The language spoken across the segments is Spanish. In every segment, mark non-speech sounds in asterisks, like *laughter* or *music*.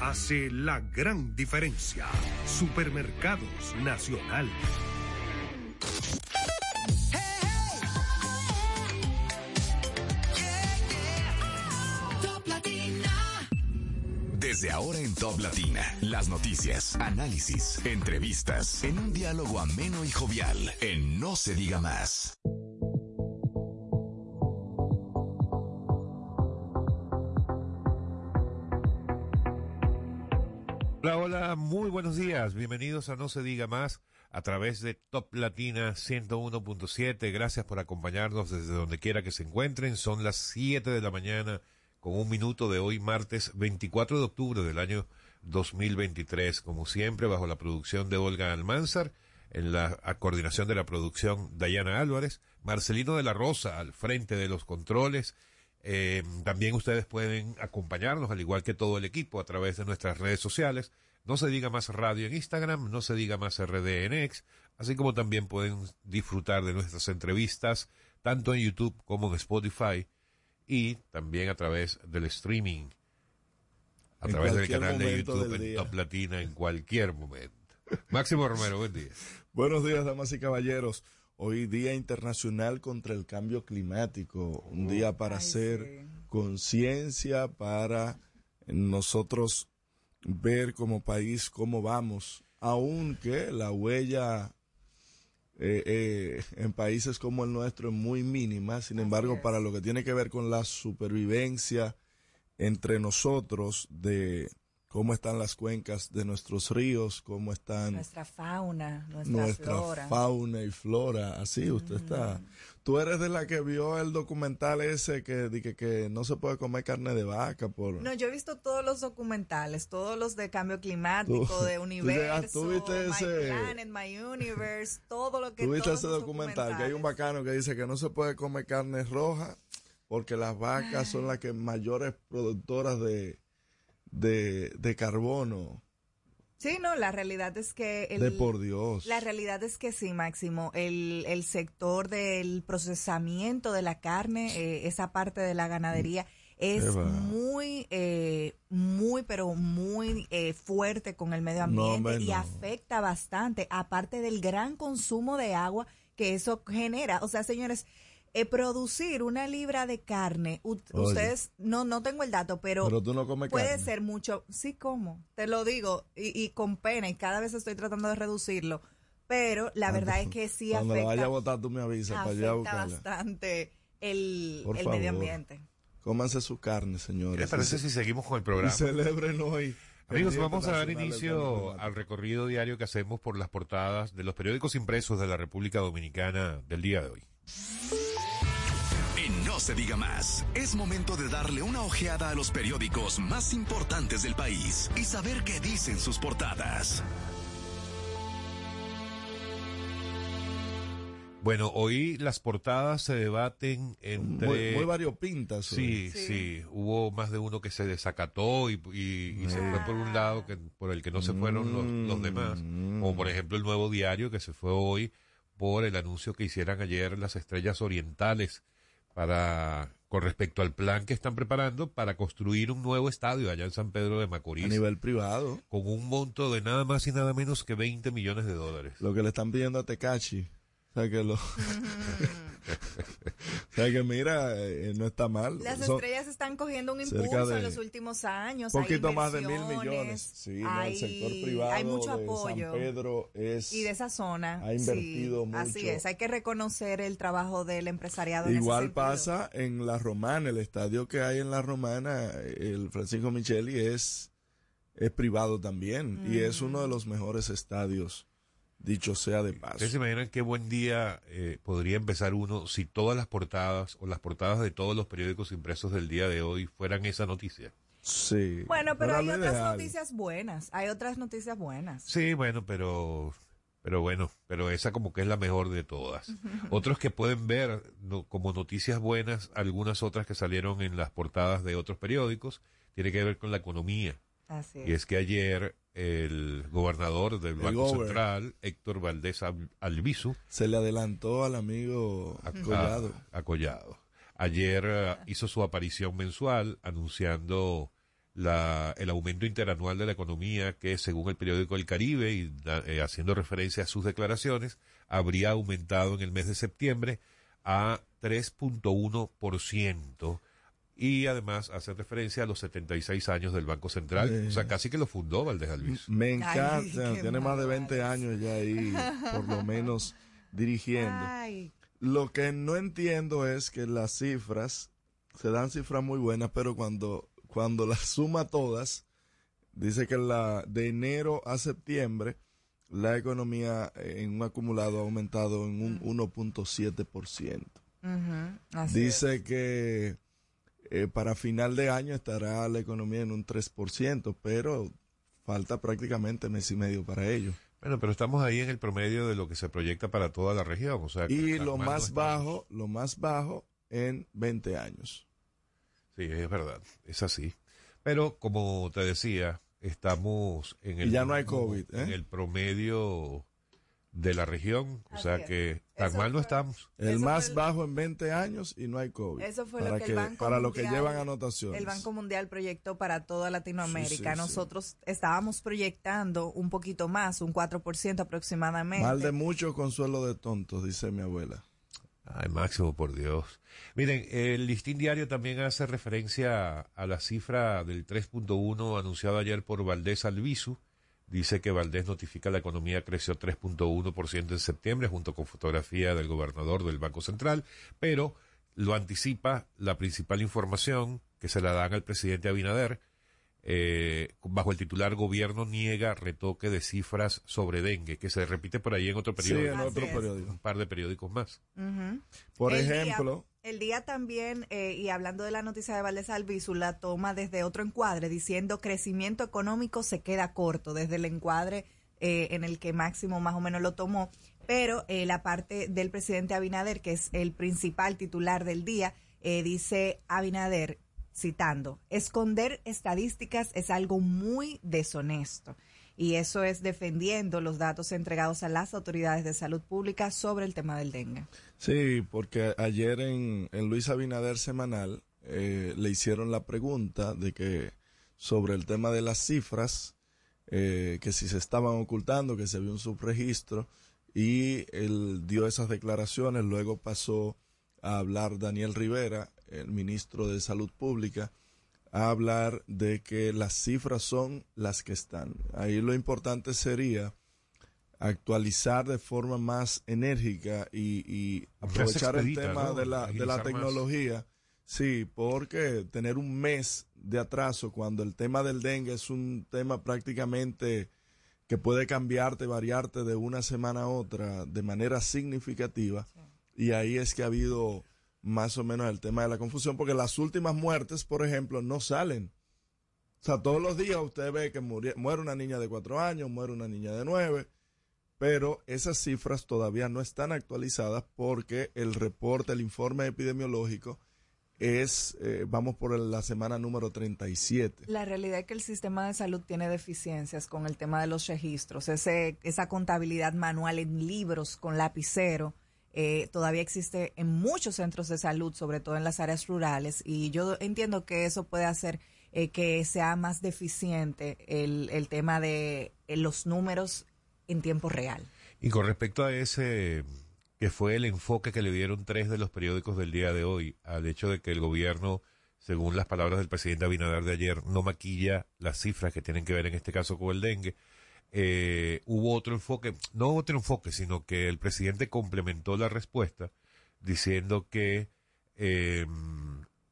hace la gran diferencia. Supermercados Nacional. Desde ahora en Top Latina, las noticias, análisis, entrevistas, en un diálogo ameno y jovial, en No se diga más. Muy buenos días. Bienvenidos a No se diga más a través de Top Latina 101.7. Gracias por acompañarnos desde donde quiera que se encuentren. Son las 7 de la mañana con un minuto de hoy, martes 24 de octubre del año 2023. Como siempre, bajo la producción de Olga Almanzar, en la coordinación de la producción Dayana Álvarez, Marcelino de la Rosa al frente de los controles eh, también ustedes pueden acompañarnos, al igual que todo el equipo, a través de nuestras redes sociales. No se diga más radio en Instagram, no se diga más RD en X, así como también pueden disfrutar de nuestras entrevistas, tanto en YouTube como en Spotify, y también a través del streaming, a En través del canal de YouTube en. Top Latina en cualquier momento. Máximo Romero, buen día. *laughs* Buenos días, damas y caballeros. Hoy Día Internacional contra el Cambio Climático, un día para hacer conciencia, para nosotros ver como país cómo vamos, aunque la huella eh, eh, en países como el nuestro es muy mínima, sin embargo, para lo que tiene que ver con la supervivencia entre nosotros de cómo están las cuencas de nuestros ríos, cómo están Nuestra fauna, nuestra, nuestra flora. fauna y flora. Así, usted está. Tú eres de la que vio el documental ese que, que, que no se puede comer carne de vaca por. No, yo he visto todos los documentales, todos los de cambio climático, Tú- de *laughs* tú universo, tú viste My ese- Planet, My Universe, todo lo que Tú viste ese documental que hay un bacano que dice que no se puede comer carne roja porque las vacas son las que mayores productoras de, de, de carbono. Sí, no, la realidad es que el, De por Dios. La realidad es que sí, Máximo, el, el sector del procesamiento de la carne, eh, esa parte de la ganadería, es Eva. muy, eh, muy, pero muy eh, fuerte con el medio ambiente y afecta bastante, aparte del gran consumo de agua que eso genera. O sea, señores, eh, producir una libra de carne, u- ustedes, no, no tengo el dato, pero, Pero tú no comes puede carne. ser mucho, sí como, te lo digo, y, y con pena, y cada vez estoy tratando de reducirlo, pero la verdad es que sí Cuando la afecta, vaya a votar, tú me avisas para allá a afecta buscarla. bastante el, Por el favor. medio ambiente. Cómanse su carne, ¿Qué señores. les parece si seguimos con el y programa? celebren hoy. Amigos, vamos a dar inicio al recorrido diario que hacemos por las portadas de los periódicos impresos de la República Dominicana del día de hoy. En No se diga más, es momento de darle una ojeada a los periódicos más importantes del país y saber qué dicen sus portadas. Bueno, hoy las portadas se debaten entre... Muy, muy variopintas. hoy. Sí, sí, hubo más de uno que se desacató y, y- y se fue por un lado que, por el que no se fueron los, los demás, como por ejemplo el nuevo diario que se fue hoy por el anuncio que hicieran ayer las estrellas orientales para con respecto al plan que están preparando para construir un nuevo estadio allá en San Pedro de Macorís A nivel privado. con un monto de nada más y nada menos que 20 millones de dólares. Lo que le están pidiendo a Tecachi. O sea que lo. *laughs* *laughs* o sea que mira, eh, no está mal. Las Son estrellas están cogiendo un impulso en los últimos años. poquito hay más de mil millones. Sí, hay, el sector privado hay mucho de apoyo. San Pedro es. y de esa zona. ha invertido sí, mucho. Así es, hay que reconocer el trabajo del empresariado. en ese Igual pasa en La Romana, el estadio que hay en La Romana, el Francisco Micheli es, es privado también y es uno de los mejores estadios, dicho sea de paso. ¿Ustedes se imaginan qué buen día eh, podría empezar uno si todas las portadas o las portadas de todos los periódicos impresos del día de hoy fueran esa noticia? Sí. Bueno, pero hay otras ideal. noticias buenas. Hay otras noticias buenas. Sí, bueno, pero pero bueno, pero esa como que es la mejor de todas. *laughs* Otros que pueden ver no, como noticias buenas, algunas otras que salieron en las portadas de otros periódicos, tiene que ver con la economía. Así Y es. es que ayer el gobernador del El Banco gober. Central, Héctor Valdés Al- Albizu, Se le adelantó al amigo Collado. a- a Collado. Ayer eh, hizo su aparición mensual anunciando la, el aumento interanual de la economía que según el periódico El Caribe y eh, haciendo referencia a sus declaraciones habría aumentado en el mes de septiembre a 3.1% y además hace referencia a los 76 años del Banco Central, o sea, casi que lo fundó Valdés Alviso. Me encanta, tiene más de 20 años ya ahí, por lo menos *laughs* dirigiendo. Lo que no entiendo es que las cifras, se dan cifras muy buenas, pero cuando, cuando las suma todas, dice que la de enero a septiembre, la economía en un acumulado ha aumentado en un 1.7%. Dice que eh, para final de año estará la economía en un 3%, pero falta prácticamente mes y medio para ello. Bueno, pero estamos ahí en el promedio de lo que se proyecta para toda la región, o sea, y lo más bajo, lo más bajo en 20 años. Sí, es verdad, es así. Pero como te decía, estamos en el ya no hay COVID, en ¿eh? el promedio de la región, o sea que tan mal no estamos. El más bajo en 20 años y no hay COVID. Eso fue lo que, el Banco Para lo que llevan anotaciones. El Banco Mundial proyectó para toda Latinoamérica. Nosotros estábamos proyectando un poquito más, un 4% aproximadamente. Mal de mucho consuelo de tontos, dice mi abuela. Ay, Máximo, por Dios. Miren, el listín diario también hace referencia a la cifra del 3.1 anunciado ayer por Valdés Albizu Dice que Valdés notifica la economía creció 3.1% en septiembre junto con fotografía del gobernador del Banco Central, pero lo anticipa la principal información que se la dan al presidente Abinader, eh, bajo el titular Gobierno niega retoque de cifras sobre dengue, que se repite por ahí en otro periódico. en otro periódico. Un par de periódicos más. Por ejemplo. El día también, eh, y hablando de la noticia de Valdés Albizu, la toma desde otro encuadre, diciendo crecimiento económico se queda corto, desde el encuadre eh, en el que Máximo más o menos lo tomó. Pero la parte del presidente Abinader, que es el principal titular del día, dice Abinader, citando, esconder estadísticas es algo muy deshonesto. Y eso es defendiendo los datos entregados a las autoridades de salud pública sobre el tema del dengue. Sí, porque ayer en, en Luis Abinader Semanal eh, le hicieron la pregunta de que sobre el tema de las cifras, eh, que si se estaban ocultando, que se había un subregistro, y él dio esas declaraciones, luego pasó a hablar Daniel Rivera, el ministro de Salud Pública, a hablar de que las cifras son las que están. Ahí lo importante sería actualizar de forma más enérgica y, aprovechar el tema de la, de la tecnología. Sí, porque tener un mes de atraso cuando el tema del dengue es un tema prácticamente que puede cambiarte, variarte de una semana a otra de manera significativa. Y ahí es que ha habido más o menos el tema de la confusión, porque las últimas muertes, por ejemplo, no salen. O sea, todos los días usted ve que muere, una niña de cuatro años, muere una niña de nueve, pero esas cifras todavía no están actualizadas porque el reporte, el informe epidemiológico es, eh, vamos por la semana número 37. La realidad es que el sistema de salud tiene deficiencias con el tema de los registros, ese, esa contabilidad manual en libros con lapicero eh, todavía existe en muchos centros de salud, sobre todo en las áreas rurales, y yo entiendo que eso puede hacer eh, que sea más deficiente el, el tema de eh, los números en tiempo real. Y con respecto a ese que fue el enfoque que le dieron tres de los periódicos del día de hoy al hecho de que el gobierno, según las palabras del presidente Abinader de ayer, no maquilla las cifras que tienen que ver en este caso con el dengue eh, hubo otro enfoque, no otro enfoque, sino que el presidente complementó la respuesta diciendo que eh,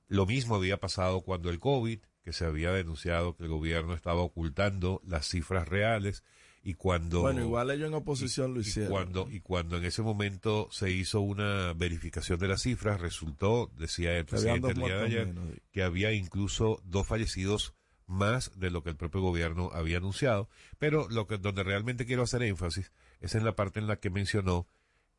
lo mismo había pasado cuando el COVID, que se había denunciado que el gobierno estaba ocultando las cifras reales y cuando bueno igual ellos en oposición lo hicieron y cuando y cuando en ese momento se hizo una verificación de las cifras resultó decía el presidente el día de ayer que había incluso dos fallecidos más de lo que el propio gobierno había anunciado, pero lo que donde realmente quiero hacer énfasis es en la parte en la que mencionó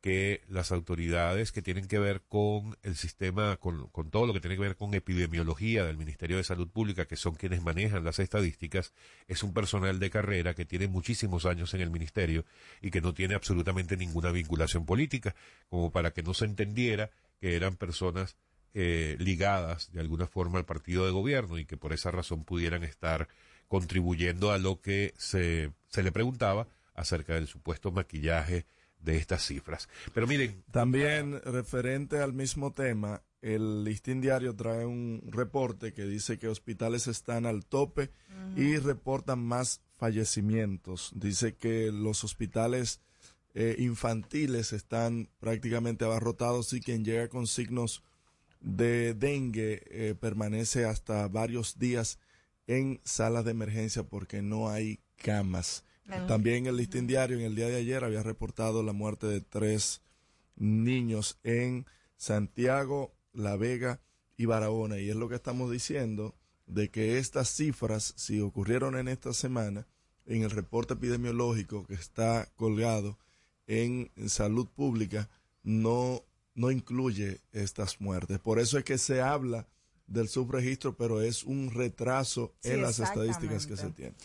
que las autoridades que tienen que ver con el sistema, con, todo lo que tiene que ver con epidemiología del Ministerio de Salud Pública, que son quienes manejan las estadísticas, es un personal de carrera que tiene muchísimos años en el Ministerio y que no tiene absolutamente ninguna vinculación política, como para que no se entendiera que eran personas eh, ligadas de alguna forma al partido de gobierno y que por esa razón pudieran estar contribuyendo a lo que se, se le preguntaba acerca del supuesto maquillaje de estas cifras. Pero miren. También referente al mismo tema, el listín diario trae un reporte que dice que hospitales están al tope y reportan más fallecimientos. Dice que los hospitales eh, infantiles están prácticamente abarrotados y quien llega con signos de dengue eh, permanece hasta varios días en salas de emergencia porque no hay camas. También el listín diario en el día de ayer había reportado la muerte de tres niños en Santiago, La Vega y Barahona. Y es lo que estamos diciendo de que estas cifras, si ocurrieron en esta semana, en el reporte epidemiológico que está colgado en, salud pública, no, no incluye estas muertes. Por eso es que se habla del subregistro, pero es un retraso en las estadísticas que se tienen.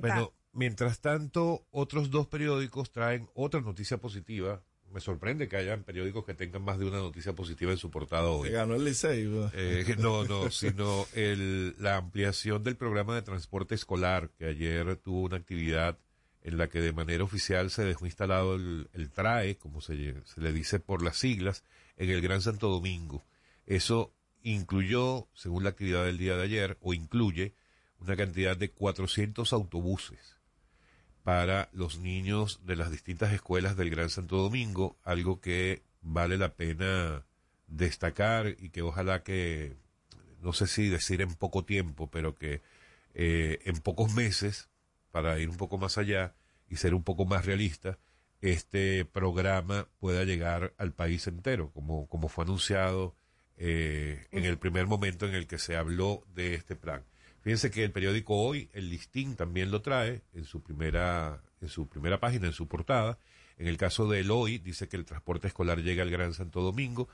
Bueno, mientras tanto, otros dos periódicos traen otra noticia positiva. Me sorprende que hayan periódicos que tengan más de una noticia positiva en su portada hoy. ganó el Liceo. Eh, no, no, sino el, la ampliación del programa de transporte escolar, que ayer tuvo una actividad en la que de manera oficial se dejó instalado el, el TRAE, como se, se le dice por las siglas, en el Gran Santo Domingo. Eso incluyó, según la actividad del día de ayer, o incluye una cantidad de 400 autobuses para los niños de las distintas escuelas del Gran Santo Domingo, algo que vale la pena destacar y que ojalá que, no sé si decir en poco tiempo, pero que eh, en pocos meses, para ir un poco más allá y ser un poco más realista, este programa pueda llegar al país entero, como, como fue anunciado eh, en el primer momento en el que se habló de este plan. Fíjense que el periódico Hoy, el listín también lo trae en su primera, en su primera página, en su portada. En el caso del Hoy, dice que el transporte escolar llega al Gran Santo Domingo.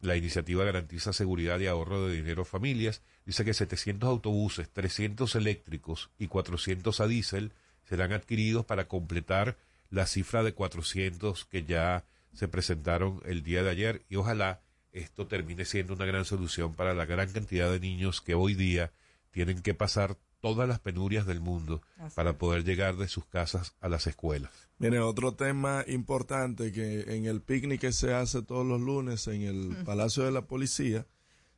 La iniciativa garantiza seguridad y ahorro de dinero a familias. Dice que 700 autobuses, 300 eléctricos y 400 a diésel serán adquiridos para completar la cifra de 400 que ya se presentaron el día de ayer y ojalá esto termine siendo una gran solución para la gran cantidad de niños que hoy día tienen que pasar todas las penurias del mundo para poder llegar de sus casas a las escuelas. Mire, otro tema importante que en el picnic que se hace todos los lunes en el Palacio de la Policía,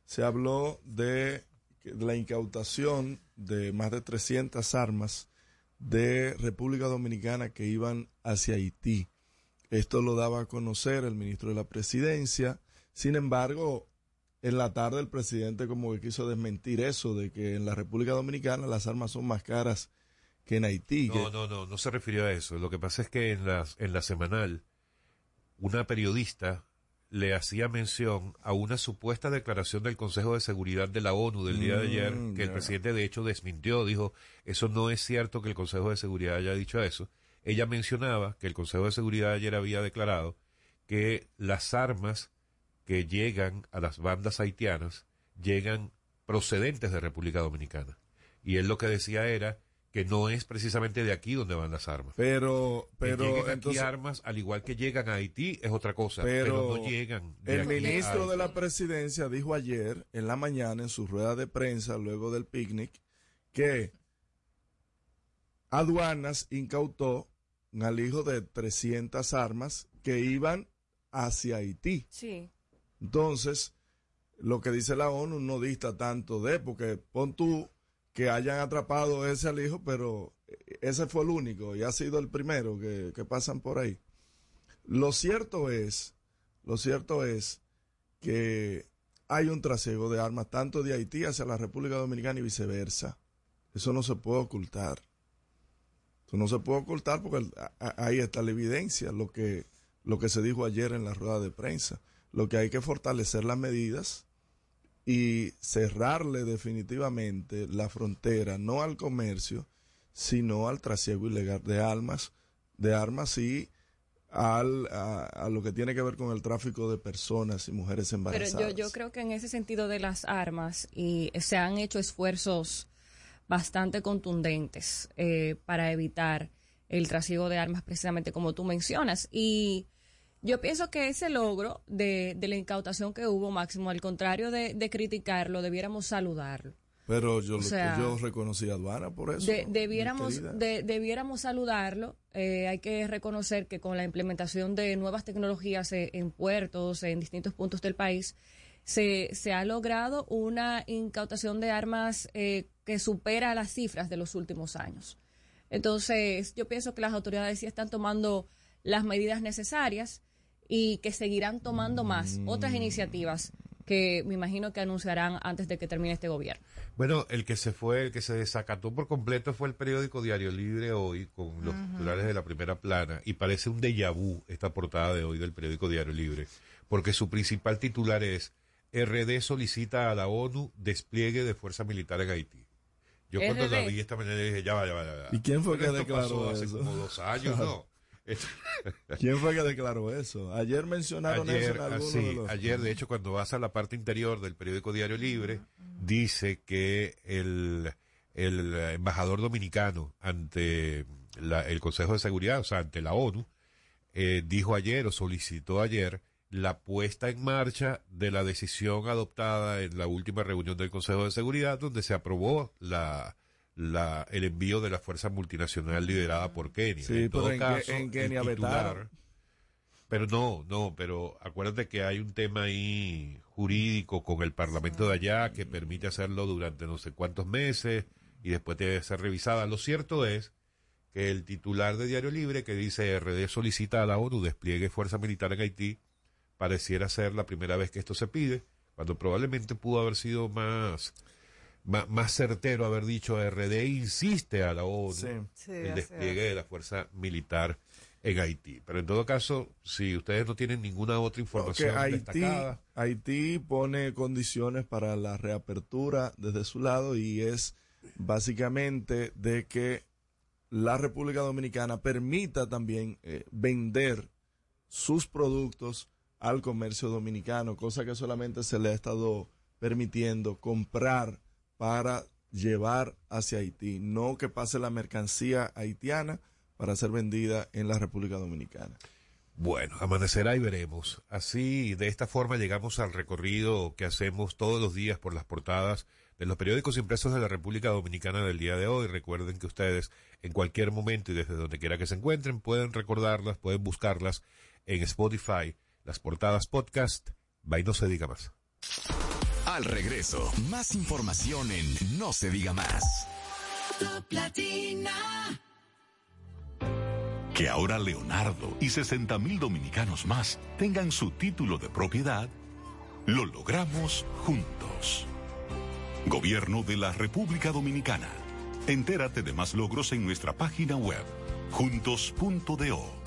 se habló de la incautación de más de 300 armas de República Dominicana que iban hacia Haití. Esto lo daba a conocer el ministro de la Presidencia. Sin embargo, en la tarde el presidente como que quiso desmentir eso de que en la República Dominicana las armas son más caras que en Haití. No, no, no, no se refirió a eso. Lo que pasa es que en la, en la semanal una periodista le hacía mención a una supuesta declaración del Consejo de Seguridad de la ONU del día de ayer, Mm, que el presidente de hecho desmintió, dijo, eso no es cierto que el Consejo de Seguridad haya dicho eso. Ella mencionaba que el Consejo de Seguridad ayer había declarado que las armas que llegan a las bandas haitianas llegan procedentes de República Dominicana. Y él lo que decía era que no es precisamente de aquí donde van las armas. Pero, Que pero aquí entonces armas, al igual que llegan a Haití, es otra cosa. Pero, Pero no llegan. de el aquí a ministro de la presidencia dijo ayer en la mañana en su rueda de prensa luego del picnic que aduanas incautó un alijo de 300 armas que iban hacia Haití. Sí. Entonces, lo que dice la ONU no dista tanto de, porque pon tú que hayan atrapado ese alijo, pero ese fue el único y ha sido el primero que, que pasan por ahí. Lo cierto es, lo cierto es que hay un trasiego de armas tanto de Haití hacia la República Dominicana y viceversa. Eso no se puede ocultar. Eso no se puede ocultar porque ahí está la evidencia, lo que, lo que se dijo ayer en la rueda de prensa. Lo que hay que fortalecer las medidas y cerrarle definitivamente la frontera, no al comercio, sino al trasiego ilegal de armas, de armas y al, a, a lo que tiene que ver con el tráfico de personas y mujeres Pero embarazadas. yo, yo creo que en ese sentido de las armas y se han hecho esfuerzos bastante contundentes eh, para evitar el trasiego de armas precisamente como tú mencionas y Yo pienso que ese logro de, de la incautación que hubo, Máximo, al contrario de, de criticarlo, debiéramos saludarlo. Pero yo, O sea, yo reconocí a aduana por eso. De- debiéramos, querida. de- debiéramos saludarlo. Eh, hay que reconocer que con la implementación de nuevas tecnologías eh, en puertos, en distintos puntos del país, se, se ha logrado una incautación de armas eh, que supera las cifras de los últimos años. Entonces, yo pienso que las autoridades sí están tomando las medidas necesarias y que seguirán tomando más otras iniciativas que me imagino que anunciarán antes de que termine este gobierno. Bueno, el que se fue, el que se desacató por completo fue el periódico Diario Libre hoy, con los titulares de la primera plana, y parece un déjà vu esta portada de hoy del periódico Diario Libre, porque su principal titular es RD solicita a la ONU despliegue de fuerza militar en Haití. Yo cuando la vi esta mañana dije, ya va, ya va, ya va. ¿Y quién fue que declaró pasó hace eso? como dos años, ¿no? *laughs* ¿Quién fue que declaró eso? Ayer mencionaron eso ayer, en ah, alguno sí, de los... ayer, de hecho, cuando vas a la parte interior del periódico Diario Libre, dice que el, el embajador dominicano ante la- el Consejo de Seguridad, o sea, ante la ONU, eh, dijo ayer o solicitó ayer la puesta en marcha de la decisión adoptada en la última reunión del Consejo de Seguridad, donde se aprobó la, la, el envío de la fuerza multinacional liderada por Kenia. Sí, en todo pero en caso, en Kenia titular- vetaron. pero no, no, pero acuérdate que hay un tema ahí jurídico con el Parlamento de allá que permite hacerlo durante no sé cuántos meses y después debe ser revisada. Lo cierto es que el titular de Diario Libre que dice RD solicita a la ONU despliegue fuerza militar en Haití pareciera ser la primera vez que esto se pide, cuando probablemente pudo haber sido más, más, más certero haber dicho RD insiste a la ONU Sí. Sí, el despliegue de la fuerza militar en Haití. Pero en todo caso, si ustedes no tienen ninguna otra información Haití, destacada, Haití pone condiciones para la reapertura desde su lado y es básicamente de que la República Dominicana permita también eh, vender sus productos al comercio dominicano, cosa que solamente se le ha estado permitiendo comprar para llevar hacia Haití, no que pase la mercancía haitiana para ser vendida en la República Dominicana. bueno, amanecerá y veremos. Así, de esta forma llegamos al recorrido que hacemos todos los días por las portadas de los periódicos impresos de la República Dominicana del día de hoy. Recuerden que ustedes en cualquier momento y desde donde quiera que se encuentren pueden recordarlas, pueden buscarlas en Spotify, las portadas podcast. Y no se diga más. Al regreso, más información en No se diga más. Que ahora Leonardo y 60 mil dominicanos más tengan su título de propiedad, lo logramos juntos. Gobierno de la República Dominicana. Entérate de más logros en nuestra página web, juntos.do.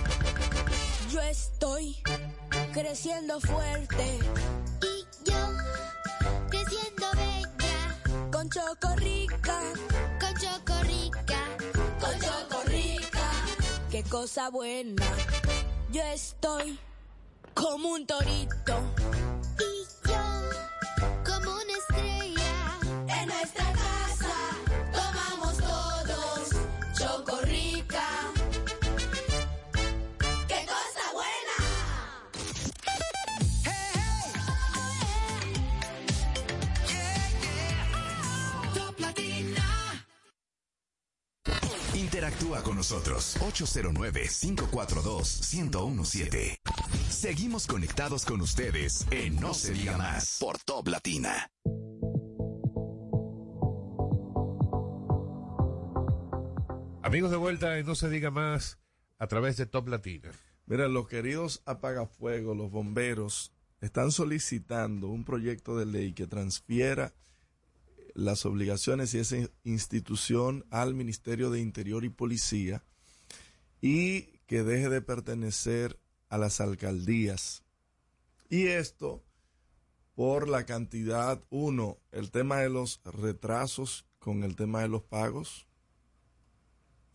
Yo estoy creciendo fuerte. Y yo, creciendo bella, con Chocorrica, con chocorrica, con Chocorrica. Qué cosa buena. Yo estoy como un torito Interactúa con nosotros 809-542-1017. Seguimos conectados con ustedes en No se diga más por Top Latina. Amigos de vuelta en No se diga más a través de Top Latina. Mira, los queridos apagafuegos, los bomberos, están solicitando un proyecto de ley que transfiera las obligaciones y esa institución al Ministerio de Interior y Policía y que deje de pertenecer a las alcaldías. Y esto por la cantidad, uno, el tema de los retrasos con el tema de los pagos,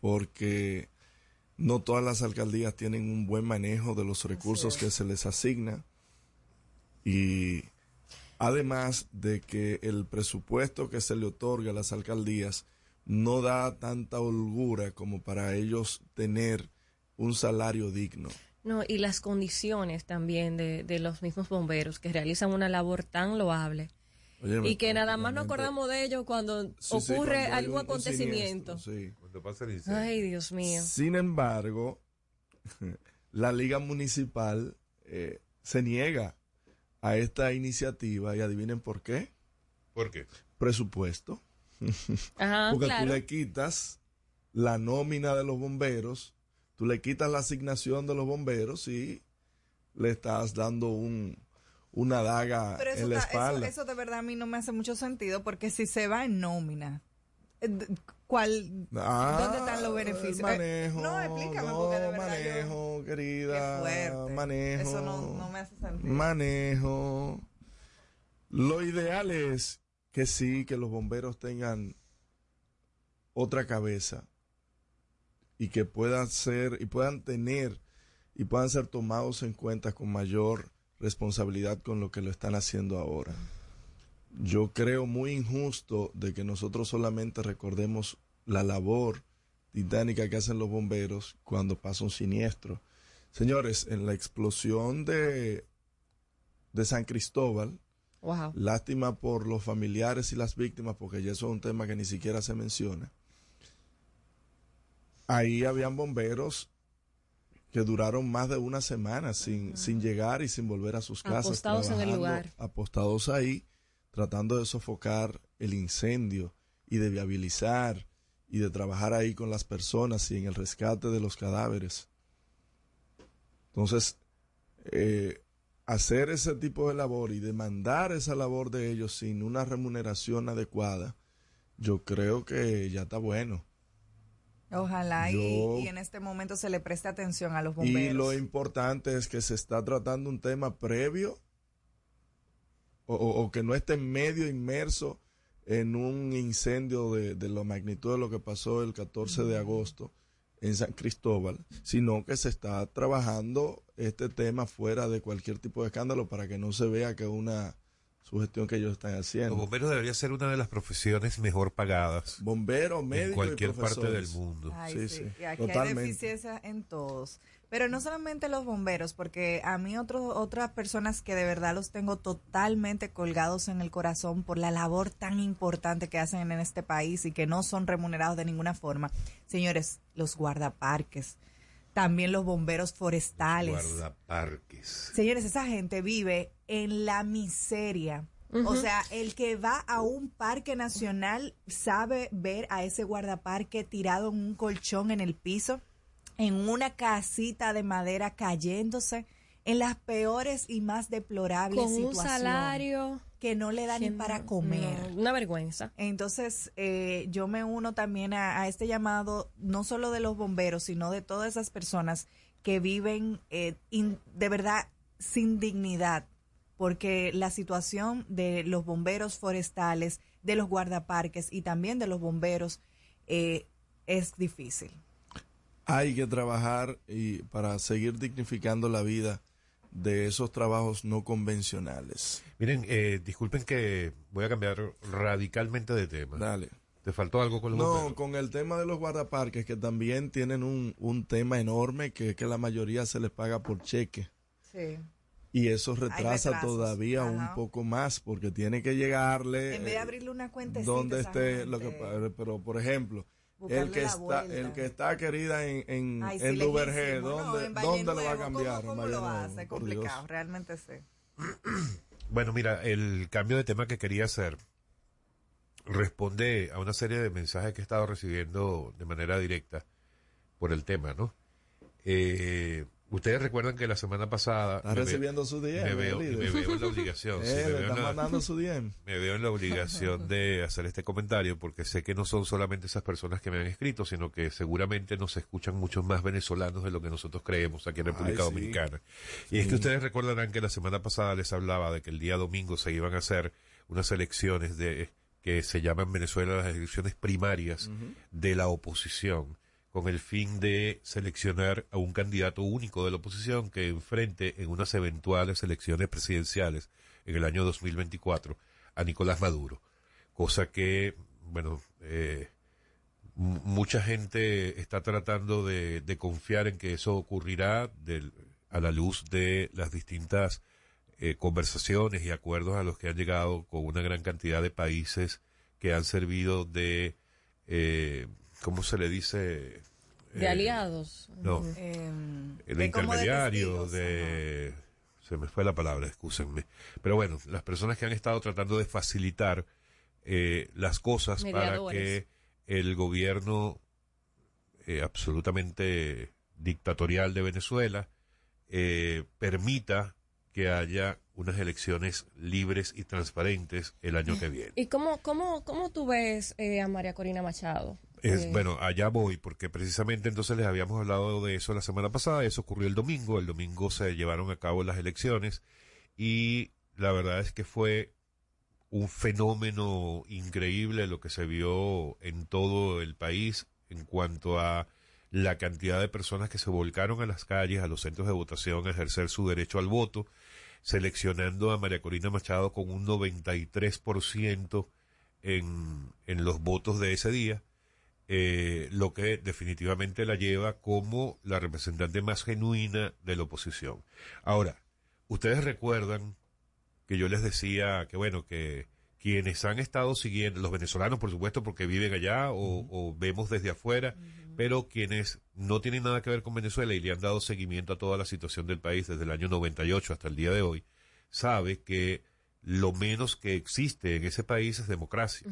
porque no todas las alcaldías tienen un buen manejo de los recursos que se les asigna y además de que el presupuesto que se le otorga a las alcaldías no da tanta holgura como para ellos tener un salario digno. No, y las condiciones también de, de los mismos bomberos que realizan una labor tan loable. Óyeme, y que nada más nos acordamos de ellos cuando Sí, sí, ocurre cuando algún un- un acontecimiento. siniestro, sí. Cuando pasa el incendio. Ay, Dios mío. Sin embargo, *laughs* la Liga Municipal eh, se niega a esta iniciativa y adivinen por qué. ¿Por qué? Presupuesto. *laughs* Ajá, Porque claro. tú le quitas la nómina de los bomberos, tú le quitas la asignación de los bomberos y le estás dando un, una daga Pero eso, en la está- eso, espalda. eso de verdad a mí no me hace mucho sentido porque si se va en nómina, eh, ¿cuál, Ah, ¿dónde están los beneficios? el Eh, manejo, no, explícame no, porque de verdad yo- manejo, querida, Qué fuerte. manejo, Eso no, no me hace sentido. manejo. Lo ideal es que sí, que los bomberos tengan otra cabeza y que puedan ser y puedan tener y puedan ser tomados en cuenta con mayor responsabilidad con lo que lo están haciendo ahora. Yo creo muy injusto de que nosotros solamente recordemos la labor titánica que hacen los bomberos cuando pasa un siniestro. Señores, en la explosión de, de San Cristóbal, Wow. lástima por los familiares y las víctimas, porque ya eso es un tema que ni siquiera se menciona. Ahí habían bomberos que duraron más de una semana sin, sin llegar y sin volver a sus casas. Apostados en el lugar. Apostados ahí, tratando de sofocar el incendio y de viabilizar y de trabajar ahí con las personas y en el rescate de los cadáveres. Entonces, eh, hacer ese tipo de labor y demandar esa labor de ellos sin una remuneración adecuada, yo creo que ya está bueno. Ojalá y- Yo- y, en este momento se le preste atención a los Y bomberos. lo importante es que se está tratando un tema previo o, o- o que no esté medio inmerso en un incendio de, de la magnitud de lo que pasó el 14 de agosto en San Cristóbal, sino que se está trabajando este tema fuera de cualquier tipo de escándalo para que no se vea que una sugestión que ellos están Los haciendo. bomberos debería ser una de las profesiones mejor pagadas Bomberos, médicos en y cualquier parte del mundo. Ay, Sí, sí, sí, Y aquí hay totalmente. deficiencia en todos. Pero no solamente los bomberos, porque a mí otro, otras personas que de verdad los tengo totalmente colgados en el corazón por la labor tan importante que hacen en este país y que no son remunerados de ninguna forma. Señores, los guardaparques, también los bomberos forestales. Guardaparques. Señores, esa gente vive en la miseria. O sea, el que va a un parque nacional sabe ver a ese guardaparque tirado en un colchón en el piso, en una casita de madera cayéndose, en las peores y más deplorables Con un situaciones. salario que no le da ni para comer. no, una vergüenza. Entonces, eh, yo me uno también a, a este llamado, no solo de los bomberos, sino de todas esas personas que viven eh, in- de verdad sin dignidad, porque la situación de los bomberos forestales, de los guardaparques y también de los bomberos eh, es difícil. Hay que trabajar y para seguir dignificando la vida de esos trabajos no convencionales. Miren, eh, disculpen que voy a cambiar radicalmente de tema. Dale. ¿Te faltó algo con los No, bomberos? con el tema de los guardaparques, que también tienen un, un tema enorme, que es que la mayoría se les paga por cheque. Sí. Y eso retrasa todavía ajá. un poco más, porque tiene que llegarle... En vez de eh, abrirle una cuenta donde esté lo que pero por ejemplo El que, está, el que está querida en, en, Ay, en sí, Duvergé. ¿dónde, En ¿dónde lo va a cambiar? ¿Cómo, En cómo Valle lo Nuevo, hace? por Dios. Complicado, realmente sí. *clears throat* Bueno, mira, el cambio de tema que quería hacer responde a una serie de mensajes que he estado recibiendo de manera directa por el tema, ¿no? Eh, ustedes recuerdan que la semana pasada... Está recibiendo su DM, Me veo, líder. me veo en la obligación. sí, *laughs* Eh, me veo en la- *laughs* su DM. me veo en la obligación de hacer este comentario porque sé que no son solamente esas personas que me han escrito, sino que seguramente nos escuchan muchos más venezolanos de lo que nosotros creemos aquí en República Ay, sí. Dominicana. Y es que ustedes recordarán que la semana pasada les hablaba de que el día domingo se iban a hacer unas elecciones de que se llaman en Venezuela las elecciones primarias de la oposición con el fin de seleccionar a un candidato único de la oposición que enfrente en unas eventuales elecciones presidenciales en el año 2024 a Nicolás Maduro. Cosa que, bueno, eh, mucha gente está tratando de, confiar en que eso ocurrirá a la luz de las distintas eh, conversaciones y acuerdos a los que han llegado con una gran cantidad de países que han servido de, eh, ¿cómo se le dice? De Eh, aliados. No. Em, el de como de intermediario testigos, de... Se me fue la palabra, excúsenme. Pero bueno, las personas que han estado tratando de facilitar eh, las cosas para que el gobierno eh, absolutamente dictatorial de Venezuela eh, permita que haya unas elecciones libres y transparentes el año que viene. ¿Y cómo, cómo, cómo tú ves eh, a María Corina Machado? Es, Eh, Bueno, allá voy, porque precisamente entonces les habíamos hablado de eso la semana pasada, eso ocurrió el domingo, el domingo se llevaron a cabo las elecciones y la verdad es que fue un fenómeno increíble lo que se vio en todo el país en cuanto a la cantidad de personas que se volcaron a las calles, a los centros de votación, a ejercer su derecho al voto, seleccionando a María Corina Machado con un 93% en, en los votos de ese día eh, lo que definitivamente la lleva como la representante más genuina de la oposición. Ahora, ustedes recuerdan que yo les decía que, bueno, que quienes han estado siguiendo, los venezolanos, por supuesto, porque viven allá o, o vemos desde afuera, pero quienes no tienen nada que ver con Venezuela y le han dado seguimiento a toda la situación del país desde el año 98 hasta el día de hoy, sabe que lo menos que existe en ese país es democracia.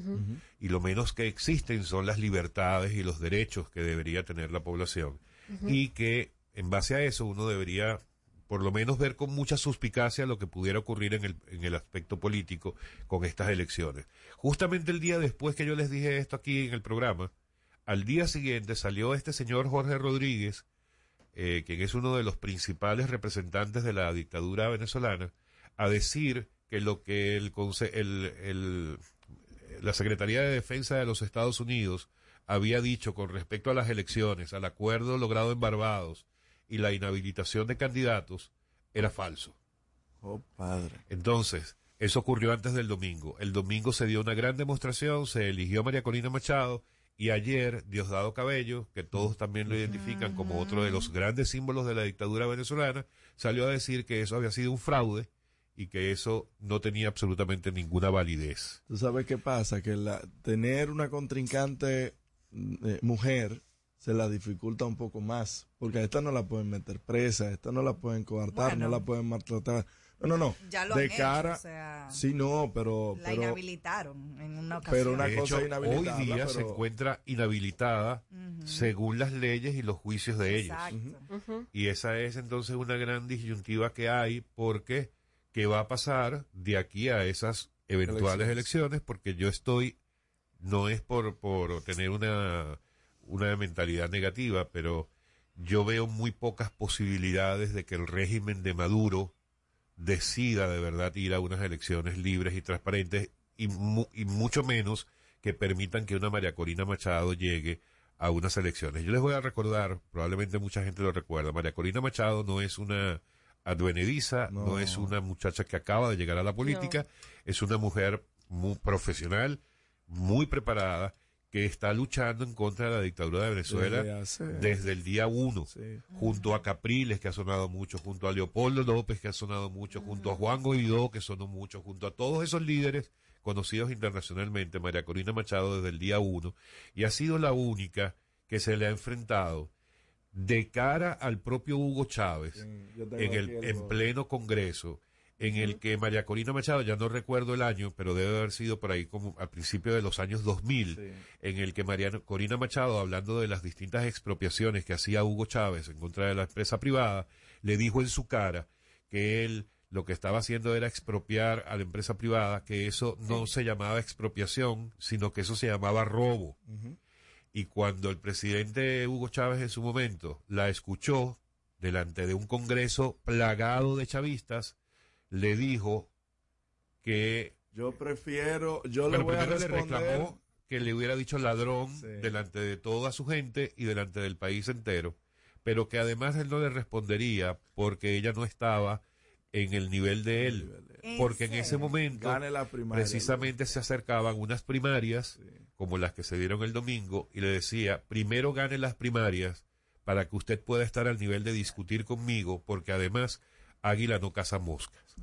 Y lo menos que existen son las libertades y los derechos que debería tener la población. Y que en base a eso uno debería por lo menos ver con mucha suspicacia lo que pudiera ocurrir en el, en el aspecto político con estas elecciones. Justamente el día después que yo les dije esto aquí en el programa, al día siguiente salió este señor Jorge Rodríguez, eh, quien es uno de los principales representantes de la dictadura venezolana, a decir que lo que el, el- la Secretaría de Defensa de los Estados Unidos había dicho con respecto a las elecciones, al acuerdo logrado en Barbados y la inhabilitación de candidatos, era falso. Oh, padre. Entonces, eso ocurrió antes del domingo. El domingo se dio una gran demostración, se eligió a María Corina Machado y ayer Diosdado Cabello, que todos también lo identifican como otro de los grandes símbolos de la dictadura venezolana, salió a decir que eso había sido un fraude y que eso no tenía absolutamente ninguna validez. Tú sabes qué pasa, que la, tener una contrincante eh, mujer se la dificulta un poco más, porque a esta no la pueden meter presa, a esta no la pueden coartar, Bueno. no la pueden maltratar. No, no, no. Ya lo de han hecho, cara, o sea, sí, no, pero, la pero inhabilitaron en una ocasión. pero una de cosa hecho, inhabilitable, hoy día se encuentra inhabilitada según las leyes y los juicios de ellos. Exacto. Y esa es entonces una gran disyuntiva que hay porque ¿qué va a pasar de aquí a esas eventuales elecciones? Porque yo estoy, no es por, por tener una, una mentalidad negativa, pero yo veo muy pocas posibilidades de que el régimen de Maduro decida de verdad ir a unas elecciones libres y transparentes y, mu- y mucho menos que permitan que una María Corina Machado llegue a unas elecciones. Yo les voy a recordar, probablemente mucha gente lo recuerda, María Corina Machado no es una advenediza, no, No. es una muchacha que acaba de llegar a la política, es una mujer muy profesional, muy preparada, que está luchando en contra de la dictadura de Venezuela Desde hace- desde el día uno Sí. junto a Capriles, que ha sonado mucho, junto a Leopoldo López, que ha sonado mucho, junto a Juan Guaidó, que sonó mucho, junto a todos esos líderes conocidos internacionalmente, María Corina Machado, desde el día uno, y ha sido la única que se le ha enfrentado de cara al propio Hugo Chávez en, el, el en pleno Congreso, en el que María Corina Machado, ya no recuerdo el año, pero debe haber sido por ahí como al principio de los años 2000, en el que María Corina Machado, hablando de las distintas expropiaciones que hacía Hugo Chávez en contra de la empresa privada, le dijo en su cara que él lo que estaba haciendo era expropiar a la empresa privada, que eso no se llamaba expropiación, sino que eso se llamaba robo. Y cuando el presidente Hugo Chávez en su momento la escuchó delante de un Congreso plagado de chavistas, le dijo que... Yo prefiero, yo le voy a primero le responder. reclamó que le hubiera dicho ladrón delante de toda su gente y delante del país entero, pero que además él no le respondería porque ella no estaba en el nivel de él, porque en ese momento precisamente se acercaban unas primarias como las que se dieron el domingo y le decía, primero gane las primarias para que usted pueda estar al nivel de discutir conmigo, porque además águila no caza moscas.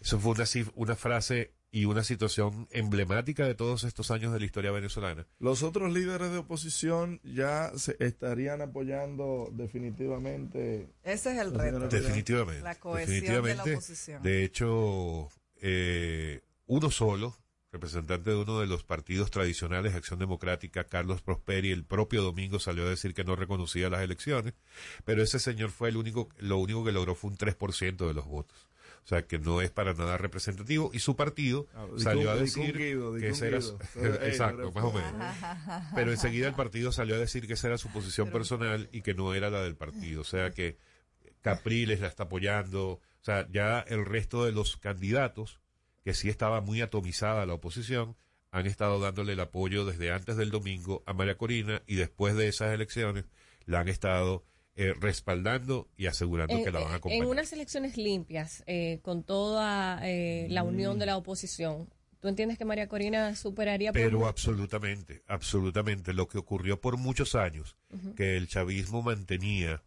Eso fue una, frase y una situación emblemática de todos estos años de la historia venezolana. Los otros líderes de oposición ya se estarían apoyando definitivamente. Ese es el reto. Definitivamente. La cohesión de la oposición. De hecho, eh, uno solo, representante de uno de los partidos tradicionales, Acción Democrática, Carlos Prosperi, el propio domingo salió a decir que no reconocía las elecciones, pero ese señor fue el único, lo único que logró fue un 3% de los votos. O sea, que no es para nada representativo. Y su partido Ah, salió a decir que ese era... Ey, *laughs* Exacto, más o menos. Pero enseguida el *laughs* partido salió a decir que esa era su posición personal y que no era la del partido. O sea que Capriles la está apoyando. O sea, ya el resto de los candidatos, que sí estaba muy atomizada la oposición, han estado dándole el apoyo desde antes del domingo a María Corina y después de esas elecciones la han estado eh, respaldando y asegurando En, que la van a en acompañar. unas elecciones limpias, eh, con toda eh, la unión de la oposición, ¿tú entiendes que María Corina superaría por Pero mucho? absolutamente, absolutamente. Lo que ocurrió por muchos años, que el chavismo mantenía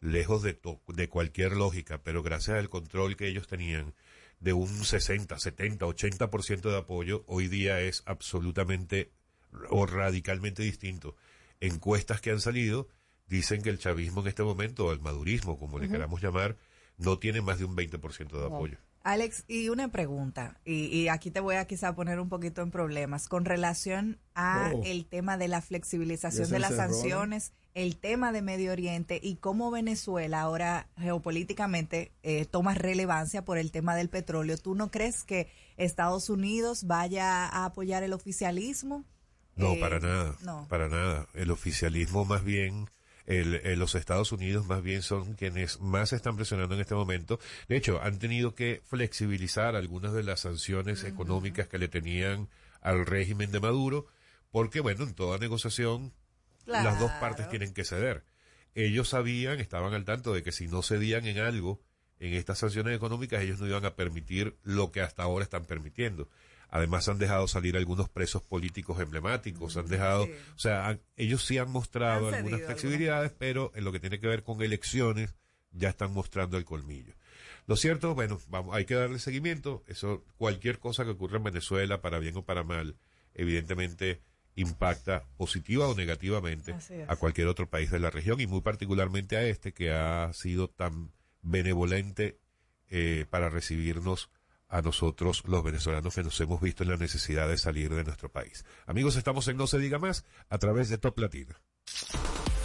lejos de, to- de cualquier lógica, pero gracias al control que ellos tenían de un 60, 70, 80% de apoyo, hoy día es absolutamente o radicalmente distinto. Encuestas que han salido dicen que el chavismo en este momento, o el madurismo, como le queramos llamar, no tiene más de un 20% de apoyo. Alex, y una pregunta, y, y aquí te voy a quizá poner un poquito en problemas, con relación a Oh. el tema de la flexibilización de las sanciones, el tema de Medio Oriente y cómo Venezuela ahora geopolíticamente eh, toma relevancia por el tema del petróleo. ¿Tú no crees que Estados Unidos vaya a apoyar el oficialismo? No, Eh, para nada. no. Para nada. El oficialismo más bien, el, el- los Estados Unidos más bien son quienes más están presionando en este momento. De hecho, han tenido que flexibilizar algunas de las sanciones económicas que le tenían al régimen de Maduro, porque bueno, en toda negociación las dos partes tienen que ceder. Ellos sabían, estaban al tanto de que si no cedían en algo, en estas sanciones económicas, ellos no iban a permitir lo que hasta ahora están permitiendo. Además han dejado salir algunos presos políticos emblemáticos, han dejado, o sea, han- ellos sí han mostrado Han algunas flexibilidades, pero en lo que tiene que ver con elecciones ya están mostrando el colmillo. Lo cierto, bueno, vamos, hay que darle seguimiento. Eso, cualquier cosa que ocurra en Venezuela, para bien o para mal, evidentemente impacta positiva o negativamente a cualquier otro país de la región y muy particularmente a este que ha sido tan benevolente eh, para recibirnos a nosotros los venezolanos que nos hemos visto en la necesidad de salir de nuestro país. Amigos, estamos en No se diga más a través de Top Latina.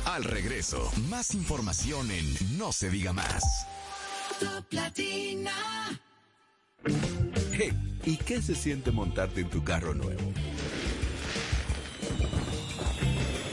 Al regreso, más información en No se diga más. Top Latina. Hey, ¿y qué se siente montarte en tu carro nuevo?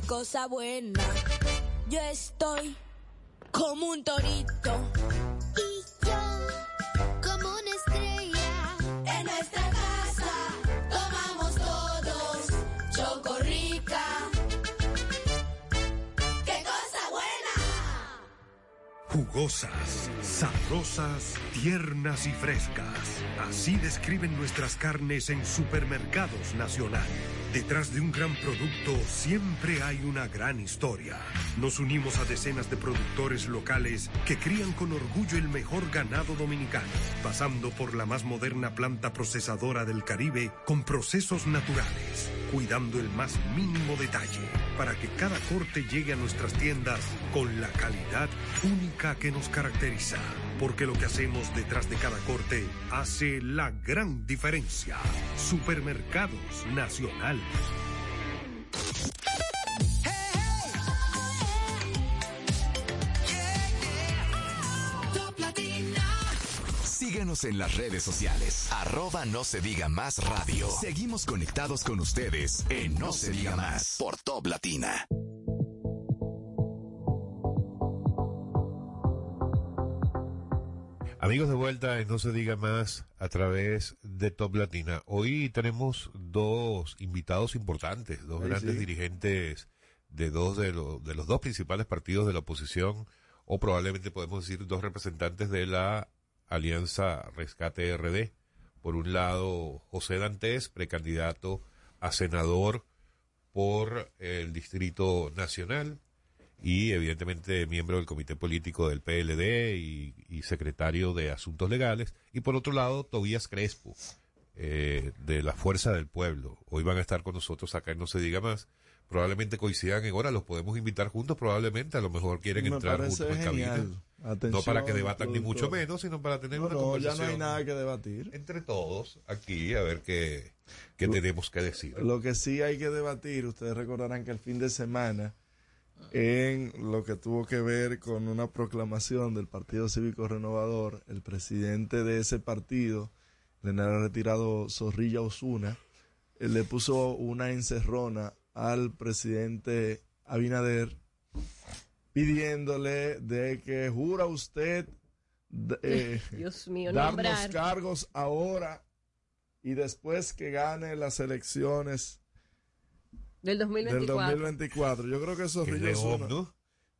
Qué cosa buena. Yo estoy como un torito. Y yo como una estrella. En nuestra casa tomamos todos Chocorrica. ¡Qué cosa buena! Jugosas, sabrosas, tiernas y frescas. Así describen nuestras carnes en Supermercados Nacional. Detrás de un gran producto siempre hay una gran historia. Nos unimos a decenas de productores locales que crían con orgullo el mejor ganado dominicano, pasando por la más moderna planta procesadora del Caribe con procesos naturales, cuidando el más mínimo detalle para que cada corte llegue a nuestras tiendas con la calidad única que nos caracteriza. Porque lo que hacemos detrás de cada corte hace la gran diferencia. Supermercados Nacional. Síguenos en las redes sociales. Arroba no se diga más radio. Seguimos conectados con ustedes en No se diga más por Top Latina. Amigos de vuelta en No se diga más a través de Top Latina. Hoy tenemos dos invitados importantes, dos grandes sí. dirigentes de dos de, los de los dos principales partidos de la oposición, o probablemente podemos decir dos representantes de la Alianza Rescate RD. Por un lado, José Dantes, precandidato a senador por el Distrito Nacional y evidentemente miembro del comité político del PLD y, y secretario de Asuntos Legales. Y por otro lado, Tobías Crespo, eh, de la Fuerza del Pueblo. Hoy van a estar con nosotros acá en No Se Diga Más. Probablemente coincidan en hora, los podemos invitar juntos, probablemente, a lo mejor quieren Me entrar juntos en cabina. no para que debatan ni mucho menos, sino para tener No, una no, ya conversación no hay nada que debatir. entre todos aquí, a ver qué, qué Lo- tenemos que decir. Lo que sí hay que debatir, ustedes recordarán que el fin de semana, en lo que tuvo que ver con una proclamación del Partido Cívico Renovador, el presidente de ese partido, el general retirado Zorrilla Osuna, le puso una encerrona al presidente Abinader pidiéndole de que jura usted *laughs* eh, Dios mío, darnos nombrar. cargos ahora y después que gane las elecciones Del del 2024. 2024. Yo creo que Que Zorrillo es de Osuna, OMNU.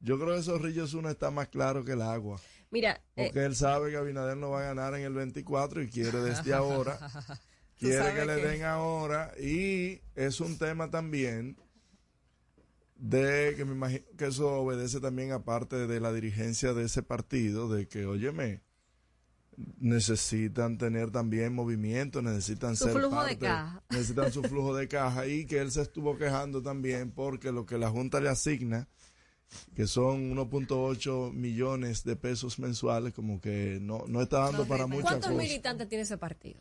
yo creo que Zorrillo Osuna está más claro que el agua. Mira, eh, Porque él sabe que Abinader no va a ganar en el 24 y quiere desde *laughs* ahora, quiere que le que- den ahora y es un tema también de que me imagino que eso obedece también aparte de la dirigencia de ese partido, de que, óyeme, necesitan tener también movimiento, necesitan Su ser flujo de parte, caja. *laughs* necesitan su flujo de caja y que él se estuvo quejando también porque lo que la Junta le asigna, que son 1.8 millones de pesos mensuales, como que no, no está dando para muchas ¿cuántos cosas. militantes tiene ese partido?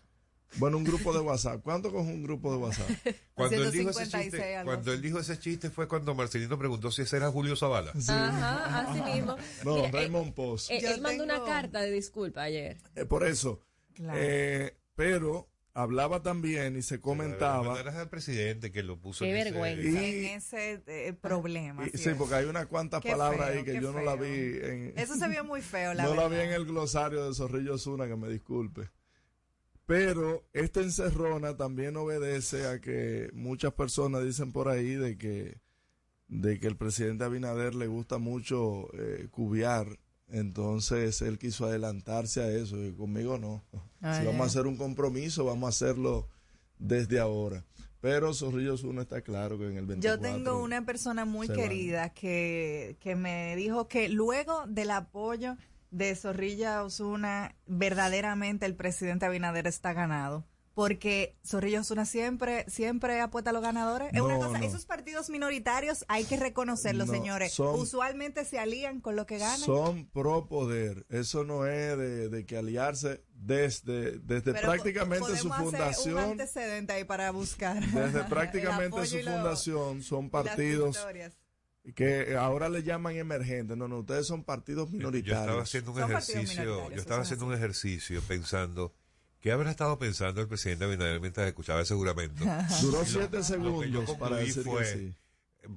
Bueno, un grupo de WhatsApp. ¿Cuánto coge un grupo de WhatsApp? *laughs* Cuando él, dijo ese 156 chiste, algo cuando él dijo ese chiste fue cuando Marcelino preguntó si ese era Julio Zavala. Ajá, así mismo. No, Mira, eh, Raymond Post. eh, Yo él mandó una carta de disculpa ayer. Eh, por eso. Claro. Eh, pero hablaba también y se comentaba. Era el presidente que lo puso Qué en ese- vergüenza. Y- en ese eh, problema. y- sí, es. porque hay unas cuantas Qué palabras feo, ahí que yo no la feo. vi en. Eso se vio muy feo, la *laughs* no la verdad. vi en el glosario de Zorrillo Zuna, que me disculpe. Pero esta encerrona también obedece a que muchas personas dicen por ahí de que, de que el presidente Abinader le gusta mucho eh, cubiar. Entonces él quiso adelantarse a eso y conmigo no. Ah, si vamos a hacer un compromiso, vamos a hacerlo desde ahora. Pero Zorrillo Zuna está claro que en el 24. Yo tengo una persona muy querida que, que me dijo que luego del apoyo de Zorrilla Osuna, verdaderamente el presidente Abinader está ganado. Porque Zorrilla Osuna siempre, siempre apuesta a los ganadores. es una cosa, no. esos partidos minoritarios hay que reconocerlos, No, señores. son- Usualmente se alían con lo que ganan. Son pro poder. Eso no es de, de que aliarse desde, desde Pero prácticamente su podemos hacer un fundación. antecedente ahí para buscar. Desde *laughs* prácticamente su lo- fundación son partidos. Que ahora le llaman emergentes. No, no, ustedes son partidos Yo minoritarios. estaba haciendo un Son ejercicio, yo estaba haciendo un ejercicio pensando ¿Qué habrá estado pensando el presidente Abinader mientras escuchaba ese juramento? Duró Lo- siete lo que yo segundos para decir fue, que sí.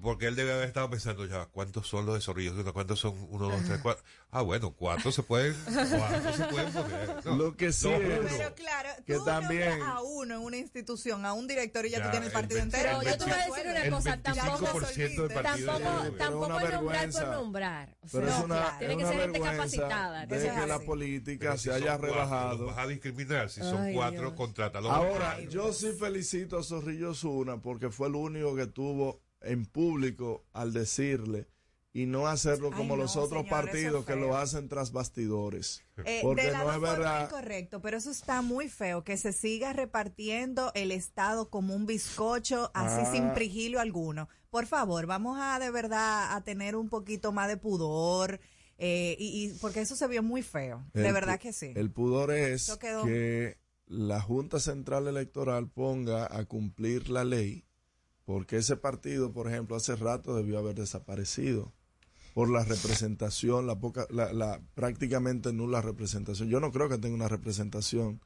Porque él debe haber estado pensando ya, ¿cuántos son los de Zorrillos? ¿Cuántos son? Uno, dos, tres, cuatro. Ah, bueno, cuatro se pueden, cuatro se pueden poner. No, Lo que sí no, es-. Pero claro, Que tú también- a uno en una institución, a un director y ya, Ya, tú tienes el el partido 20 entero. Pero yo te voy a decir una cosa, tampoco, 25% del partido tampoco, Pero tampoco es nombrar por vergüenza. nombrar. O Pero sea, es una, claro. tiene que ser gente vergüenza capacitada. de que la política Pero se haya cuatro, rebajado. vas a discriminar. Si son Ay, cuatro, Dios. contrátalo. Ahora, yo sí felicito a Zorrillo Zuna porque fue el único que tuvo en público al decirle y no hacerlo Ay, como no, los otros señor, partidos que lo hacen tras bastidores. Eh, porque de la no es verdad. incorrecto, pero eso está muy feo, que se siga repartiendo el Estado como un bizcocho, así Ah. sin prigilio alguno. Por favor, vamos a de verdad a tener un poquito más de pudor, eh, y, y- porque eso se vio muy feo, de verdad que sí. El pudor es que la Junta Central Electoral ponga a cumplir la ley, porque ese partido, por ejemplo, hace rato debió haber desaparecido por la representación, la poca, la, la prácticamente nula representación. Yo no creo que tenga una representación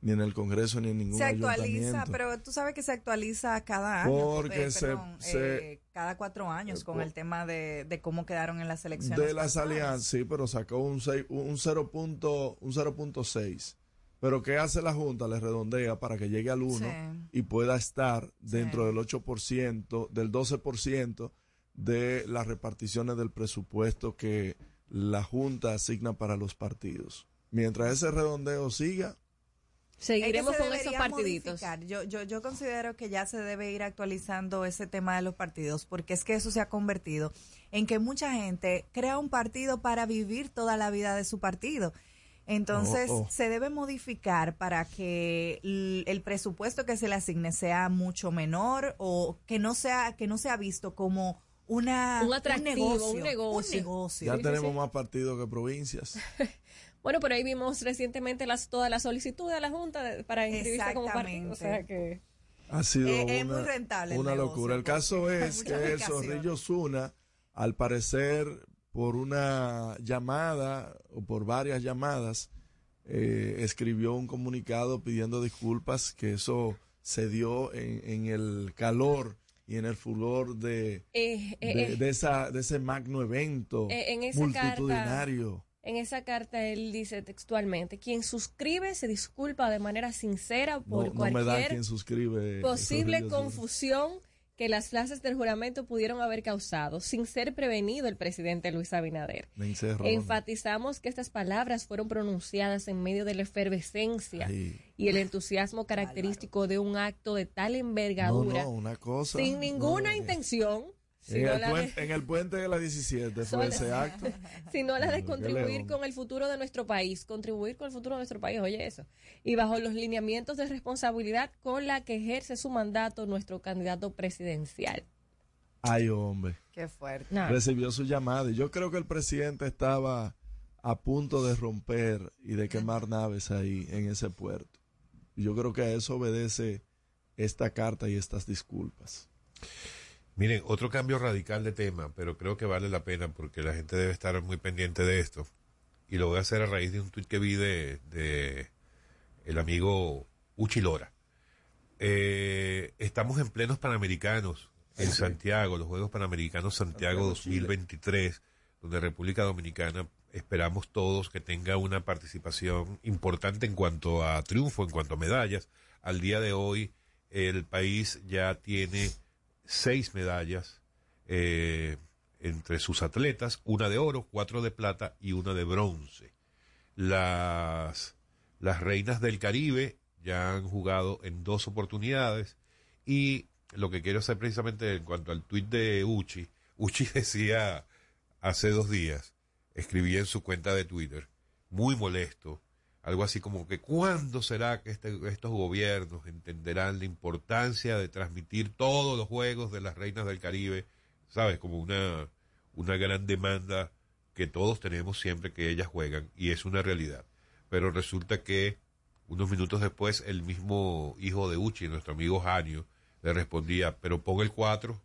ni en el Congreso ni en ningún se actualiza, pero tú sabes que se actualiza cada año, Porque eh, se- perdón, se- eh, cada cuatro años eh, con por- el tema de, de cómo quedaron en las elecciones. de las alianzas, sí, pero sacó un, seis- un 0. punto- un 0.6. Pero ¿qué hace la Junta? Le redondea para que llegue al 1 Sí. y pueda estar dentro Sí. del 8%, del 12% de las reparticiones del presupuesto que la Junta asigna para los partidos. Mientras ese redondeo siga, Seguiremos Es que se con esos partiditos. modificar. Yo, yo, yo considero que ya se debe ir actualizando ese tema de los partidos, porque es que eso se ha convertido en que mucha gente crea un partido para vivir toda la vida de su partido. Entonces, Oh, oh. se debe modificar para que el presupuesto que se le asigne sea mucho menor o que no sea que no sea visto como una Un atractivo, un negocio. un negocio. ya sí, tenemos sí. más partidos que provincias. *laughs* Bueno, pero ahí vimos recientemente las, toda la solicitud de la Junta de- para inscribirse como partido. O sea que Ha sido Eh, es una, muy rentable el una negocio, locura. El caso *laughs* es que. Zorrillo Zuna, al parecer, por una llamada o por varias llamadas, eh, escribió un comunicado pidiendo disculpas, que eso se dio en, en el calor y en el furor de, eh, eh, de, eh, de esa, de ese magno evento en esa multitudinario. en esa carta él dice textualmente, quien suscribe se disculpa de manera sincera No, por no me da cualquier quien suscribe. posible confusión que las frases del juramento pudieron haber causado sin ser prevenido el presidente Luis Abinader. Enfatizamos que estas palabras fueron pronunciadas en medio de la efervescencia Ay. y el entusiasmo característico de un acto de tal envergadura, no, una cosa. sin ninguna no, intención, En el, la, puente, de, en el puente de la 17 fue ese *laughs* acto. sino la de contribuir con el futuro de nuestro país, contribuir con el futuro de nuestro país, oye eso, y bajo los lineamientos de responsabilidad con la que ejerce su mandato nuestro candidato presidencial. Ay, hombre. Qué fuerte. No. Recibió su llamada. Y yo creo que el presidente estaba a punto de romper y de quemar naves ahí en ese puerto. Y yo creo que a eso obedece esta carta y estas disculpas. Miren, otro cambio radical de tema, pero creo que vale la pena porque la gente debe estar muy pendiente de esto. Y lo voy a hacer a raíz de un tuit que vi de, de el amigo Uchi Lora. Eh, estamos en plenos Panamericanos en Santiago, los Juegos Panamericanos Santiago Santiago, Chile. 2023, donde República Dominicana esperamos todos que tenga una participación importante en cuanto a triunfo, en cuanto a medallas. Al día de hoy, el país ya tiene seis medallas eh, entre sus atletas, una de oro, cuatro de plata y una de bronce. Las, las reinas del Caribe ya han jugado en dos oportunidades y lo que quiero hacer precisamente en cuanto al tuit de Uchi, *laughs* Uchi decía hace dos días, escribía en su cuenta de Twitter, muy molesto, algo así como que ¿cuándo será que este- estos gobiernos entenderán la importancia de transmitir todos los juegos de las reinas del Caribe? ¿Sabes? Como una, una gran demanda que todos tenemos siempre que ellas juegan y es una realidad. Pero resulta que unos minutos después el mismo hijo de Uchi, nuestro amigo Janio, le respondía, pero pon el 4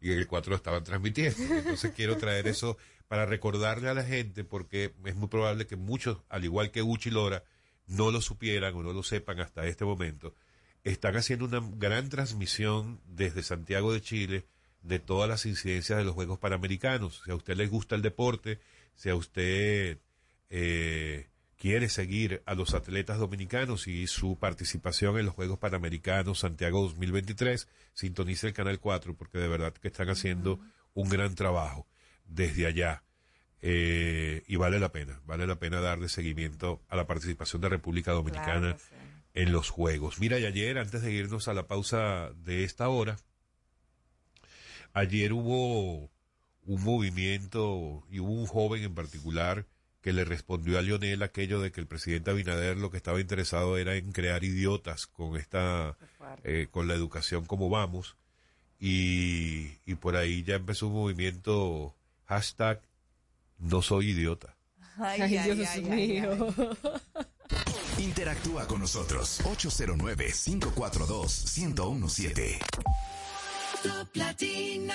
y en el 4 lo estaban transmitiendo. Entonces quiero traer *laughs* eso para recordarle a la gente porque es muy probable que muchos, al igual que Uchi Lora, no lo supieran o no lo sepan hasta este momento. Están haciendo una gran transmisión desde Santiago de Chile de todas las incidencias de los Juegos Panamericanos. Si a usted les gusta el deporte, si a usted eh, quiere seguir a los atletas dominicanos y su participación en los Juegos Panamericanos Santiago 2023, sintonice el Canal 4 porque de verdad que están haciendo un gran trabajo desde allá. Eh, y vale la pena, vale la pena darle seguimiento a la participación de República Dominicana en los Juegos. Mira, y ayer, antes de irnos a la pausa de esta hora, ayer hubo un movimiento y hubo un joven en particular que le respondió a Lionel aquello de que el presidente Abinader lo que estaba interesado era en crear idiotas con esta, eh, con la educación como vamos, y, y por ahí ya empezó un movimiento hashtag no soy idiota. Ay, Ay, ay, Dios ay, mío. *laughs* Interactúa con nosotros 809-542-1017. Top Latina.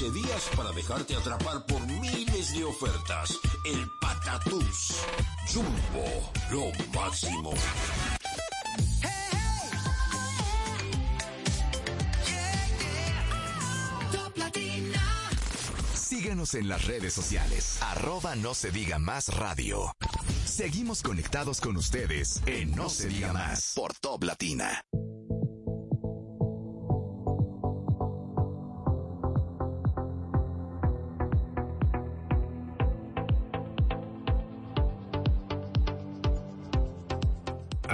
15 días para dejarte atrapar por miles de ofertas. El Patatús. Jumbo, lo máximo. Síguenos en las redes sociales. Arroba no se diga más radio. Seguimos conectados con ustedes en No se diga más por Top Latina.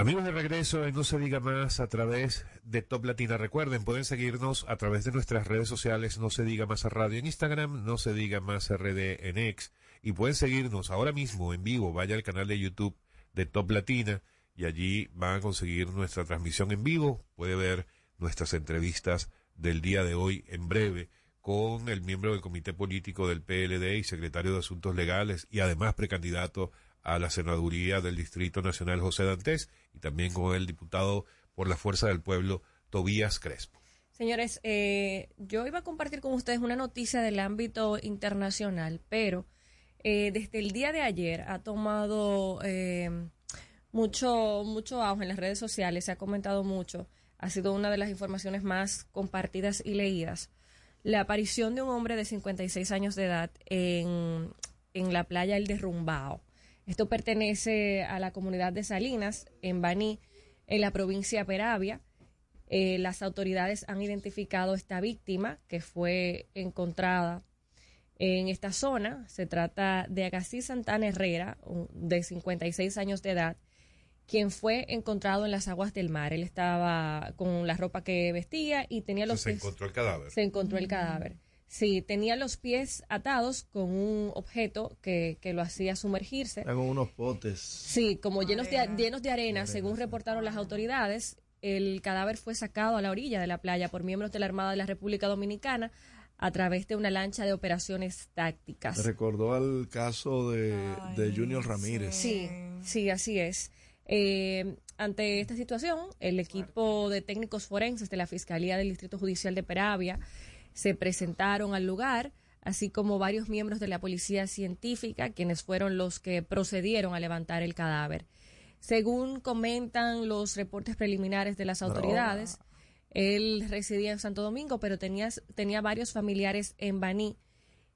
Amigos de regreso en No se diga más a través de Top Latina. Recuerden, pueden seguirnos a través de nuestras redes sociales No se diga más a radio en Instagram, No se diga más RD en X. Y pueden seguirnos ahora mismo en vivo. Vaya al canal de YouTube de Top Latina y allí van a conseguir nuestra transmisión en vivo. Puede ver nuestras entrevistas del día de hoy en breve con el miembro del comité político del PLD y secretario de Asuntos Legales y además precandidato a la senaduría del Distrito Nacional José Dantes y también con el diputado por la Fuerza del Pueblo Tobías Crespo. Señores, eh, yo iba a compartir con ustedes una noticia del ámbito internacional, pero eh, desde el día de ayer ha tomado eh, mucho, mucho auge en las redes sociales, se ha comentado mucho, ha sido una de las informaciones más compartidas y leídas. La aparición de un hombre de 56 años de edad en, en la playa El Derrumbao. Esto pertenece a la comunidad de Salinas, en Baní, en la provincia de Peravia. Eh, las autoridades han identificado esta víctima que fue encontrada en esta zona. Se trata de Agassi Santana Herrera, de 56 años de edad, quien fue encontrado en las aguas del mar. Él estaba con la ropa que vestía y tenía los se encontró el cadáver. se encontró el cadáver. Sí, tenía los pies atados con un objeto que, que lo hacía sumergirse. Con unos potes. Sí, como llenos de, llenos de arena, según reportaron las autoridades. El cadáver fue sacado a la orilla de la playa por miembros de la Armada de la República Dominicana a través de una lancha de operaciones tácticas. Me recordó al caso de, de Junior Ramírez. Sí, sí, así es. Eh, ante esta situación, el equipo de técnicos forenses de la Fiscalía del Distrito Judicial de Peravia se presentaron al lugar, así como varios miembros de la Policía Científica, quienes fueron los que procedieron a levantar el cadáver. Según comentan los reportes preliminares de las autoridades, él residía en Santo Domingo, pero tenía, tenía varios familiares en Baní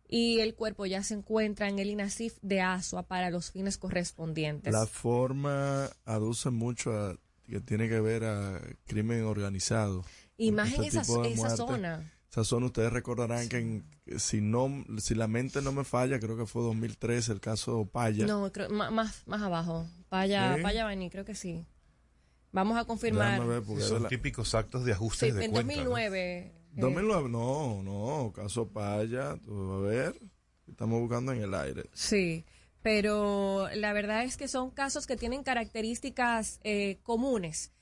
y el cuerpo ya se encuentra en el INASIF de Asua para los fines correspondientes. La forma aduce mucho a que tiene que ver a crimen organizado. Y más en Este esa, zona. Esa zona ustedes recordarán que en- que si no si la mente no me falla, creo que fue 2013 el caso Paya. No, creo- más, más abajo. Paya, ¿Sí? Paya Baní, creo que sí. Vamos a confirmar. Ver, Son la- típicos actos de Sí, ajustes de en cuenta. ¿no? 2009. eh, 2009, no, no, caso Paya, tú a ver, estamos buscando en el aire. Sí, pero la verdad es que son casos que tienen características eh, comunes.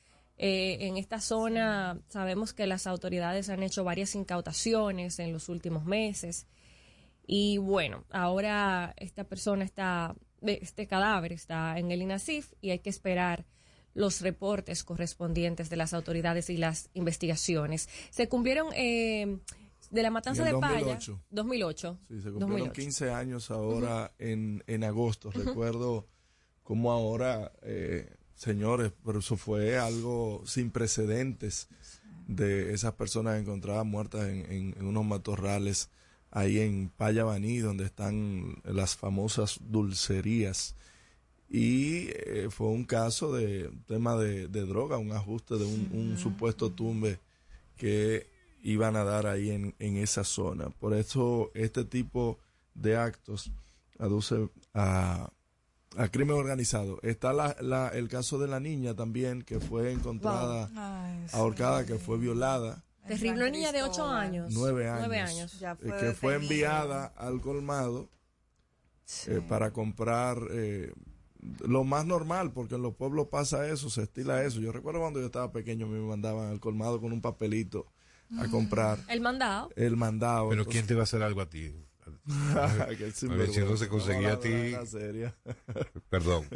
Eh, en esta zona sabemos que las autoridades han hecho varias incautaciones en los últimos meses. Y bueno, ahora esta persona está, este cadáver está en el INASIF y hay que esperar los reportes correspondientes de las autoridades y las investigaciones. Se cumplieron eh, de la matanza de Paya. 2008. 2008. Sí, se cumplieron 2008. 15 años ahora en, en agosto. Recuerdo cómo ahora, eh, señores, pero eso fue algo sin precedentes de esas personas encontradas muertas en, en- en unos matorrales ahí en Payabaní, donde están las famosas dulcerías. Y eh, fue un caso de tema de, de droga, un ajuste de un, un supuesto tumbe que iban a dar ahí en, en esa zona. Por eso este tipo de actos aduce a, a crimen organizado. Está la, la- el caso de la niña también que fue encontrada Ay, sí. ahorcada, que fue violada. Terrible, una niña de 8 años. Nueve años. Nueve años. Ya eh, fue que fue enviada al colmado eh, para comprar eh, lo más normal, porque en los pueblos pasa eso, se estila eso. Yo recuerdo cuando yo estaba pequeño, me mandaban al colmado con un papelito a comprar El mandado. el mandado. Pero Entonces- ¿quién te va a hacer algo a ti? *laughs* Qué a ver si sinvergüenza. no se conseguía a ti. *laughs* Perdón.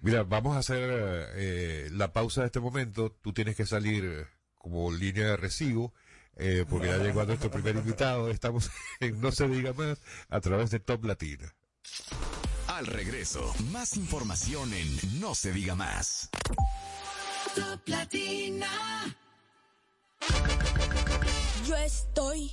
Mira, vamos a hacer eh, la pausa de este momento. Tú tienes que salir como línea de recibo, eh, porque ya llegó nuestro primer invitado. Estamos *laughs* en No se diga más a través de Top Latina. Al regreso, más información en No se diga más. Top Latina. Yo estoy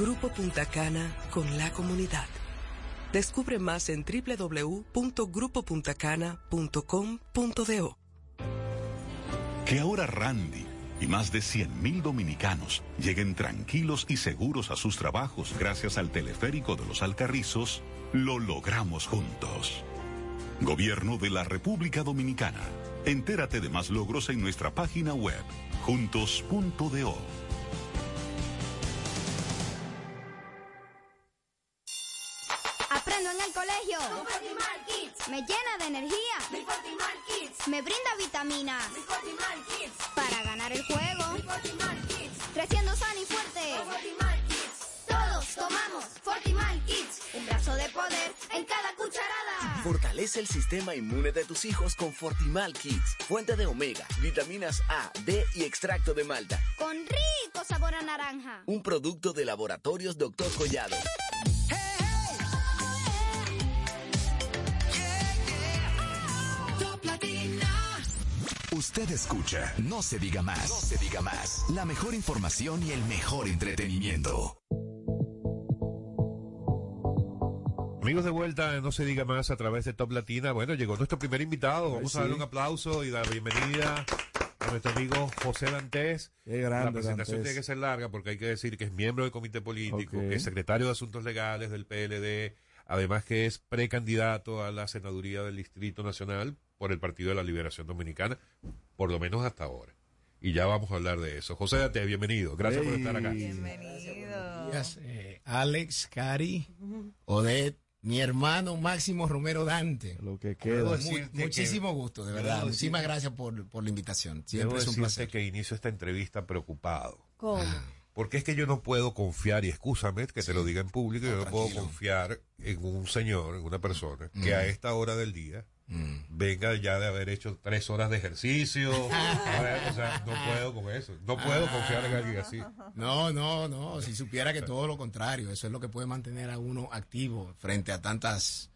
Grupo Punta Cana con la comunidad. Descubre más en www.grupopuntacana.com.do. Que ahora Randy y más de 100.000 dominicanos lleguen tranquilos y seguros a sus trabajos gracias al teleférico de los Alcarrizos, lo logramos juntos. Gobierno de la República Dominicana. Entérate de más logros en nuestra página web, juntos.do. Fortimal Kids. Me llena de energía. Mi Fortimal Kids. Me brinda vitaminas. Mi Fortimal Kids. Para ganar el juego. Mi Fortimal Kids. Creciendo sano y fuerte. Fortimal Kids. Todos tomamos Fortimal Kids. Un brazo de poder en cada cucharada. Fortalece el sistema inmune de tus hijos con Fortimal Kids. Fuente de omega, vitaminas A, D y extracto de malta. Con rico sabor a naranja. Un producto de laboratorios Doctor Collado. Usted escucha, no se diga más, no se diga más. La mejor información y el mejor entretenimiento. Amigos de vuelta, no se diga más a través de Top Latina. Bueno, llegó nuestro primer invitado. Vamos a darle un aplauso y dar bienvenida a nuestro amigo José Dantes. Qué grande, La presentación tiene que ser larga porque hay que decir que es miembro del comité político, que es secretario de Asuntos Legales del PLD, además que es precandidato a la senaduría del Distrito Nacional por el Partido de la Liberación Dominicana, por lo menos hasta ahora. Y ya vamos a hablar de eso. José Dantes, bienvenido. Gracias por estar acá. días, eh, Alex, Cari, Odette, mi hermano Máximo Romero Dante. Lo que Debo Mu- decirte que- muchísimo gusto, de verdad. Muchísimas gracias por, por la invitación. Siempre es un placer. que inicio esta entrevista preocupado. ¿Cómo? Porque es que yo no puedo confiar, y escúchame que te lo diga en público, yo no puedo confiar en un señor, en una persona, que Mm. a esta hora del día venga ya de haber hecho tres horas de ejercicio. *laughs* O sea, no puedo con eso. No puedo confiar en alguien así. No, no, no. Si supiera que todo lo contrario, eso es lo que puede mantener a uno activo frente a tantas,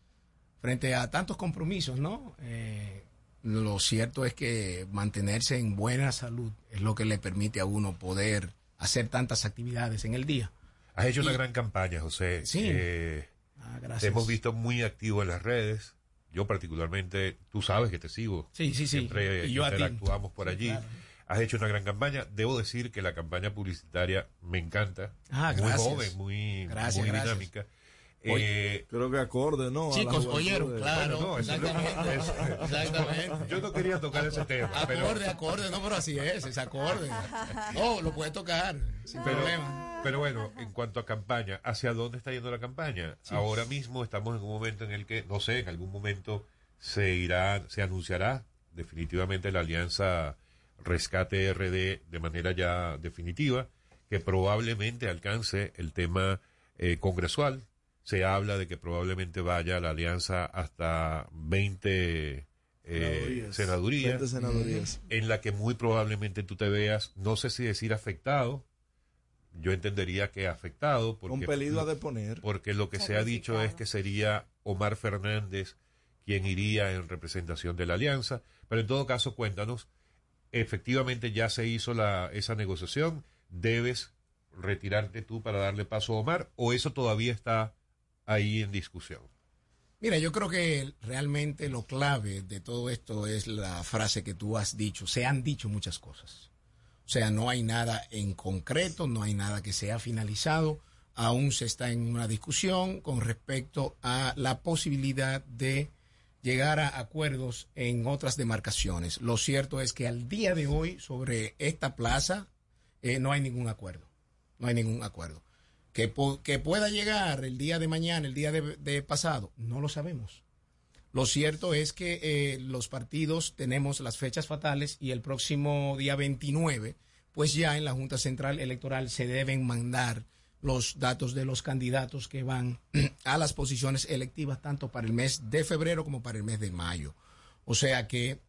frente a tantos compromisos, ¿no? Eh, lo cierto es que mantenerse en buena salud es lo que le permite a uno poder hacer tantas actividades en el día. Has hecho una gran campaña, José. Sí. Eh, Ah, gracias. Te hemos visto muy activo en las redes. Yo particularmente, tú sabes que te sigo. Sí, sí, sí. Siempre Y yo interactuamos por Sí, allí. claro. Has hecho una gran campaña. Debo decir que la campaña publicitaria me encanta. Ah, muy gracias. joven, muy, Gracias, muy gracias. dinámica. Oye, Eh, creo que acorde, ¿no? Chicos, oyeron, de- claro. Bueno, no, exactamente. eso- exactamente. yo no quería tocar ese tema. pero- Acorde, acorde, no, pero así es, es acorde. *laughs* No, lo puede tocar, sin pero, problema. pero bueno, en cuanto a campaña, ¿hacia dónde está yendo la campaña? Sí. Ahora mismo estamos en un momento en el que, no sé, en algún momento se irá, se anunciará definitivamente la alianza Rescate RD de manera ya definitiva, que probablemente alcance el tema eh, congresual. Se habla de que probablemente vaya la alianza hasta 20 eh, Senadurías. senadurías, 20 senadurías. en la que muy probablemente tú te veas, no sé si decir afectado, yo entendería que afectado, porque, Compelido a deponer. porque lo que se ha dicho es que sería Omar Fernández quien iría en representación de la alianza, pero en todo caso cuéntanos, efectivamente ya se hizo la, esa negociación, debes retirarte tú para darle paso a Omar o eso todavía está ahí en discusión. Mira, yo creo que realmente lo clave de todo esto es la frase que tú has dicho. Se han dicho muchas cosas. O sea, no hay nada en concreto, no hay nada que sea finalizado. Aún se está en una discusión con respecto a la posibilidad de llegar a acuerdos en otras demarcaciones. Lo cierto es que al día de hoy sobre esta plaza eh, no hay ningún acuerdo. No hay ningún acuerdo. Que, pueda llegar el día de mañana, el día de, de pasado, no lo sabemos. Lo cierto es que eh, los partidos tenemos las fechas fatales y el próximo día 29, pues ya en la Junta Central Electoral se deben mandar los datos de los candidatos que van *clears throat* a las posiciones electivas tanto para el mes de febrero como para el mes de mayo. O sea que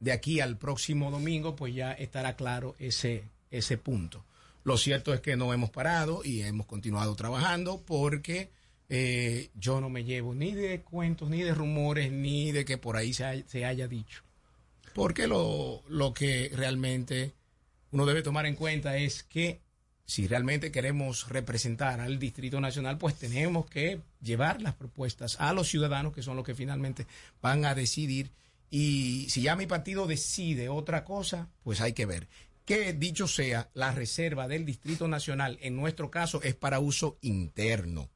de aquí al próximo domingo, pues ya estará claro ese, ese punto. Lo cierto es que no hemos parado y hemos continuado trabajando porque eh, yo no me llevo ni de cuentos, ni de rumores, ni de que por ahí se, se haya dicho. Porque lo, lo que realmente uno debe tomar en cuenta es que si realmente queremos representar al Distrito Nacional, pues tenemos que llevar las propuestas a los ciudadanos, que son los que finalmente van a decidir. Y si ya mi partido decide otra cosa, pues hay que ver. Que dicho sea, la reserva del Distrito Nacional, en nuestro caso, es para uso interno,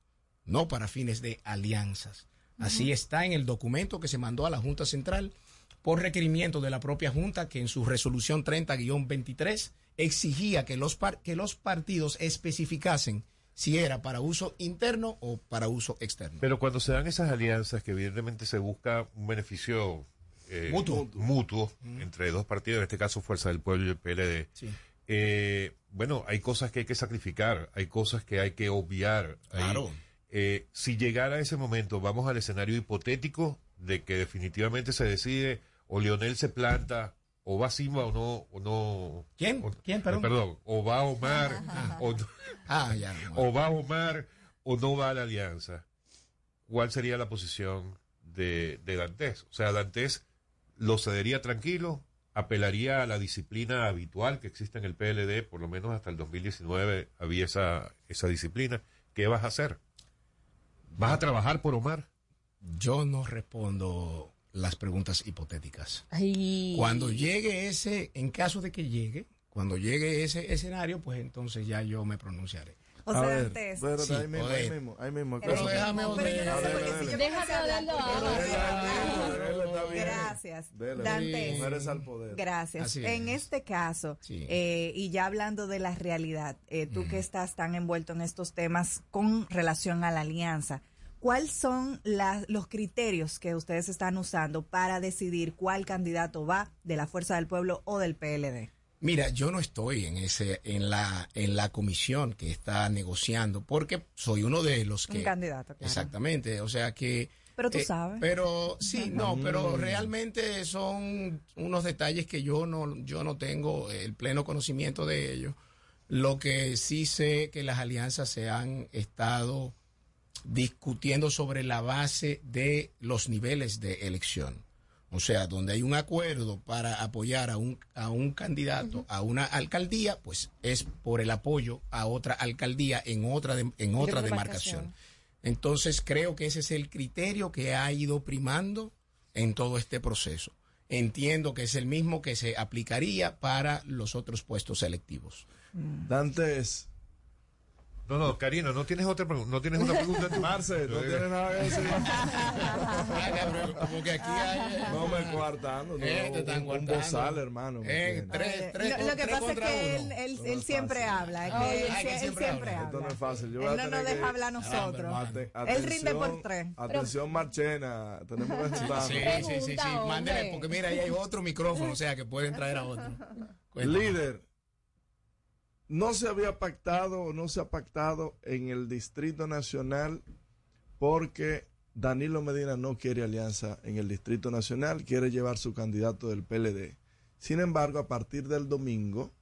no para fines de alianzas. Así está en el documento que se mandó a la Junta Central por requerimiento de la propia Junta, que en su resolución 30-23 exigía que los, par- que los partidos especificasen si era para uso interno o para uso externo. Pero cuando se dan esas alianzas, que evidentemente se busca un beneficio eh, Mutuo. mutuo entre dos partidos, en este caso Fuerza del Pueblo y el PLD, Sí. eh, bueno, hay cosas que hay que sacrificar, hay cosas que hay que obviar. Hay- Claro. eh, si llegara ese momento, vamos al escenario hipotético de que definitivamente se decide o Lionel se planta o va Simba o no o no ¿Quién? o- ¿Quién, perdón? eh, perdón o va Omar o, no- Ah, ya. *laughs* o va Omar o no va a la alianza ¿cuál sería la posición de, de Dantes? o sea Dantes lo cedería tranquilo apelaría a la disciplina habitual que existe en el PLD por lo menos hasta el 2019 había esa esa disciplina ¿qué vas a hacer? ¿vas a trabajar por Omar? Yo no respondo las preguntas hipotéticas. Ay. Cuando llegue ese, en caso de que llegue, cuando llegue ese escenario, pues entonces ya yo me pronunciaré. O A sea, ver, antes. pero Sí, ahí mismo, ahí mismo, ahí mismo. Pero ¿qué? déjame que hablarlo. Gracias. Mujeres al poder. Gracias. En es. este caso, eh, y ya hablando de la realidad, eh, tú que estás tan envuelto en estos temas con relación a la alianza, ¿cuáles son las- los criterios que ustedes están usando para decidir cuál candidato va de la Fuerza del Pueblo o del PLD? Mira, yo no estoy en ese, en la, en la comisión que está negociando, porque soy uno de los que. Un candidato, claro. Exactamente, o sea que. Pero tú eh, sabes. Pero sí, no, pero Mm. realmente son unos detalles que yo no, yo no tengo el pleno conocimiento de ellos. Lo que sí sé que las alianzas se han estado discutiendo sobre la base de los niveles de elección. O sea, donde hay un acuerdo para apoyar a un, a un candidato a una alcaldía, pues es por el apoyo a otra alcaldía en otra, de- en otra demarcación. demarcación. Entonces creo que ese es el criterio que ha ido primando en todo este proceso. Entiendo que es el mismo que se aplicaría para los otros puestos selectivos. Dantes, No, no, Karina, no tienes otra pregunta, no tienes una pregunta. tú? *laughs* Marce, no tienes nada que decir. *laughs* Como que aquí hay... No me coartando, no, Eh, te están un, bozal, hermano. ¿me Eh, entiendes? tres, tres, lo, lo que tres pasa es que él, él, él siempre habla, es que Ay, él, él siempre siempre habla. habla. Esto no es fácil. Yo Él no nos deja que- hablar a nosotros. Él rinde por tres. Atención, Marchena. Tenemos que juntarnos. Sí, sí, sí, sí. Mándele, porque mira, ahí hay otro micrófono, o sea, que pueden traer a otro. Cuéntame. Líder, no se había pactado o no se ha pactado en el Distrito Nacional porque Danilo Medina no quiere alianza en el Distrito Nacional, quiere llevar su candidato del PLD. Sin embargo, a partir del domingo,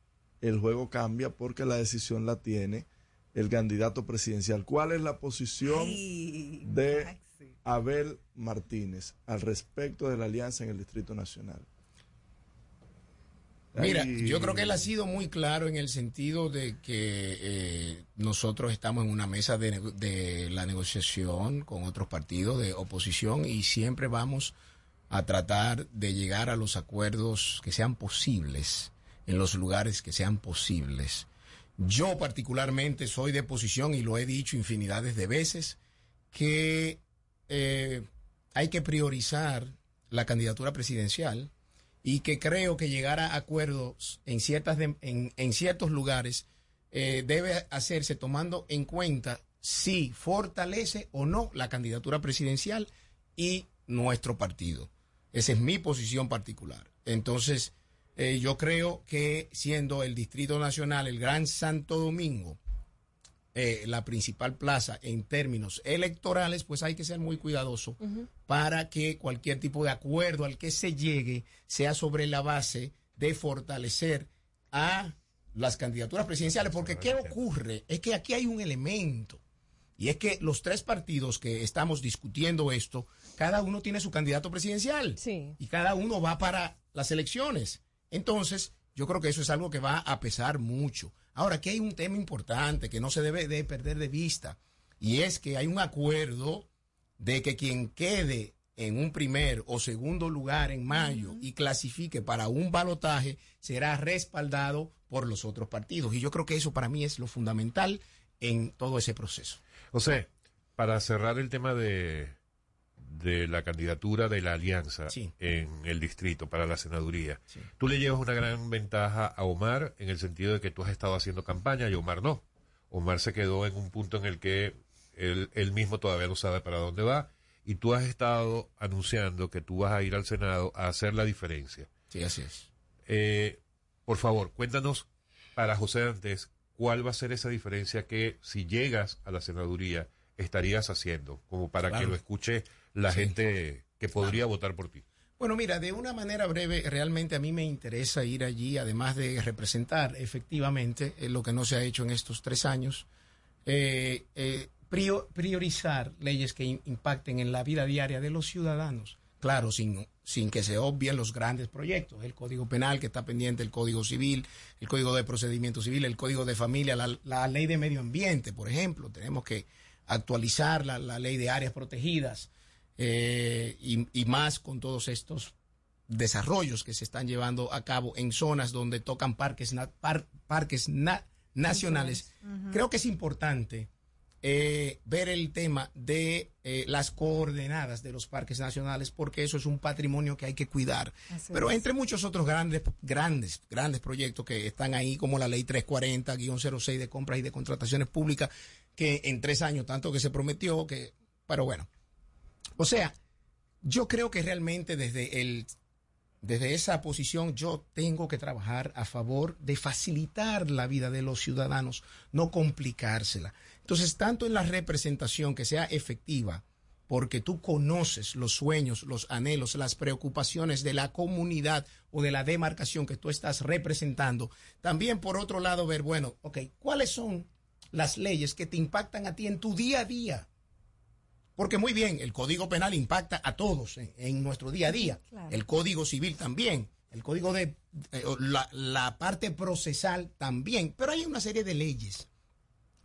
el juego cambia porque la decisión la tiene el candidato presidencial. ¿Cuál es la posición Ay, de. Abel Martínez al respecto de la alianza en el Distrito Nacional? Mira, Ay. yo creo que él ha sido muy claro en el sentido de que eh, nosotros estamos en una mesa de, de la negociación con otros partidos de oposición y siempre vamos a tratar de llegar a los acuerdos que sean posibles en los lugares que sean posibles. Yo particularmente soy de posición y lo he dicho infinidades de veces que eh, hay que priorizar la candidatura presidencial y que creo que llegar a acuerdos en, ciertas en, en ciertos lugares eh, debe hacerse tomando en cuenta si fortalece o no la candidatura presidencial y nuestro partido. Esa es mi posición particular. Entonces, eh, yo creo que siendo el Distrito Nacional el Gran Santo Domingo, eh, la principal plaza en términos electorales, pues hay que ser muy cuidadoso para que cualquier tipo de acuerdo al que se llegue sea sobre la base de fortalecer a las candidaturas presidenciales. Porque ¿qué ocurre? Es que aquí hay un elemento. Y es que los tres partidos que estamos discutiendo esto, cada uno tiene su candidato presidencial. Sí. Y cada uno va para las elecciones. Entonces, yo creo que eso es algo que va a pesar mucho. Ahora, aquí hay un tema importante que no se debe de perder de vista. Y es que hay un acuerdo de que quien quede en un primer o segundo lugar en mayo y clasifique para un balotaje será respaldado por los otros partidos. Y yo creo que eso para mí es lo fundamental en todo ese proceso. José, para cerrar el tema de, de la candidatura de la alianza Sí. en el distrito para la senaduría, tú le llevas una gran ventaja a Omar en el sentido de que tú has estado haciendo campaña y Omar no. Omar se quedó en un punto en el que él, él mismo todavía no sabe para dónde va y tú has estado anunciando que tú vas a ir al Senado a hacer la diferencia. Sí, así es. Eh, por favor, cuéntanos para José Dantes cuál va a ser esa diferencia que si llegas a la senaduría estarías haciendo, como para que lo escuche la Sí. gente que podría votar por ti? Bueno, mira, de una manera breve, realmente a mí me interesa ir allí, además de representar efectivamente eh, lo que no se ha hecho en estos tres años, eh, eh, prio- priorizar leyes que in- impacten en la vida diaria de los ciudadanos. Claro, sin, sin que se obvien los grandes proyectos, el Código Penal que está pendiente, el Código Civil, el Código de Procedimiento Civil, el Código de Familia, la, la Ley de Medio Ambiente, por ejemplo. Tenemos que actualizar la, la Ley de Áreas Protegidas eh, y, y más con todos estos desarrollos que se están llevando a cabo en zonas donde tocan parques, na- par- parques na- nacionales. Creo que es importante eh, ver el tema de eh, las coordenadas de los parques nacionales porque eso es un patrimonio que hay que cuidar. Así Pero es. entre muchos otros grandes, grandes, grandes proyectos que están ahí, como la ley 340-06 de compras y de contrataciones públicas, que en tres años tanto que se prometió, que, pero bueno. O sea, yo creo que realmente desde el desde esa posición yo tengo que trabajar a favor de facilitar la vida de los ciudadanos, no complicársela. Entonces, tanto en la representación que sea efectiva, porque tú conoces los sueños, los anhelos, las preocupaciones de la comunidad o de la demarcación que tú estás representando. También, por otro lado, ver, bueno, ok, ¿cuáles son las leyes que te impactan a ti en tu día a día? Porque muy bien, el Código Penal impacta a todos en, en nuestro día a día. Claro. El Código Civil también. El Código de... eh, la, la parte procesal también. Pero hay una serie de leyes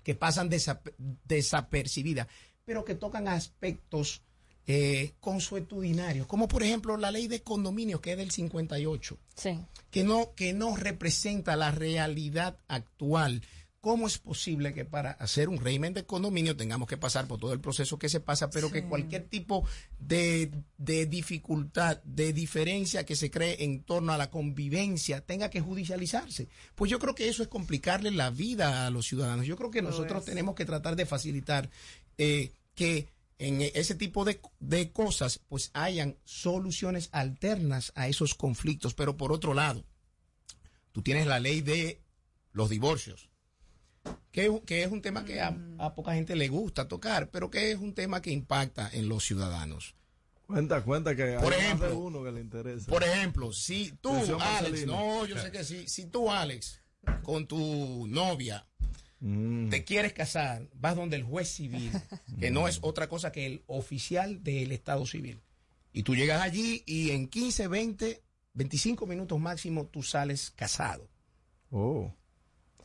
que pasan desap- desapercibidas, pero que tocan aspectos eh, consuetudinarios, como por ejemplo la ley de condominios, que es del 58 Sí. que no, que no representa la realidad actual. ¿Cómo es posible que para hacer un régimen de condominio tengamos que pasar por todo el proceso que se pasa, pero que cualquier tipo de, de dificultad, de diferencia que se cree en torno a la convivencia tenga que judicializarse? Pues yo creo que eso es complicarle la vida a los ciudadanos. Yo creo que nosotros tenemos que tratar de facilitar eh, que en ese tipo de, de cosas pues hayan soluciones alternas a esos conflictos. Pero por otro lado, tú tienes la ley de los divorcios, que, que es un tema que a, a poca gente le gusta tocar, pero que es un tema que impacta en los ciudadanos. Cuenta, cuenta que Por hay ejemplo, más de uno que le interesa. Por ejemplo, si tú, Atención, Alex, Marcelino. no, yo sé que sí, si tú, Alex, con tu novia, Mm. te quieres casar, vas donde el juez civil, que no es otra cosa que el oficial del Estado civil. Y tú llegas allí y en 15, 20, 25 minutos máximo tú sales casado. Oh.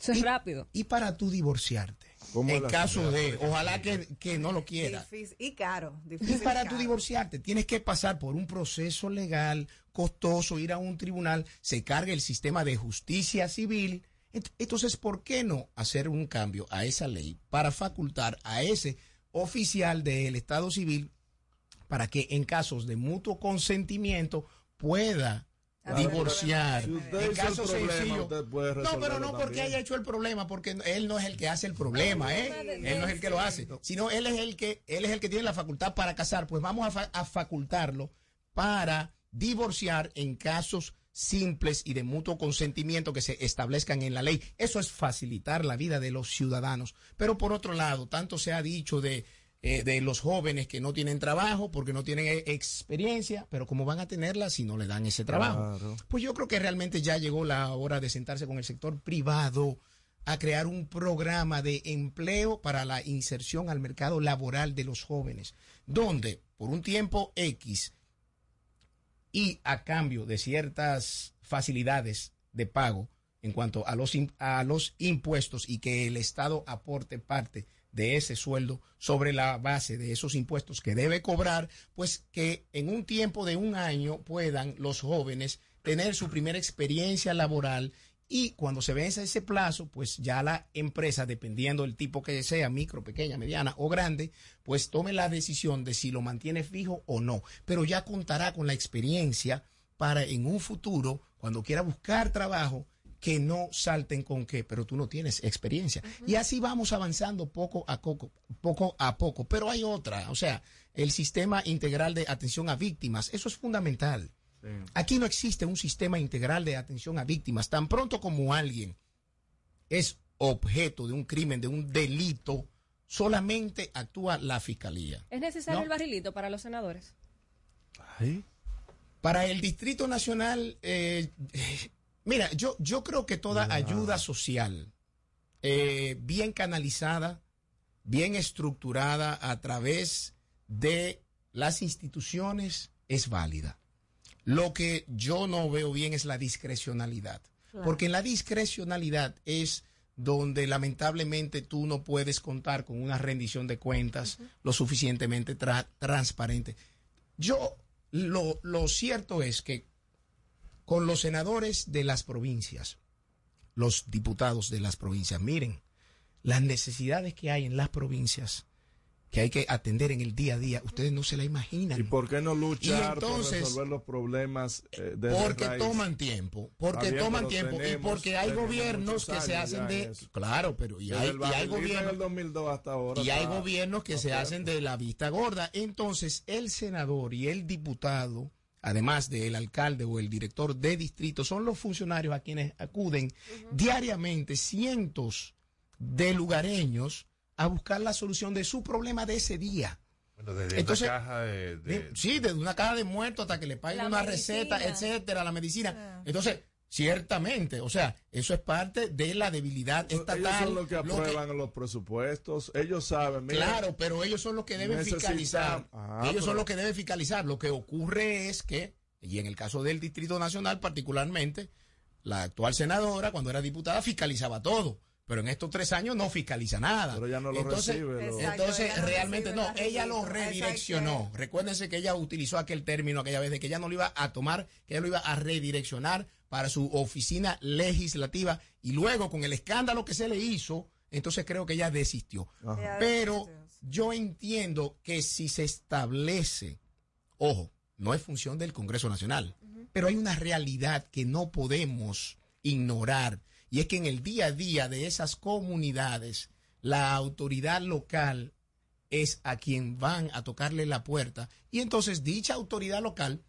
Eso es rápido. Y para tú divorciarte, en caso de, ojalá que, que no lo quiera. Difícil- y caro. Y Difícil para y tú caro. divorciarte tienes que pasar por un proceso legal costoso, ir a un tribunal, se carga el sistema de justicia civil. Ent- Entonces, ¿por qué no hacer un cambio a esa ley para facultar a ese oficial del Estado civil para que en casos de mutuo consentimiento pueda divorciar? Si usted En el caso problema, sencillo. usted puede No, pero no porque también. haya hecho el problema, porque él no es el que hace el problema, ¿eh? Él no es el que lo hace, sino él es el que él es el que tiene la facultad para casar. Pues vamos a, fa- a facultarlo para divorciar en casos simples y de mutuo consentimiento que se establezcan en la ley. Eso es facilitar la vida de los ciudadanos. Pero por otro lado, tanto se ha dicho de eh, de los jóvenes que no tienen trabajo porque no tienen eh, experiencia, pero ¿cómo van a tenerla si no le dan ese trabajo? Claro. Pues yo creo que realmente ya llegó la hora de sentarse con el sector privado a crear un programa de empleo para la inserción al mercado laboral de los jóvenes, donde por un tiempo X y a cambio de ciertas facilidades de pago en cuanto a los, a los impuestos y que el Estado aporte parte de ese sueldo sobre la base de esos impuestos que debe cobrar, pues que en un tiempo de un año puedan los jóvenes tener su primera experiencia laboral y cuando se vence ese plazo, pues ya la empresa, dependiendo del tipo que sea, micro, pequeña, mediana o grande, pues tome la decisión de si lo mantiene fijo o no. Pero ya contará con la experiencia para en un futuro, cuando quiera buscar trabajo, que no salten con que, pero tú no tienes experiencia. Y así vamos avanzando poco a poco, poco a poco. Pero hay otra, o sea, el sistema integral de atención a víctimas, eso es fundamental. Aquí no existe un sistema integral de atención a víctimas. Tan pronto como alguien es objeto de un crimen, de un delito, solamente actúa la fiscalía. ¿Es necesario No. el barrilito para los senadores? Para el Distrito Nacional, eh, mira, yo, yo creo que toda ayuda social eh, bien canalizada, bien estructurada a través de las instituciones es válida. Lo que yo no veo bien es la discrecionalidad. Porque en la discrecionalidad es donde lamentablemente tú no puedes contar con una rendición de cuentas lo suficientemente tra- transparente. Yo, lo, lo cierto es que con los senadores de las provincias, los diputados de las provincias, miren, las necesidades que hay en las provincias que hay que atender en el día a día, ustedes no se la imaginan. ¿Y por qué no luchar entonces- por resolver los problemas eh, desde Porque raíz? toman tiempo, porque toman tiempo y porque hay gobiernos que se hacen de eso. claro, pero y hay, y gobiernos el 2002 hasta ahora. y hay gobiernos que se hacen de la vista gorda. Entonces, el senador y el diputado, además del alcalde o el director de distrito, son los funcionarios a quienes acuden diariamente cientos de lugareños a buscar la solución de su problema de ese día. Bueno, desde Entonces, una caja de, de- Sí, desde una caja de muertos hasta que le paguen La una medicina. receta, etcétera, la medicina. Entonces, ciertamente, o sea, eso es parte de la debilidad estatal. Ellos son los que lo que- aprueban los presupuestos. Ellos saben. mira, Claro, pero ellos son los que deben fiscalizar. Ah, ellos pero- son los que deben fiscalizar. Lo que ocurre es que, y en el caso del Distrito Nacional particularmente, la actual senadora, cuando era diputada, fiscalizaba todo. Pero en estos tres años no fiscaliza nada. Pero ya no lo entonces, recibe, lo- entonces no realmente recibe no, la ella lo redireccionó. Recuérdense que ella utilizó aquel término aquella vez de que ella no lo iba a tomar, que ella lo iba a redireccionar para su oficina legislativa y luego con el escándalo que se le hizo, entonces creo que ella desistió. Pero yo entiendo que si se establece, ojo, no es función del Congreso Nacional, pero hay una realidad que no podemos ignorar y es que en el día a día de esas comunidades, la autoridad local es a quien van a tocarle la puerta y entonces dicha autoridad local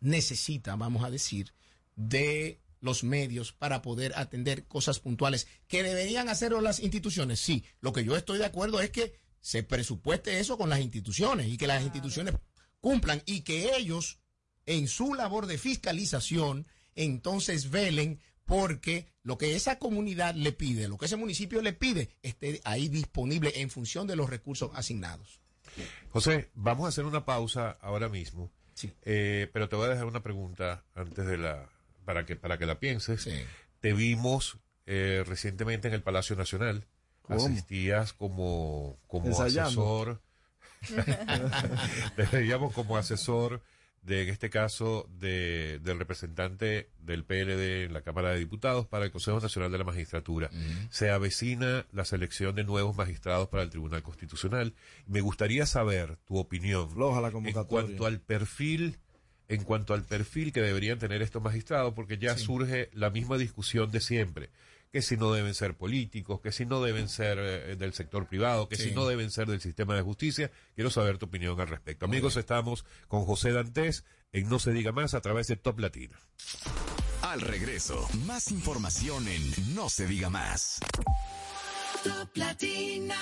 necesita, vamos a decir, de los medios para poder atender cosas puntuales que deberían hacerlo las instituciones. Sí, lo que yo estoy de acuerdo es que se presupueste eso con las instituciones y que las instituciones cumplan y que ellos en su labor de fiscalización entonces velen porque lo que esa comunidad le pide, lo que ese municipio le pide, esté ahí disponible en función de los recursos asignados. José, vamos a hacer una pausa ahora mismo. Eh, pero te voy a dejar una pregunta antes de la para que para que la pienses. Te vimos eh, recientemente en el Palacio Nacional. ¿Cómo? Asistías como como Ensayando. asesor. *laughs* Te veíamos como asesor de, en este caso, de, del representante del PLD en la Cámara de Diputados para el Consejo Nacional de la Magistratura. Se avecina la selección de nuevos magistrados para el Tribunal Constitucional. Me gustaría saber tu opinión la en cuanto al perfil en cuanto al perfil que deberían tener estos magistrados, porque ya surge la misma discusión de siempre, que si no deben ser políticos, que si no deben ser eh, del sector privado, que Sí. si no deben ser del sistema de justicia. Quiero saber tu opinión al respecto. Amigos, estamos con José Dantes en No se diga más a través de Top Latina. Al regreso, más información en No se diga más. Top Latina.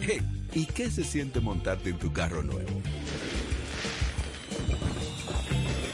Hey, ¿y qué se siente montarte en tu carro nuevo?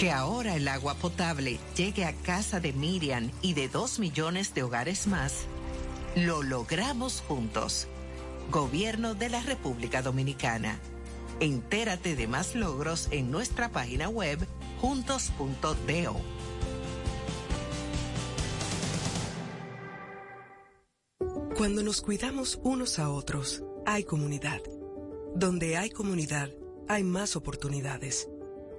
Que ahora el agua potable llegue a casa de Miriam y de dos millones de hogares más, lo logramos juntos. Gobierno de la República Dominicana. Entérate de más logros en nuestra página web juntos.do. Cuando nos cuidamos unos a otros, hay comunidad. Donde hay comunidad, hay más oportunidades.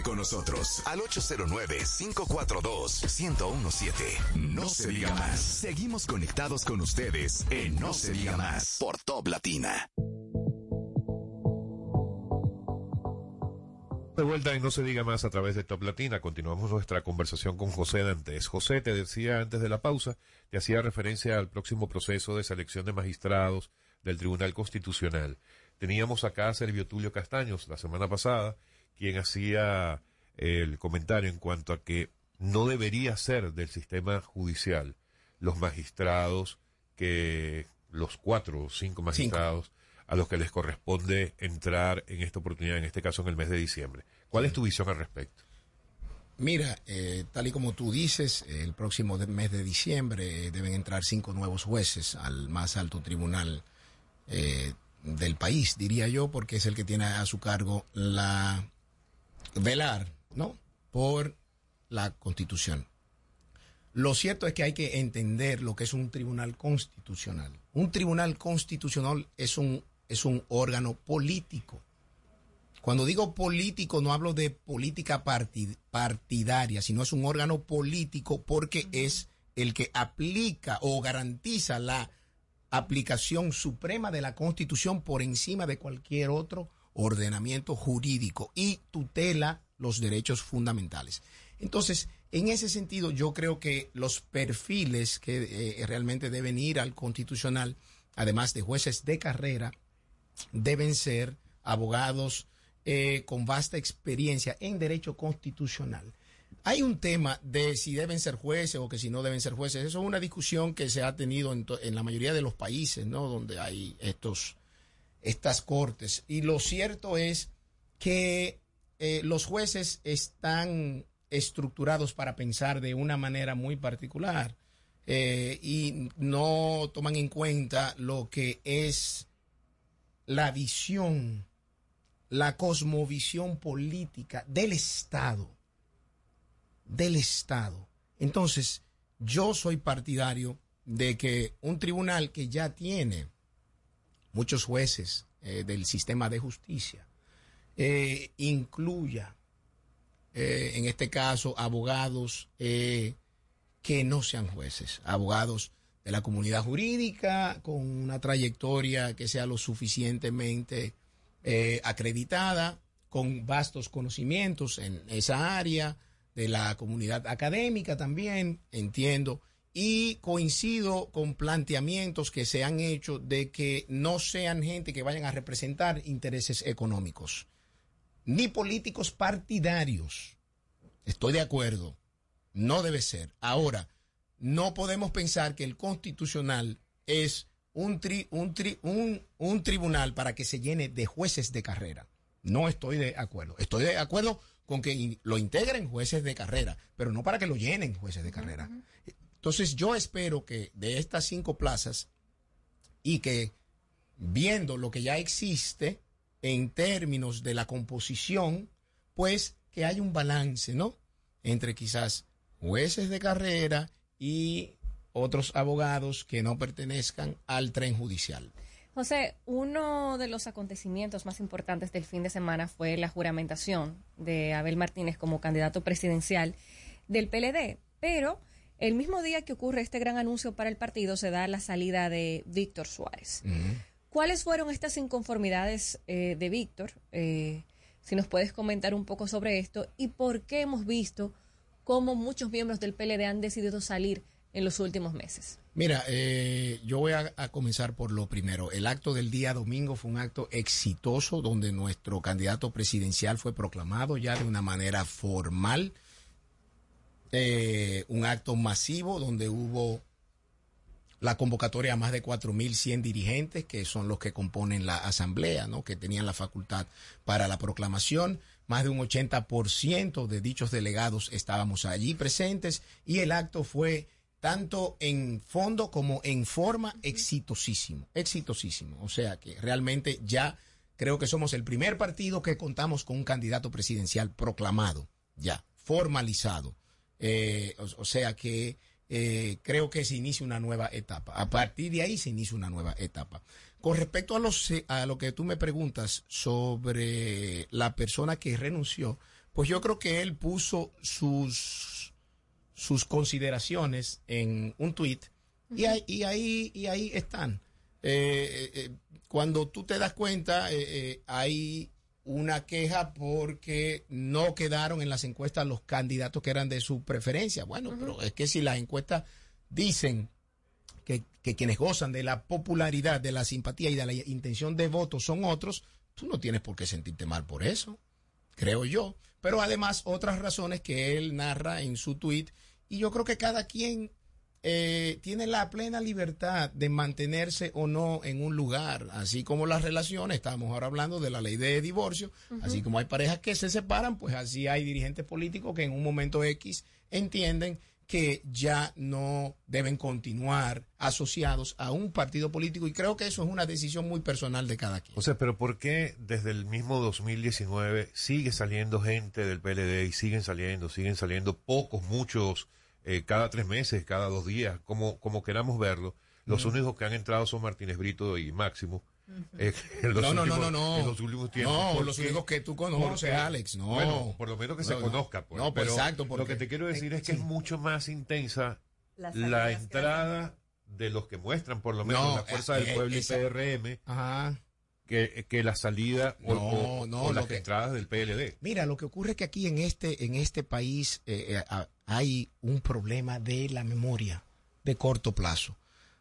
Con nosotros al 809-542-1017. No se diga más. Seguimos conectados con ustedes en No se diga más por Top Latina. De vuelta y no se diga más a través de Top Latina. Continuamos nuestra conversación con José Dantes. José, te decía antes de la pausa, te hacía referencia al próximo proceso de selección de magistrados del Tribunal Constitucional. Teníamos acá a Servio Tulio Castaños la semana pasada, quien hacía el comentario en cuanto a que no debería ser del sistema judicial los magistrados que los cuatro o cinco magistrados a los que les corresponde entrar en esta oportunidad, en este caso en el mes de diciembre. ¿Cuál es tu visión al respecto? Mira, eh, tal y como tú dices, eh, el próximo mes de diciembre eh, deben entrar cinco nuevos jueces al más alto tribunal eh, del país, diría yo, porque es el que tiene a su cargo la velar, ¿no? Por la Constitución. Lo cierto es que hay que entender lo que es un tribunal constitucional. Un tribunal constitucional es un, es un órgano político. Cuando digo político no hablo de política parti- partidaria, sino es un órgano político porque es el que aplica o garantiza la aplicación suprema de la Constitución por encima de cualquier otro ordenamiento jurídico y tutela los derechos fundamentales. Entonces, en ese sentido, yo creo que los perfiles que eh, realmente deben ir al constitucional, además de jueces de carrera, deben ser abogados eh, con vasta experiencia en derecho constitucional. Hay un tema de si deben ser jueces o que si no deben ser jueces. Eso es una discusión que se ha tenido en, en la mayoría de los países, ¿no? Donde hay estos, estas cortes. Y lo cierto es que eh, los jueces están estructurados para pensar de una manera muy particular eh, y no toman en cuenta lo que es la visión, la cosmovisión política del Estado, del Estado. Entonces, yo soy partidario de que un tribunal que ya tiene muchos jueces eh, del sistema de justicia, eh, incluya, eh, en este caso, abogados eh, que no sean jueces, abogados de la comunidad jurídica con una trayectoria que sea lo suficientemente acreditada, con vastos conocimientos en esa área, de la comunidad académica también, entiendo, y coincido con planteamientos que se han hecho de que no sean gente que vayan a representar intereses económicos, ni políticos partidarios. Estoy de acuerdo, no debe ser. Ahora, no podemos pensar que el constitucional es un, tri- un, tri- un, un tribunal para que se llene de jueces de carrera. No estoy de acuerdo. Estoy de acuerdo con que lo integren jueces de carrera, pero no para que lo llenen jueces de carrera. Entonces yo espero que de estas cinco plazas y que viendo lo que ya existe en términos de la composición, pues que haya un balance, ¿no? Entre quizás jueces de carrera y otros abogados que no pertenezcan al tren judicial. José, uno de los acontecimientos más importantes del fin de semana fue la juramentación de Abel Martínez como candidato presidencial del PLD, pero el mismo día que ocurre este gran anuncio para el partido se da la salida de Víctor Suárez. ¿Cuáles fueron estas inconformidades eh, de Víctor? Eh, si nos puedes comentar un poco sobre esto y por qué hemos visto cómo muchos miembros del PLD han decidido salir en los últimos meses. Mira, eh, yo voy a, a comenzar por lo primero. El acto del día domingo fue un acto exitoso donde nuestro candidato presidencial fue proclamado ya de una manera formal. Eh, un acto masivo donde hubo la convocatoria a más de 4.100 dirigentes, que son los que componen la asamblea, ¿no? que tenían la facultad para la proclamación. Más de un 80% de dichos delegados estábamos allí presentes y el acto fue tanto en fondo como en forma exitosísimo, exitosísimo. O sea que realmente ya creo que somos el primer partido que contamos con un candidato presidencial proclamado, ya, formalizado. Eh, o, o sea que eh, creo que se inicia una nueva etapa. A partir de ahí se inicia una nueva etapa. Con respecto a, los, a lo que tú me preguntas sobre la persona que renunció, pues yo creo que él puso sus, sus consideraciones en un tuit y, ahí, y, ahí, y ahí están. Eh, eh, cuando tú te das cuenta, eh, eh, hay una queja porque no quedaron en las encuestas los candidatos que eran de su preferencia. Bueno, pero es que si las encuestas dicen que, que quienes gozan de la popularidad, de la simpatía y de la intención de voto son otros, tú no tienes por qué sentirte mal por eso, creo yo. Pero además otras razones que él narra en su tweet y yo creo que cada quien eh, tiene la plena libertad de mantenerse o no en un lugar, así como las relaciones, estamos ahora hablando de la ley de divorcio, así como hay parejas que se separan, pues así hay dirigentes políticos que en un momento X entienden que ya no deben continuar asociados a un partido político y creo que eso es una decisión muy personal de cada quien. O sea, pero ¿por qué desde el mismo 2019 sigue saliendo gente del PLD y siguen saliendo, siguen saliendo pocos, muchos, eh, cada tres meses, cada dos días, como, como queramos verlo? Los únicos que han entrado son Martínez Brito y Máximo. eh, *laughs* No, no, no, no, no. En los últimos tiempos. No, ¿Por los únicos que tú conoces, Porque- Alex, no. Bueno, por lo menos que se No, no. conozca. Pues. No, pues, Pero exacto, Lo porque- que te quiero decir es que es mucho más intensa la entrada de los que muestran, por lo menos, No, la Fuerza eh, del Pueblo esa- y PRM, Ajá. que, que la salida o, No, o- no, o lo las que- entradas del PLD. Mira, lo que ocurre es que aquí en este, en este país eh, eh, a- hay un problema de la memoria de corto plazo.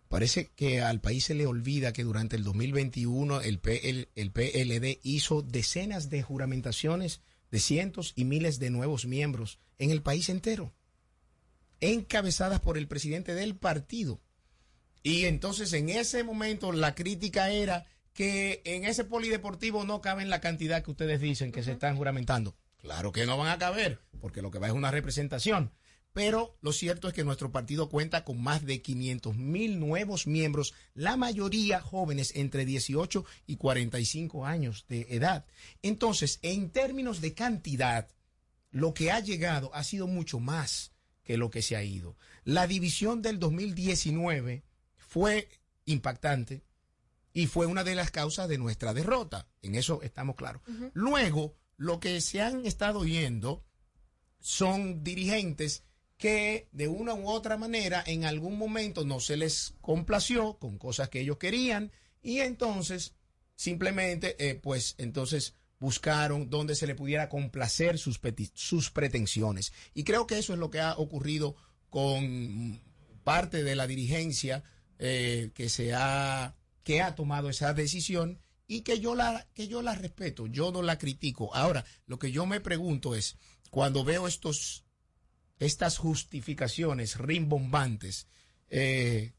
Parece que al país se le olvida que durante el 2021 el, PL el PLD hizo decenas de juramentaciones de cientos y miles de nuevos miembros en el país entero, encabezadas por el presidente del partido. Y entonces en ese momento la crítica era que en ese polideportivo no caben la cantidad que ustedes dicen que se están juramentando. Claro que no van a caber, porque lo que va es una representación. Pero lo cierto es que nuestro partido cuenta con más de 500 mil nuevos miembros, la mayoría jóvenes entre 18 y 45 años de edad. Entonces, en términos de cantidad, lo que ha llegado ha sido mucho más que lo que se ha ido. La división del 2019 fue impactante y fue una de las causas de nuestra derrota. En eso estamos claros. Luego, lo que se han estado yendo son dirigentes que de una u otra manera en algún momento no se les complació con cosas que ellos querían y entonces simplemente eh, pues entonces buscaron donde se le pudiera complacer sus, sus pretensiones. Y creo que eso es lo que ha ocurrido con parte de la dirigencia eh, que se ha que ha tomado esa decisión y que yo la que yo la respeto, yo no la critico. Ahora, lo que yo me pregunto es cuando veo estos estas justificaciones rimbombantes, eh,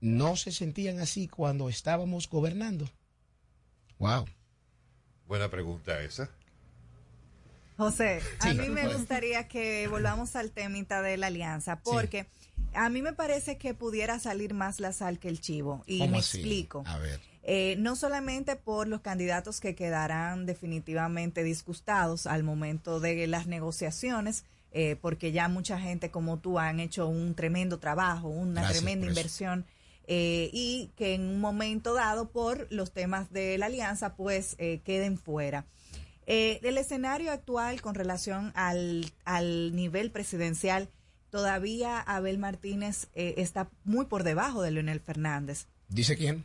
no se sentían así cuando estábamos gobernando. Wow. Buena pregunta esa. José, a mí me gustaría que volvamos al temita de la alianza, porque a mí me parece que pudiera salir más la sal que el chivo. Y ¿Cómo me así? explico. A ver. Eh, no solamente por los candidatos que quedarán definitivamente disgustados al momento de las negociaciones, eh, porque ya mucha gente como tú han hecho un tremendo trabajo, una Gracias tremenda inversión, eh, y que en un momento dado por los temas de la alianza pues eh, queden fuera. Eh, el escenario actual con relación al, al nivel presidencial, todavía Abel Martínez eh, está muy por debajo de Leonel Fernández. ¿Dice quién?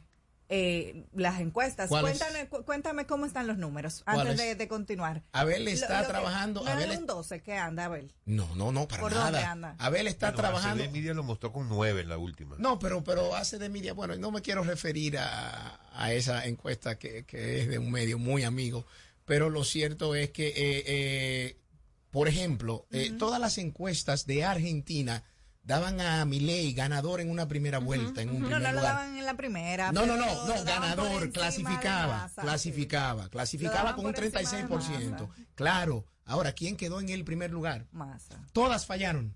Eh, las encuestas. Cuéntame, cu- cuéntame cómo están los números ¿Cuál antes es? de, de continuar. Abel está lo que- trabajando. No Abel es un 12 que anda, Abel. No, no, no, para ¿Por dónde nada. anda? Abel está Bueno, trabajando. ACD Media lo mostró con nueve en la última. No, pero, pero hace de media, bueno, no me quiero referir a, a esa encuesta que, que es de un medio muy amigo, pero lo cierto es que, eh, eh, por ejemplo, eh, todas las encuestas de Argentina daban a Milei ganador en una primera vuelta, en un No, primer no lo lugar. daban en la primera. No, no, no, lo no, ganador, clasificaba, Massa, clasificaba, Lo clasificaba con un por encima de 36%. Claro, ahora, ¿quién quedó en el primer lugar? Massa. Todas fallaron.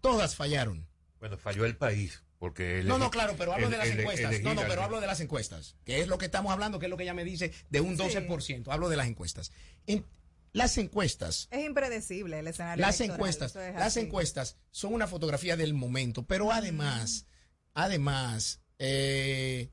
Todas fallaron. Bueno, falló el país. Porque No, no, claro, pero hablo el- de las el- encuestas. elegir No, no, pero hablo de las encuestas, que es lo que estamos hablando, que es lo que ella me dice de un 12%. Hablo de las encuestas. En las encuestas, Es impredecible el escenario. las electoral, encuestas, es las encuestas son una fotografía del momento, pero además, además, eh,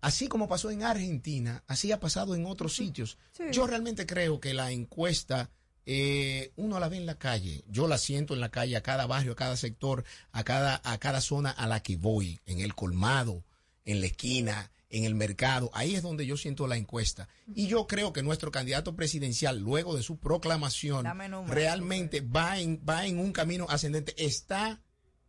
así como pasó en Argentina, así ha pasado en otros sitios. Sí. Yo realmente creo que la encuesta eh, uno la ve en la calle, yo la siento en la calle, a cada barrio, a cada sector, a cada, a cada zona a la que voy, en el colmado, en la esquina, en el mercado, ahí es donde yo siento la encuesta. Y yo creo que nuestro candidato presidencial, luego de su proclamación, realmente va en, va en un camino ascendente, está,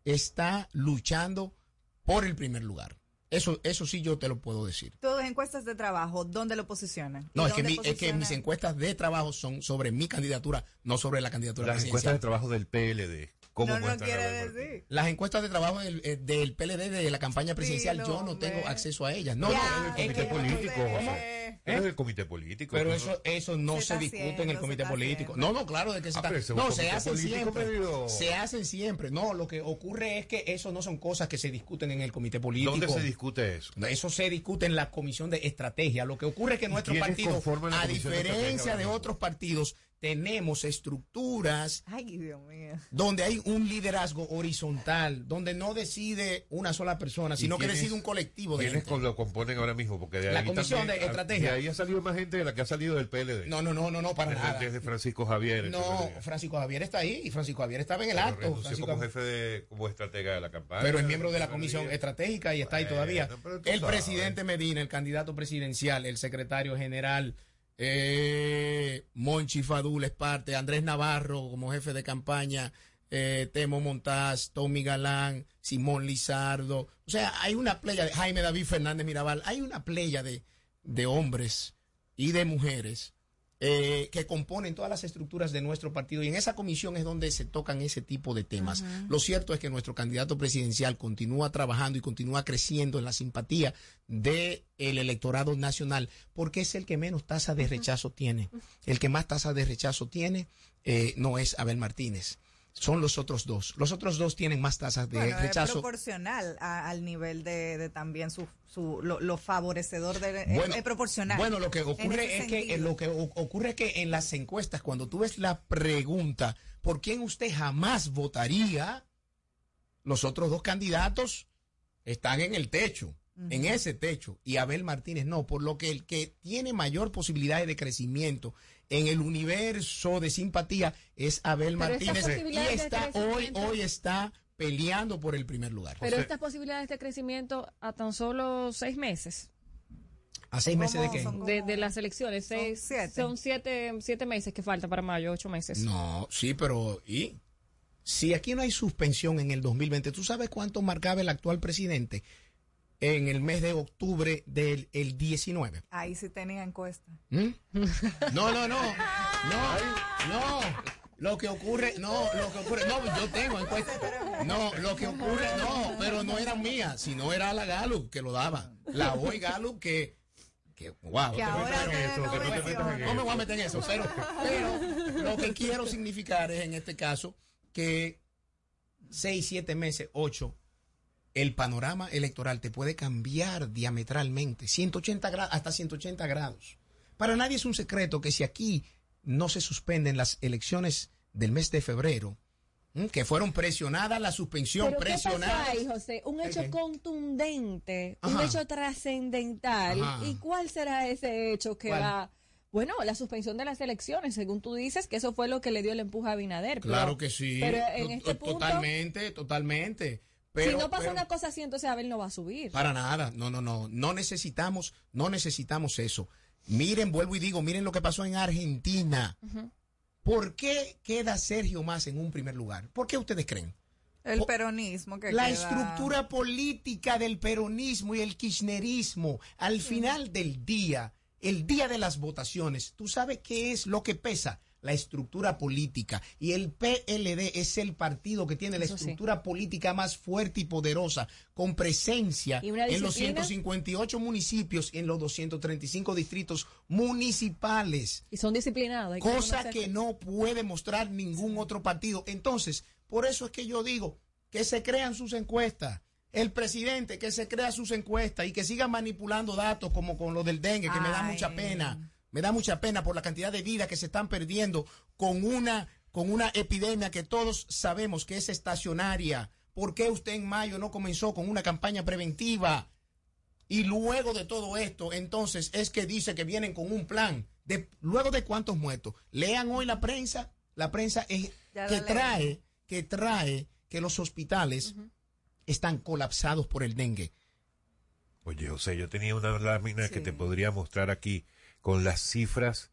está luchando por el primer lugar. Eso, eso sí yo te lo puedo decir. Tus encuestas de trabajo, ¿dónde lo posicionan? No, ¿Y es que, mi- es que mis encuestas de trabajo son sobre mi candidatura, no sobre la candidatura Las encuestas de trabajo del PLD. ¿Cómo No, quiere decir. Las encuestas de trabajo del, eh, del PLD de la campaña presidencial, yo no tengo hombre. acceso a ellas. No, Ya, no, El es comité que- político. José. Eres el comité político. Pero eso, eso no Se discute en el comité político. haciendo. No, no, claro, de que se Ah, está. es No, se comité hacen político, siempre. pero- Se hacen siempre. No, lo que ocurre es que eso no son cosas que se discuten en el comité político. ¿Dónde se discute eso? Eso se discute en la comisión de estrategia. Lo que ocurre es que nuestro partido, a de diferencia de otros partidos, tenemos estructuras Ay, Dios mío. donde hay un liderazgo horizontal, donde no decide una sola persona, ¿Y sino que decide un colectivo de ¿Quiénes gente. con- lo componen ahora mismo? Porque de La ahí comisión también- de estrategia. De ahí ha salido más gente de la que ha salido del PLD. No, no, no, no, no, para desde, nada. desde Francisco Javier. No. Francisco Javier está ahí y Francisco Javier estaba en el Pero acto. Francisco como jefe de, como estratega de la campaña. pero es miembro de la comisión estratégica y está ahí todavía. El sabes. presidente Medina, el candidato presidencial, el secretario general, eh, Monchi Fadul es parte, Andrés Navarro como jefe de campaña, eh, Temo Montaz, Tommy Galán, Simón Lizardo. O sea, hay una playa de Jaime David Fernández Mirabal, hay una playa de, de hombres y de mujeres eh, que componen todas las estructuras de nuestro partido y en esa comisión es donde se tocan ese tipo de temas. Lo cierto es que nuestro candidato presidencial continúa trabajando y continúa creciendo en la simpatía del electorado nacional porque es el que menos tasa de rechazo tiene. El que más tasa de rechazo tiene eh, no es Abel Martínez. Son los otros dos. Los otros dos tienen más tasas de Bueno, es rechazo. proporcional a- al nivel de, de también su, su lo, lo favorecedor de Bueno, es, es proporcional. Bueno, lo que ocurre es que eh, lo que ocurre es que en las encuestas cuando tú ves la pregunta por quién usted jamás votaría, los otros dos candidatos están en el techo, en ese techo y Abel Martínez no, por lo que el que tiene mayor posibilidades de crecimiento en el universo de simpatía es Abel Pero Martínez y está hoy hoy está peleando por el primer lugar. Pero estas posibilidades de crecimiento a tan solo seis meses. ¿A seis meses de ¿Cómo qué? son? De, de las elecciones, seis, siete. son siete, siete meses que faltan para mayo, ocho meses. No, sí, pero ¿y? Si aquí no hay suspensión en el 2020, ¿tú sabes cuánto marcaba el actual presidente en el mes de octubre del el 19? Ahí sí tenía encuesta. ¿Mm? *laughs* No, no, no, no, no. Lo que ocurre, no, lo que ocurre, no, yo tengo encuesta. No, lo que ocurre, no, pero no era mía, sino era la Gallup que lo daba. La hoy Gallup que, que wow. Que ahora en te eso, que no te menciona. metas en No me voy a meter en eso, pero, pero lo que quiero significar es en este caso que seis, siete meses, ocho, el panorama electoral te puede cambiar diametralmente, 180 grados, hasta 180 grados. Para nadie es un secreto que si aquí no se suspenden las elecciones del mes de febrero, que fueron presionadas, la suspensión Pero ¿qué pasó presionada. José? Un hecho contundente, un hecho trascendental. Ajá. ¿Y cuál será ese hecho que ¿Cuál? va? Bueno, la suspensión de las elecciones, según tú dices, que eso fue lo que le dio el empuje a Abinader. pero- Claro que sí. Pero en este to- punto, Totalmente, totalmente. Pero- si no pasa pero- una cosa así, entonces Abel no va a subir. Para nada, no, no, no, no necesitamos, no necesitamos eso. Miren, vuelvo y digo, miren lo que pasó en Argentina. ¿Por qué queda Sergio Más en un primer lugar? ¿Por qué ustedes creen? El peronismo que La queda- estructura política del peronismo y el kirchnerismo, al final del día, el día de las votaciones, ¿tú sabes qué es lo que pesa? La estructura política. Y el PLD es el partido que tiene la sí. estructura política más fuerte y poderosa, con presencia ¿Y una en los disciplina? 158 municipios y en los 235 distritos municipales Y son disciplinados. que cosa que no puede mostrar ningún otro partido. Entonces, por eso es que yo digo que se crean sus encuestas. El presidente que se crea sus encuestas y que siga manipulando datos como con lo del dengue, que me da mucha pena. Me da mucha pena por la cantidad de vidas que se están perdiendo con una, con una epidemia que todos sabemos que es estacionaria. ¿Por qué usted en mayo no comenzó con una campaña preventiva? Y luego de todo esto, entonces es que dice que vienen con un plan. De, luego de cuántos muertos. Lean hoy la prensa. La prensa es, Ya que trae, que trae que los hospitales están colapsados por el dengue. Oye, José, yo tenía una lámina que te podría mostrar aquí con las cifras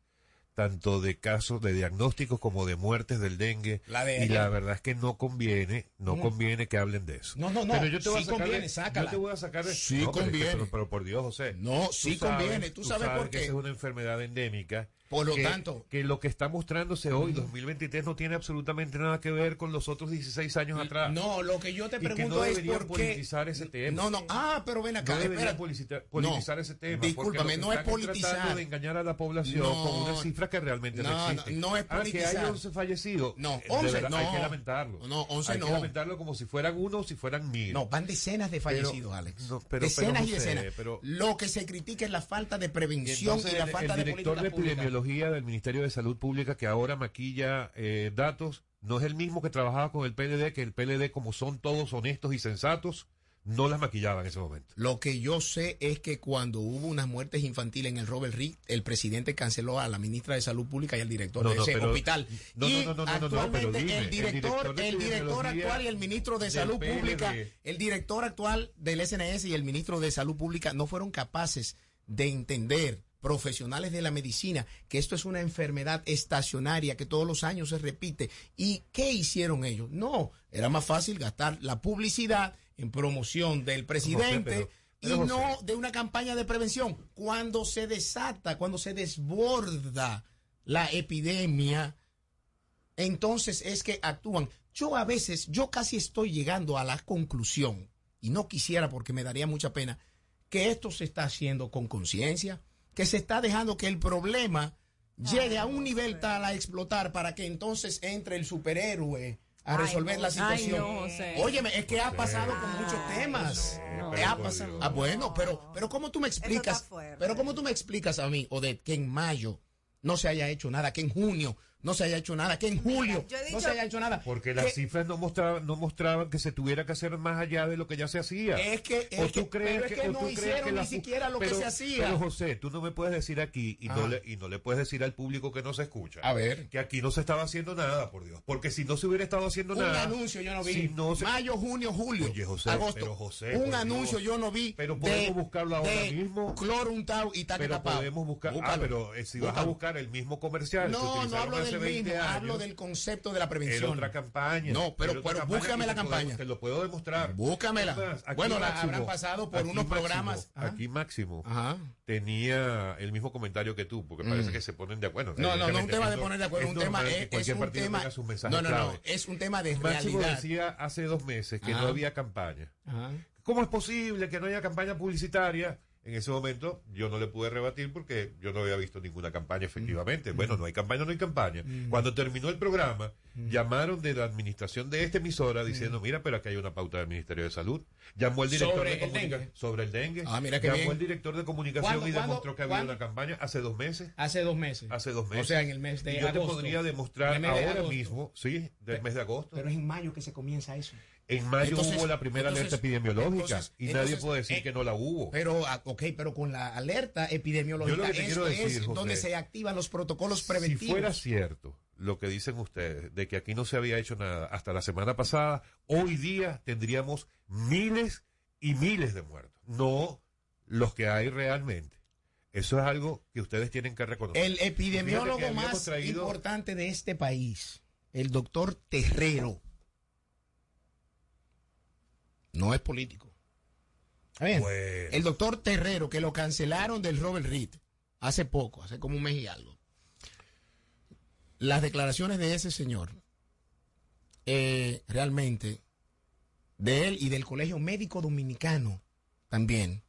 tanto de casos de diagnósticos como de muertes del dengue. La de y la verdad es que no conviene, no Mm. conviene que hablen de eso. No, no, no, Pero yo te voy sí a sacar de- conviene, sácala. Yo te voy a sacar de Sí no, que- conviene. pero, pero por Dios, José. No, tú sí sabes- conviene. ¿Tú sabes por que qué? esa es una enfermedad endémica. Por lo que- tanto- Que lo que está mostrándose hoy, 2023, no tiene absolutamente nada que ver con los otros 16 años atrás. No, lo que yo te Y pregunto no es deberían por qué. politizar ese tema. No, no. Ah, pero ven acá. No debería espera. politizar, politizar No, ese tema. discúlpame, no es politizar. tratando de engañar a la población No, con unas cifras que realmente no, no, no, existen. no es Ah, que hay politizar. 11 fallecidos. No, De 11 verdad, Hay no. que lamentarlo. No, 11 hay no. que lamentarlo como si fueran uno o si fueran mil. No, van decenas de Pero- fallecidos, Alex. no, pero- decenas pero, y decenas. pero- Lo que se critica es la falta de Y prevención entonces y la el- falta el director de política pública. Epidemiología del Ministerio de Salud Pública que ahora maquilla eh, datos no es el mismo que trabajaba con el PLD, que el PLD como son todos honestos y sensatos no las maquillaba en ese momento. Lo que yo sé es que cuando hubo unas muertes infantiles en el Robert Reed, el presidente canceló a la ministra de Salud Pública y al director No, de no, ese pero- hospital. no, y no, no, no, pero actualmente dime, el el director, el director actual y el ministro de Salud PLD. Pública, el director actual del SNS y el ministro de Salud Pública no fueron capaces de entender profesionales de la medicina que esto es una enfermedad estacionaria que todos los años se repite. ¿Y qué hicieron ellos? No, era más fácil gastar la publicidad en promoción del presidente pero- pero, y no de una campaña de prevención. Cuando se desata, cuando se desborda la epidemia, entonces es que actúan. Yo a veces, yo casi estoy llegando a la conclusión, y no quisiera porque me daría mucha pena, que esto se está haciendo con conciencia, que se está dejando que el problema llegue a un nivel tal a explotar para que entonces entre el superhéroe a Ay, resolver la situación. Ay, no. Óyeme, es que ha pasado con muchos temas. ha pasado-. Ah, bueno, pero, pero ¿cómo tú me explicas? Pero ¿cómo tú me explicas a mí, Odette, que en mayo no se haya hecho nada, que en junio no se haya hecho nada, que en julio no se haya hecho nada? Porque las Que- cifras no mostraban, no mostraban que se tuviera que hacer más allá de lo que ya se hacía. Es que- es ¿O que- tú crees pero es que o no hicieron la ni siquiera lo que se hacía. Pero José, tú no me puedes decir aquí y, Ah. no le, y no le puedes decir al público que no se escucha. A ver. Que aquí no se estaba haciendo nada, por Dios. Porque si no se hubiera estado haciendo Un nada. anuncio yo no vi. si no se- Mayo, junio, julio, Oye, José, agosto. pero José, un anuncio Dios. yo no vi. Pero podemos buscarlo ahora de mismo. Cloro untado y taque Pero tapado. podemos buscar. Ah, pero eh, si vas a buscar el mismo comercial. No, no hablo hace del 20 mismo, años, hablo del concepto de la prevención. otra campaña. No, pero- pero campaña búscame la campaña. te lo puedo demostrar. Búscamela. Bueno, la habrán pasado por unos Máximo- programas. Ajá. Aquí Máximo Ajá. tenía el mismo comentario que tú, porque parece Mm. que se ponen de acuerdo. No, no, no, un tema de poner de acuerdo, un es tema es, es un tema. No, no, no, es un tema de Máximo realidad. decía hace dos meses que no había campaña. ¿Cómo es posible que no haya campaña publicitaria? En ese momento yo no le pude rebatir porque yo no había visto ninguna campaña efectivamente. Mm. Bueno, no hay campaña, no hay campaña. Cuando terminó el programa, Mm. llamaron de la administración de esta emisora diciendo, mira, pero aquí hay una pauta del Ministerio de Salud. Llamó el director Sobre de el comunica- dengue. sobre el dengue. Ah, mira qué Llamó bien. el director de comunicación ¿Cuándo, y demostró que había cuándo? una campaña hace dos meses. Hace dos meses. Hace dos meses. O sea, en el mes de Y yo agosto. te podría demostrar de ahora mismo, sí, del mes de agosto. Pero es en mayo que se comienza eso. En mayo Entonces- hubo la primera entonces- alerta epidemiológica entonces- y nadie puede decir eh, que no la hubo. Pero, ah, ok, pero con la alerta epidemiológica Yo lo que te esto quiero decir, es José, donde se activan los protocolos Si preventivos. fuera cierto lo que dicen ustedes, de que aquí no se había hecho nada hasta la semana pasada, hoy día tendríamos miles y miles de muertos, no los que hay realmente. Eso es algo que ustedes tienen que reconocer. El epidemiólogo más traído- importante de este país, el doctor Terrero, no es político. El doctor Terrero, que lo cancelaron del Robert Reed hace poco, hace como un mes y algo. Las declaraciones de ese señor, eh, realmente, de él y del Colegio Médico Dominicano también,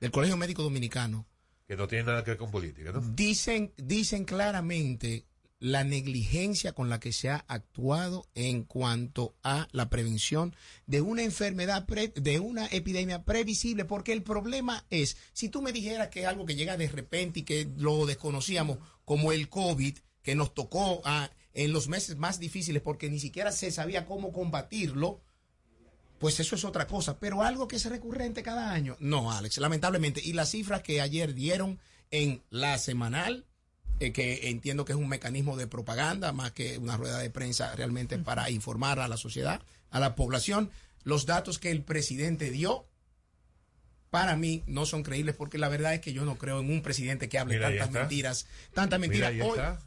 del Colegio Médico Dominicano, Que no tiene nada que ver con política, ¿no? Dicen, dicen claramente la negligencia con la que se ha actuado en cuanto a la prevención de una enfermedad, pre- de una epidemia previsible, porque el problema es, si tú me dijeras que es algo que llega de repente y que lo desconocíamos, como el COVID, que nos tocó ah, en los meses más difíciles porque ni siquiera se sabía cómo combatirlo, pues eso es otra cosa. Pero algo que es recurrente cada año, no, Alex, lamentablemente. Y las cifras que ayer dieron en la semanal, eh, que entiendo que es un mecanismo de propaganda más que una rueda de prensa realmente para informar a la sociedad, a la población, los datos que el presidente dio. Para mí no son creíbles porque la verdad es que yo no creo en un presidente que hable Mira, tantas mentiras, tantas mentiras.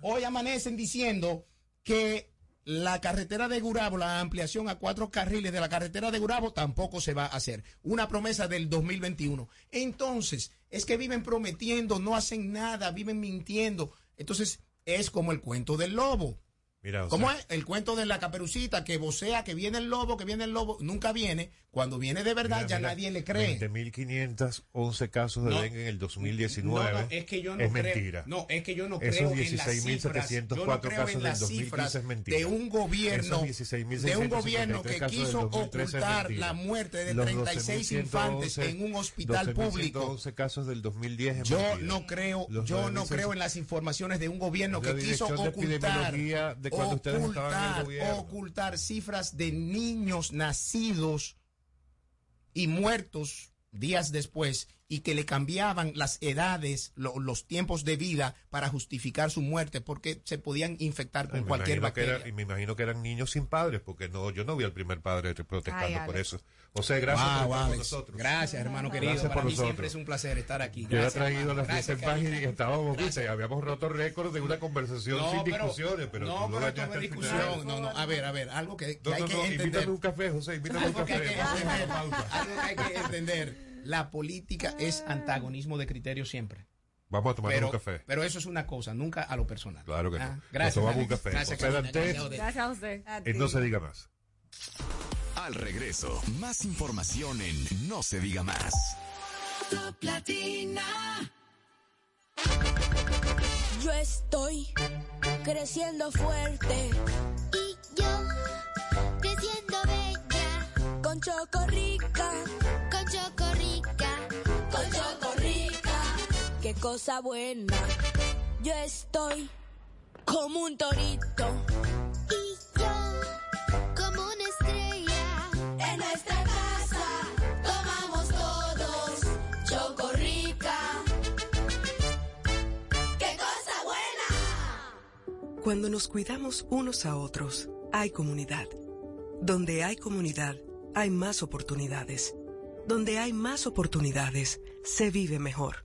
hoy amanecen diciendo que la carretera de Gurabo, la ampliación a cuatro carriles de la carretera de Gurabo tampoco se va a hacer. Una promesa del 2021. Entonces, es que viven prometiendo, no hacen nada, viven mintiendo. Entonces, es como el cuento del lobo. Mira, ¿Cómo sea, es? El cuento de la caperucita que vocea que viene el lobo, que viene el lobo, nunca viene. Cuando viene de verdad mira, ya mira, nadie le cree. 20.511 casos de No. dengue en el 2019. No, no, es que yo no es creo. mentira. No, es que yo no Esos creo en las cifras. Yo no 16.704 creo casos en del las 2015 cifras es mentira. de un gobierno de un 16.653 gobierno que quiso 2013 es ocultar la muerte de Los 36 infantes 12.111 en un hospital público. 12.111 casos del 2010 es Yo mentira. no creo, Los yo no 9.600 creo en las informaciones de un gobierno que quiso Dirección ocultar, cuando ustedes estaban en el ocultar, gobierno. ocultar cifras de niños nacidos y muertos días después y que le cambiaban las edades, lo- los tiempos de vida para justificar su muerte porque se podían infectar con cualquier era- bacteria. y me imagino que eran niños sin padres, porque no, yo no vi al primer padre protestando Ay, por eso. O sea, gracias Wow, por estar con Alex. nosotros. Gracias, hermano querido. Gracias Para por mí nosotros. siempre es un placer estar aquí. Yo he Gracias, traído hermano. las Gracias, 10 páginas y estábamos, viste, habíamos roto récord de una conversación No, sin pero- discusiones, pero no, pero no discusión. No, no, a ver, a ver, algo que, que No, hay no, que no, entender. invítame un café, José, invítame *laughs* un café. algo que hay que entender. La política es antagonismo de criterio siempre. Vamos a tomar pero, un café. Pero eso es una cosa, nunca a lo personal. Claro que Ah, no. Gracias. Nos tomamos un Alex. café. Gracias, José. Dantes. Gracias, a usted. No se diga más. Al regreso, más información en No se diga más. Top Latina. Yo estoy creciendo fuerte. Y yo, creciendo bella, Con Chocorrica, con cosa buena. Yo estoy como un torito. Y yo, como una estrella, En nuestra casa tomamos todos Chocorrica. ¡Qué cosa buena! Cuando nos cuidamos unos a otros, hay comunidad. Donde hay comunidad, hay más oportunidades. Donde hay más oportunidades, se vive mejor.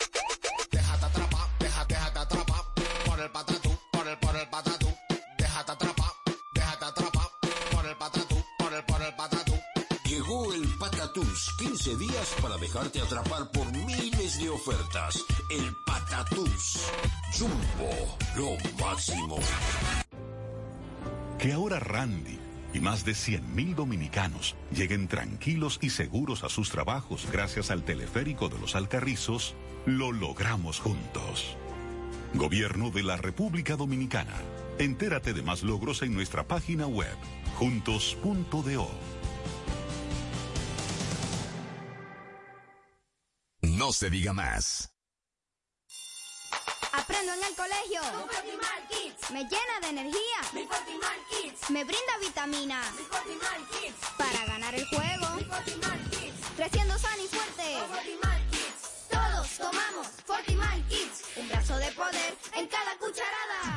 15 días para dejarte atrapar por miles de ofertas. El Patatús. Jumbo, lo máximo. Que ahora Randy y más de 100.000 dominicanos lleguen tranquilos y seguros a sus trabajos gracias al teleférico de los Alcarrizos, lo logramos juntos. Gobierno de la República Dominicana. Entérate de más logros en nuestra página web, juntos.do. No se diga más. Aprendo en el colegio. Me llena de energía. Me brinda vitaminas. Para ganar el juego. Creciendo sano y fuerte. Todos tomamos Fortimal Kids. Un brazo de poder en cada cucharada.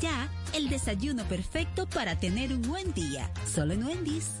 Ya. El desayuno perfecto para tener un buen día. Solo en Wendy's.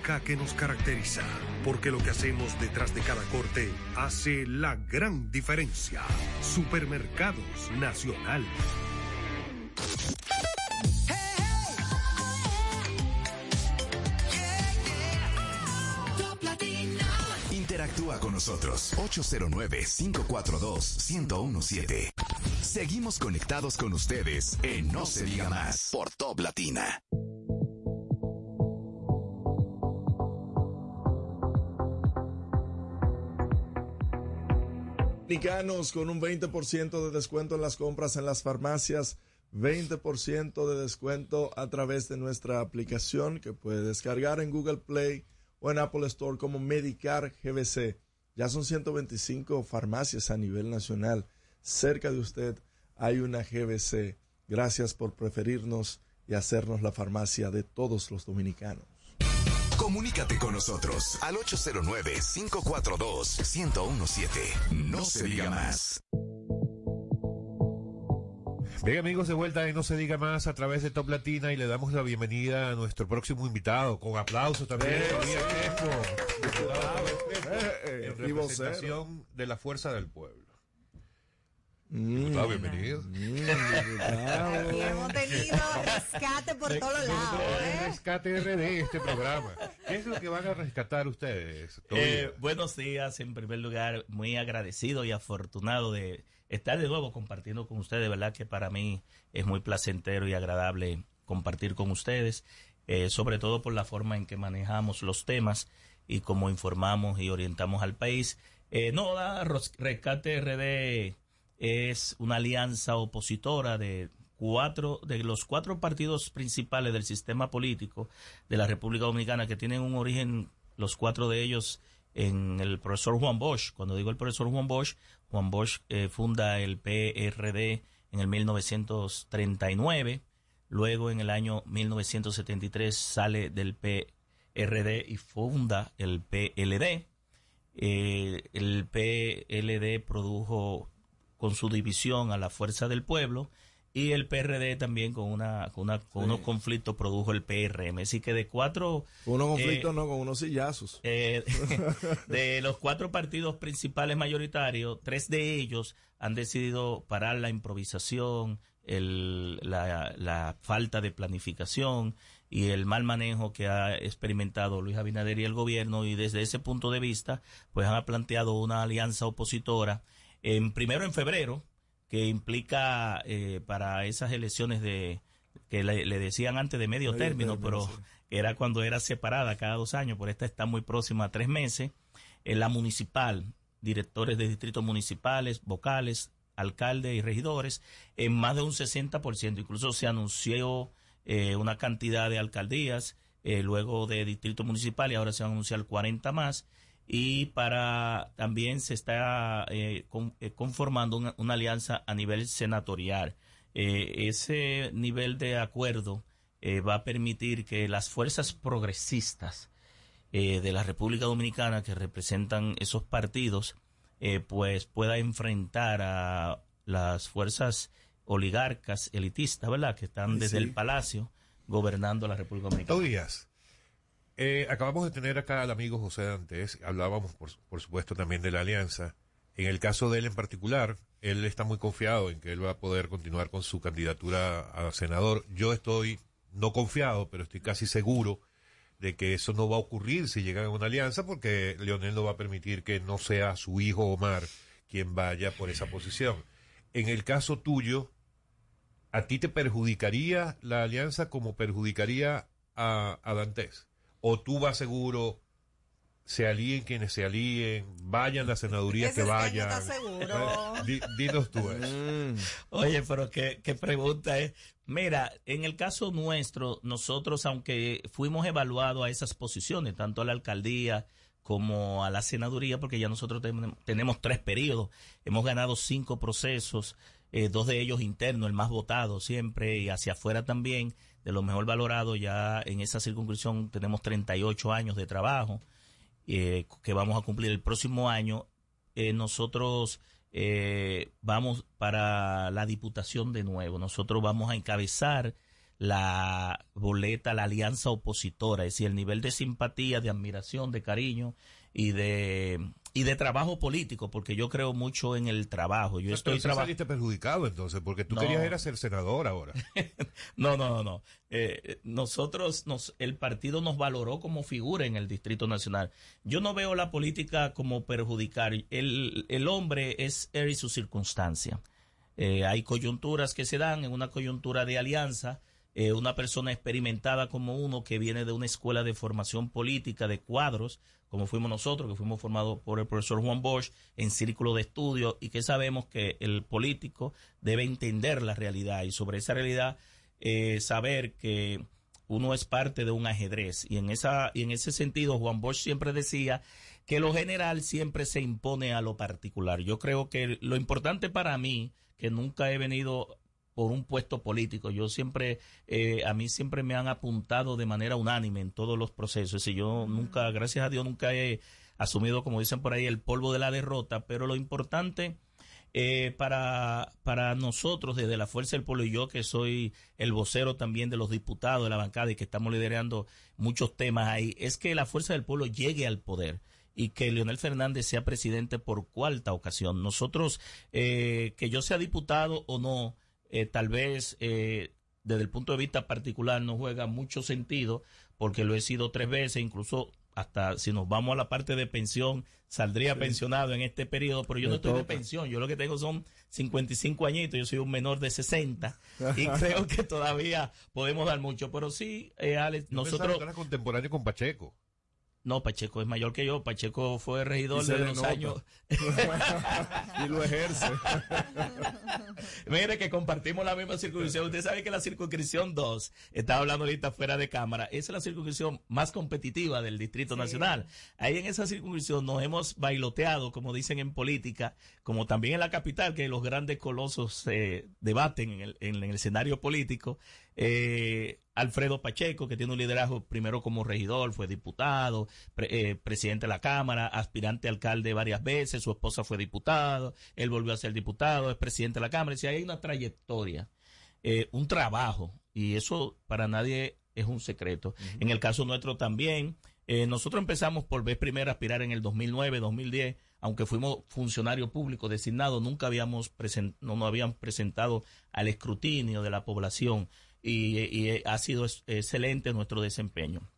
que nos caracteriza. Porque lo que hacemos detrás de cada corte hace la gran diferencia. Supermercados Nacional. Interactúa con nosotros 809-542-1017. Seguimos conectados con ustedes en No se diga más por Top Latina. Dominicanos con un 20% de descuento en las compras en las farmacias, 20% de descuento a través de nuestra aplicación que puede descargar en Google Play o en Apple Store como Medicar GBC. Ya son 125 farmacias a nivel nacional. Cerca de usted hay una GBC. Gracias por preferirnos y hacernos la farmacia de todos los dominicanos. Comunícate con nosotros al 809-542-1017. No se diga más. Bien amigos, de vuelta y no se diga más a través de Top Latina y le damos la bienvenida a nuestro próximo invitado, con aplausos también. Diputado Eh, en vocero. representación de la Fuerza del Pueblo. Mm. Diputado, bienvenido. Aquí hemos tenido rescate por todos lados. El rescate RD este programa. ¿Qué es lo que van a rescatar ustedes? Eh, buenos días, en primer lugar, muy agradecido y afortunado de estar de nuevo compartiendo con ustedes, verdad que para mí es muy placentero y agradable compartir con ustedes, eh, sobre todo por la forma en que manejamos los temas y cómo informamos y orientamos al país. Eh, no, da Rescate RD es una alianza opositora de cuatro de los cuatro partidos principales del sistema político de la República Dominicana que tienen un origen los cuatro de ellos en el profesor Juan Bosch. Cuando digo el profesor Juan Bosch, Juan Bosch eh, funda el PRD en el 1939, luego en el año 1973 sale del PRD y funda el PLD. Eh, el PLD produjo con su división a la Fuerza del Pueblo y el PRD también con una con, una- con unos conflictos produjo el PRM. Así que de cuatro... Unos eh, conflictos no, con unos sillazos. eh, *laughs* de los cuatro partidos principales mayoritarios, tres de ellos han decidido parar la improvisación, el- la, la falta de planificación y el mal manejo que ha experimentado Luis Abinader y el gobierno y desde ese punto de vista pues han planteado una alianza opositora en primero en febrero que implica eh, para esas elecciones de que le, le decían antes de medio, Medio término, término, pero sí. era cuando era separada cada dos años, por esta está muy próxima a tres meses. En la municipal, directores de distritos municipales, vocales, alcaldes y regidores, en más de un 60%. Incluso se anunció eh, una cantidad de alcaldías, eh, luego de distritos municipales, ahora se van a anunciar 40 más. Y para también se está eh, con- eh, conformando una, una alianza a nivel senatorial. Eh, ese nivel de acuerdo eh, va a permitir que las fuerzas progresistas de la República Dominicana que representan esos partidos, pues pueda enfrentar a las fuerzas oligarcas elitistas, ¿verdad? Que están Sí, desde sí. el Palacio gobernando la República Dominicana. Eh, acabamos de tener acá al amigo José Dantes, hablábamos por, supuesto también de la alianza. En el caso de él en particular, él está muy confiado en que él va a poder continuar con su candidatura a senador. Yo estoy no confiado, pero estoy casi seguro de que eso no va a ocurrir si llegan a una alianza, porque Leonel no va a permitir que no sea su hijo Omar quien vaya por esa posición. En el caso tuyo, ¿a ti te perjudicaría la alianza como perjudicaría a Dantes? ¿O tú vas seguro, se alíen quienes se alíen, vayan las senadurías que vayan? está seguro. Eh, *laughs* di- dinos tú eso. Oye, pero qué, qué pregunta es. Mira, en el caso nuestro, nosotros, aunque fuimos evaluados a esas posiciones, tanto a la alcaldía como a la senaduría, porque ya nosotros ten- tenemos tres periodos, hemos ganado cinco procesos, eh, dos de ellos internos, el más votado siempre, y hacia afuera también, de lo mejor valorado, ya en esa circunscripción tenemos 38 años de trabajo, eh, que vamos a cumplir el próximo año. Eh, nosotros eh, vamos para la diputación de nuevo. Nosotros vamos a encabezar la boleta, la alianza opositora, es decir, el nivel de simpatía, de admiración, de cariño y de y de trabajo político, porque yo creo mucho en el trabajo. Yo Pero estoy trabajando. saliste perjudicado entonces, porque tú No. querías era ser senador ahora. *laughs* No, no, no, no. Eh, nosotros, nos, el partido nos valoró como figura en el Distrito Nacional. Yo no veo la política como perjudicar. El, el hombre es él y su circunstancia. Eh, hay coyunturas que se dan en una coyuntura de alianza. Eh, una persona experimentada como uno que viene de una escuela de formación política de cuadros, como fuimos nosotros, que fuimos formados por el profesor Juan Bosch en círculo de estudio y que sabemos que el político debe entender la realidad y sobre esa realidad eh, saber que uno es parte de un ajedrez y en esa y en ese sentido Juan Bosch siempre decía que lo general siempre se impone a lo particular. Yo creo que lo importante para mí que nunca he venido por un puesto político. Yo siempre, eh, a mí siempre me han apuntado de manera unánime en todos los procesos. Y yo nunca, gracias a Dios, nunca he asumido, como dicen por ahí, el polvo de la derrota. Pero lo importante eh, para, para nosotros, desde la Fuerza del Pueblo y yo, que soy el vocero también de los diputados de la bancada y que estamos liderando muchos temas ahí, es que la Fuerza del Pueblo llegue al poder y que Leonel Fernández sea presidente por cuarta ocasión. Nosotros, eh, que yo sea diputado o no, eh, tal vez eh, desde el punto de vista particular no juega mucho sentido porque lo he sido tres veces, incluso hasta si nos vamos a la parte de pensión, saldría pensionado en este periodo, pero yo Me no estoy de pensión, yo lo que tengo son 55 añitos, yo soy un menor de 60 y creo que todavía podemos dar mucho, pero sí, eh, Alex, Yo nosotros... tú eras contemporáneo con Pacheco. No, Pacheco es mayor que yo. Pacheco fue regidor de los años. *laughs* y lo ejerce. *laughs* Mire que compartimos la misma circunscripción. Usted sabe que la circunscripción 2, estaba hablando ahorita fuera de cámara, esa es la circunscripción más competitiva del Distrito Nacional. Ahí en esa circunscripción nos hemos bailoteado, como dicen en política, como también en la capital, que los grandes colosos se debaten en el, en el escenario político. Eh, Alfredo Pacheco, que tiene un liderazgo primero como regidor, fue diputado, pre- eh, presidente de la Cámara, aspirante a alcalde varias veces, su esposa fue diputado, él volvió a ser diputado, es presidente de la Cámara. Si hay una trayectoria, eh, un trabajo, y eso para nadie es un secreto. En el caso nuestro también, eh, nosotros empezamos por vez primera a aspirar en el 2009, 2010, aunque fuimos funcionarios públicos designados, nunca habíamos no nos habían presentado al escrutinio de la población y, y ha sido ex- excelente nuestro desempeño.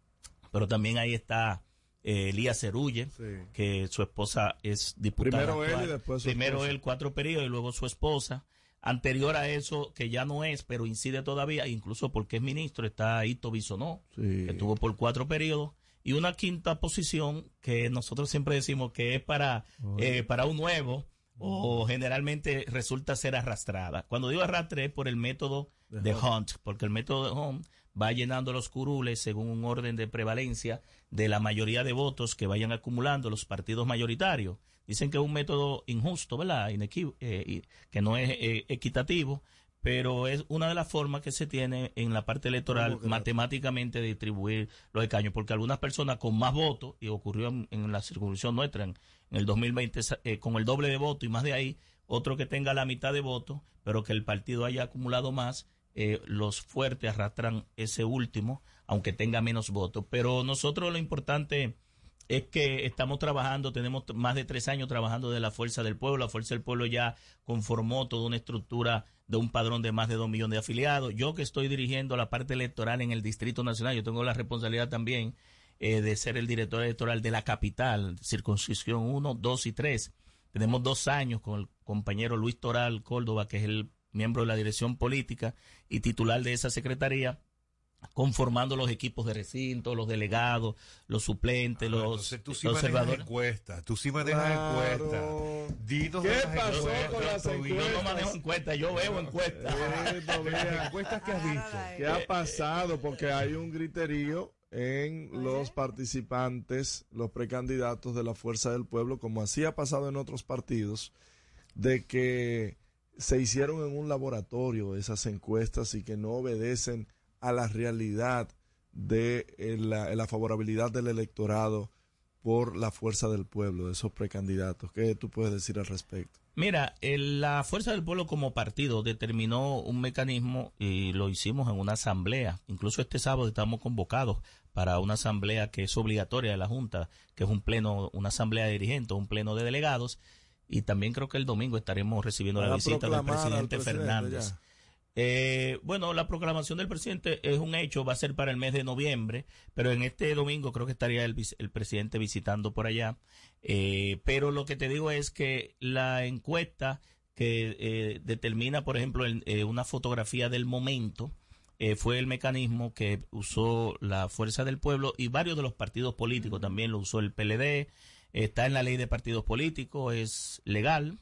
Pero también ahí está eh, Elías Cerulle, que su esposa es diputada. Primero él y después su Primero esposa. él, cuatro periodos, y luego su esposa. Anterior a eso, que ya no es, pero incide todavía, incluso porque es ministro, está Ito Bisonó, que estuvo por cuatro periodos. Y una quinta posición que nosotros siempre decimos que es para, eh, para un nuevo o generalmente resulta ser arrastrada. Cuando digo arrastre es por el método De Hunt. Porque el método de Hunt va llenando los curules según un orden de prevalencia de la mayoría de votos que vayan acumulando los partidos mayoritarios. Dicen que es un método injusto, ¿verdad? Inequi- eh, que no es eh, equitativo, pero es una de las formas que se tiene en la parte electoral matemáticamente de distribuir los escaños, porque algunas personas con más votos, y ocurrió en, en la circunscripción nuestra en, en el 2020 eh, con el doble de voto y más de ahí, otro que tenga la mitad de votos, pero que el partido haya acumulado más, eh, los fuertes arrastran ese último, aunque tenga menos votos. Pero nosotros lo importante es que estamos trabajando, tenemos más de tres años trabajando de la Fuerza del Pueblo. La Fuerza del Pueblo ya conformó toda una estructura de un padrón de más de dos millones de afiliados. Yo que estoy dirigiendo la parte electoral en el Distrito Nacional, yo tengo la responsabilidad también eh, de ser el director electoral de la capital, circunscripción 1, 2 y 3. Tenemos dos años con el compañero Luis Toral Córdoba, que es el miembro de la dirección política y titular de esa secretaría conformando los equipos de recinto, los delegados, los suplentes, Ah, los entonces tú sí observadores. encuestas, tú sí manejas encuestas. Dinos ¿Qué de pasó encuestas, con las Tobío. Yo no encuestas? manejo encuestas, yo veo encuestas. Las encuestas que has visto. ¿Qué ha pasado? Porque hay un griterío en los participantes, los precandidatos de la Fuerza del Pueblo, como así ha pasado en otros partidos, de que se hicieron en un laboratorio esas encuestas y que no obedecen a la realidad de eh, la, la favorabilidad del electorado por la Fuerza del Pueblo, de esos precandidatos. ¿Qué tú puedes decir al respecto? Mira, el- la Fuerza del Pueblo como partido determinó un mecanismo y lo hicimos en una asamblea. Incluso este sábado estamos convocados para una asamblea que es obligatoria de la Junta, que es un pleno, una asamblea de dirigentes, un pleno de delegados. Y también creo que el domingo estaremos recibiendo la visita del presidente presidente Fernández. ya. Eh, bueno, la proclamación del presidente es un hecho, va a ser para el mes de noviembre, pero en este domingo creo que estaría el, presidente visitando por allá. Eh, pero lo que te digo es que la encuesta que eh, determina, por ejemplo, eh, una fotografía del momento, eh, fue el mecanismo que usó la Fuerza del Pueblo y varios de los partidos políticos, también lo usó el PLD, está en la ley de partidos políticos, es legal,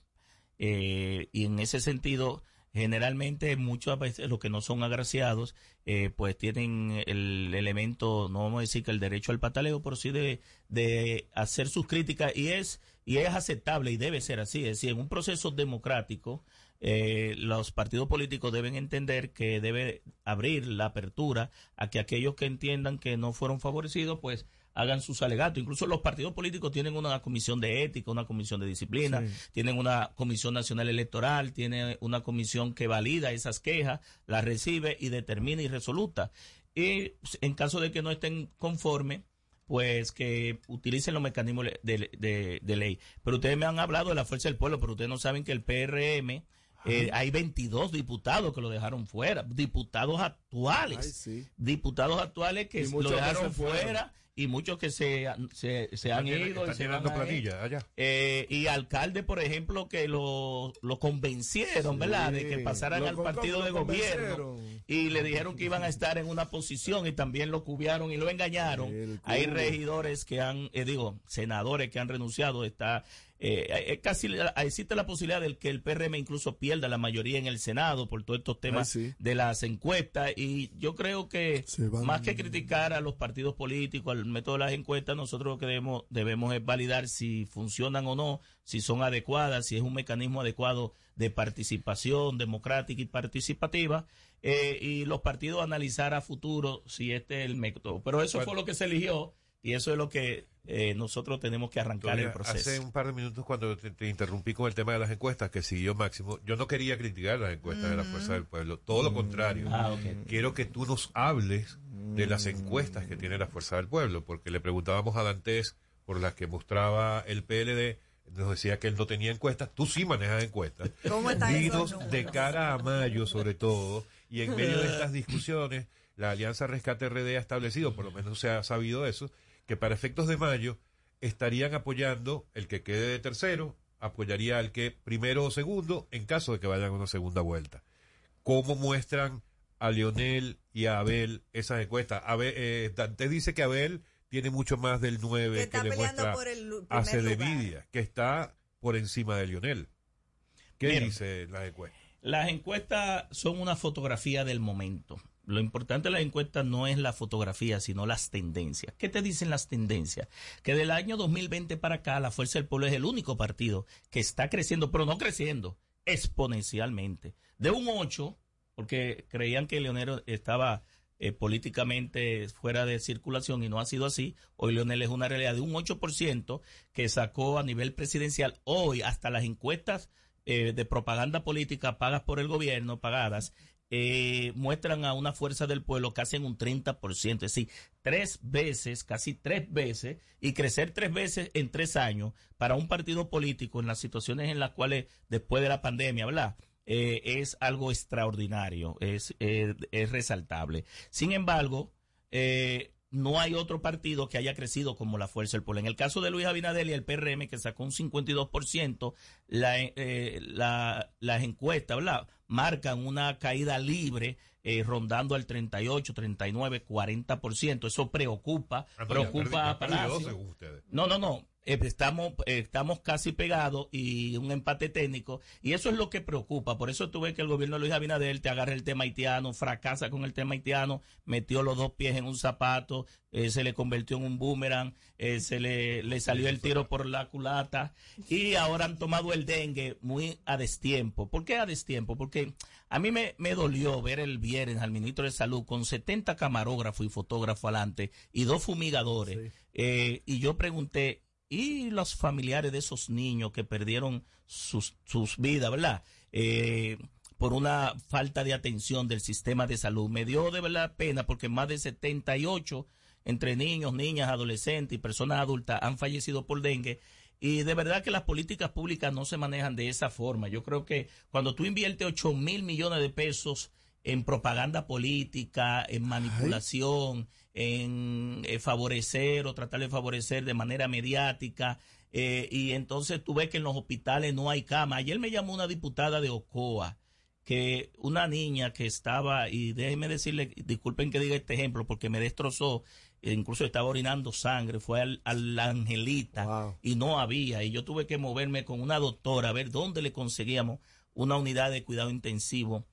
eh, y en ese sentido, generalmente muchas veces los que no son agraciados, eh, pues tienen el elemento, no vamos a decir que el derecho al pataleo, pero sí de, de hacer sus críticas y es, y es aceptable y debe ser así. Es decir, en un proceso democrático, eh, los partidos políticos deben entender que debe abrir la apertura a que aquellos que entiendan que no fueron favorecidos, pues hagan sus alegatos. Incluso los partidos políticos tienen una comisión de ética, una comisión de disciplina, Sí. tienen una comisión nacional electoral, tiene una comisión que valida esas quejas, las recibe y determina y resoluta. Y en caso de que no estén conformes, pues que utilicen los mecanismos de, de- de ley. Pero ustedes me han hablado de la fuerza del pueblo, pero ustedes no saben que el PRM, eh, hay 22 diputados que lo dejaron fuera, diputados actuales, Ay, sí. diputados actuales que lo dejaron fuera y muchos que se, se, se han Están ido y están se llenando van planilla allá. Eh, y alcalde, por ejemplo, que lo, lo convencieron, ¿verdad? De que pasaran al partido de gobierno y le dijeron que iban a estar en una posición y también lo cubrieron y lo engañaron. Hay regidores que han, eh, digo, senadores que han renunciado. Está eh, eh, casi la- existe la posibilidad de que el PRM incluso pierda la mayoría en el Senado por todos estos temas Ay, sí. de las encuestas y yo creo que más que criticar a los partidos políticos, al método de las encuestas, nosotros lo que debemos, debemos es validar si funcionan o no, si son adecuadas, si es un mecanismo adecuado de participación democrática y participativa, eh, y los partidos analizar a futuro si este es el método. Pero eso fue lo que se eligió y eso es lo que eh, nosotros tenemos que arrancar Todavía el proceso. Hace un par de minutos cuando te, te interrumpí con el tema de las encuestas que siguió Máximo, yo no quería criticar las encuestas de la Fuerza del Pueblo, todo lo contrario. Ah. Quiero que tú nos hables de las encuestas que tiene la Fuerza del Pueblo, porque le preguntábamos a Dantes por las que mostraba el PLD, nos decía que él no tenía encuestas, tú sí manejas encuestas. *laughs* ¿Cómo Dinos de cara a mayo sobre todo, y en medio de *laughs* estas discusiones, la Alianza Rescate RD ha establecido, por lo menos se ha sabido eso, que para efectos de mayo estarían apoyando el que quede de tercero, apoyaría al que primero o segundo en caso de que vayan a una segunda vuelta. ¿Cómo muestran a Leonel y a Abel esas encuestas? Abel, eh, Dante dice que Abel tiene mucho más del 9 Que que, está le muestra por el a. Cedevidia, que está por encima de Lionel. ¿Qué Miren. dice la encuesta? Las encuestas son una fotografía del momento. Lo importante de las encuestas no es la fotografía, sino las tendencias. ¿Qué te dicen las tendencias? Que del año 2020 para acá, la Fuerza del Pueblo es el único partido que está creciendo, pero no creciendo, exponencialmente. De un 8 porque creían que Leonel estaba eh, políticamente fuera de circulación y no ha sido así. Hoy Leonel es una realidad de un 8% que sacó a nivel presidencial. Hoy hasta las encuestas eh, de propaganda política pagas por el gobierno, pagadas, eh, muestran a una fuerza del pueblo que hacen un 30%, es decir, tres veces, casi tres veces, y crecer tres veces en tres años para un partido político en las situaciones en las cuales después de la pandemia, ¿verdad? Eh, es algo extraordinario, es, eh, es resaltable. Sin embargo, eh, no hay otro partido que haya crecido como la Fuerza del Pueblo. En el caso de Luis Abinadel y el PRM, que sacó un 52%, la, eh, la, las encuestas ¿verdad? Marcan una caída libre eh, rondando al 38, 39, 40%. Eso preocupa, Ah, preocupa a Palacio. No, no, no. Eh, estamos, eh, estamos casi pegados y un empate técnico. Y eso es lo que preocupa. Por eso tú ves que el gobierno de Luis Abinader te agarra el tema haitiano, fracasa con el tema haitiano, metió los dos pies en un zapato, eh, se le convirtió en un boomerang, eh, se le, le salió el tiro por la culata. Y ahora han tomado el dengue muy a destiempo. ¿Por qué a destiempo? Porque a mí me, me dolió ver el viernes al ministro de Salud con 70 camarógrafos y fotógrafos adelante y dos fumigadores. Eh, y yo pregunté, ¿y los familiares de esos niños que perdieron sus, sus vidas, verdad? Eh, por una falta de atención del sistema de salud. Me dio de verdad pena porque más de 78 entre niños, niñas, adolescentes y personas adultas han fallecido por dengue. Y de verdad que las políticas públicas no se manejan de esa forma. Yo creo que cuando tú inviertes 8 mil millones de pesos en propaganda política, en manipulación, en eh, favorecer o tratar de favorecer de manera mediática, eh, y entonces tú ves que en los hospitales no hay cama. Ayer me llamó una diputada de Ocoa, que una niña que estaba, y déjenme decirle, disculpen que diga este ejemplo, porque me destrozó, e incluso estaba orinando sangre, fue al, a la Angelita y no había, y yo tuve que moverme con una doctora a ver dónde le conseguíamos una unidad de cuidado intensivo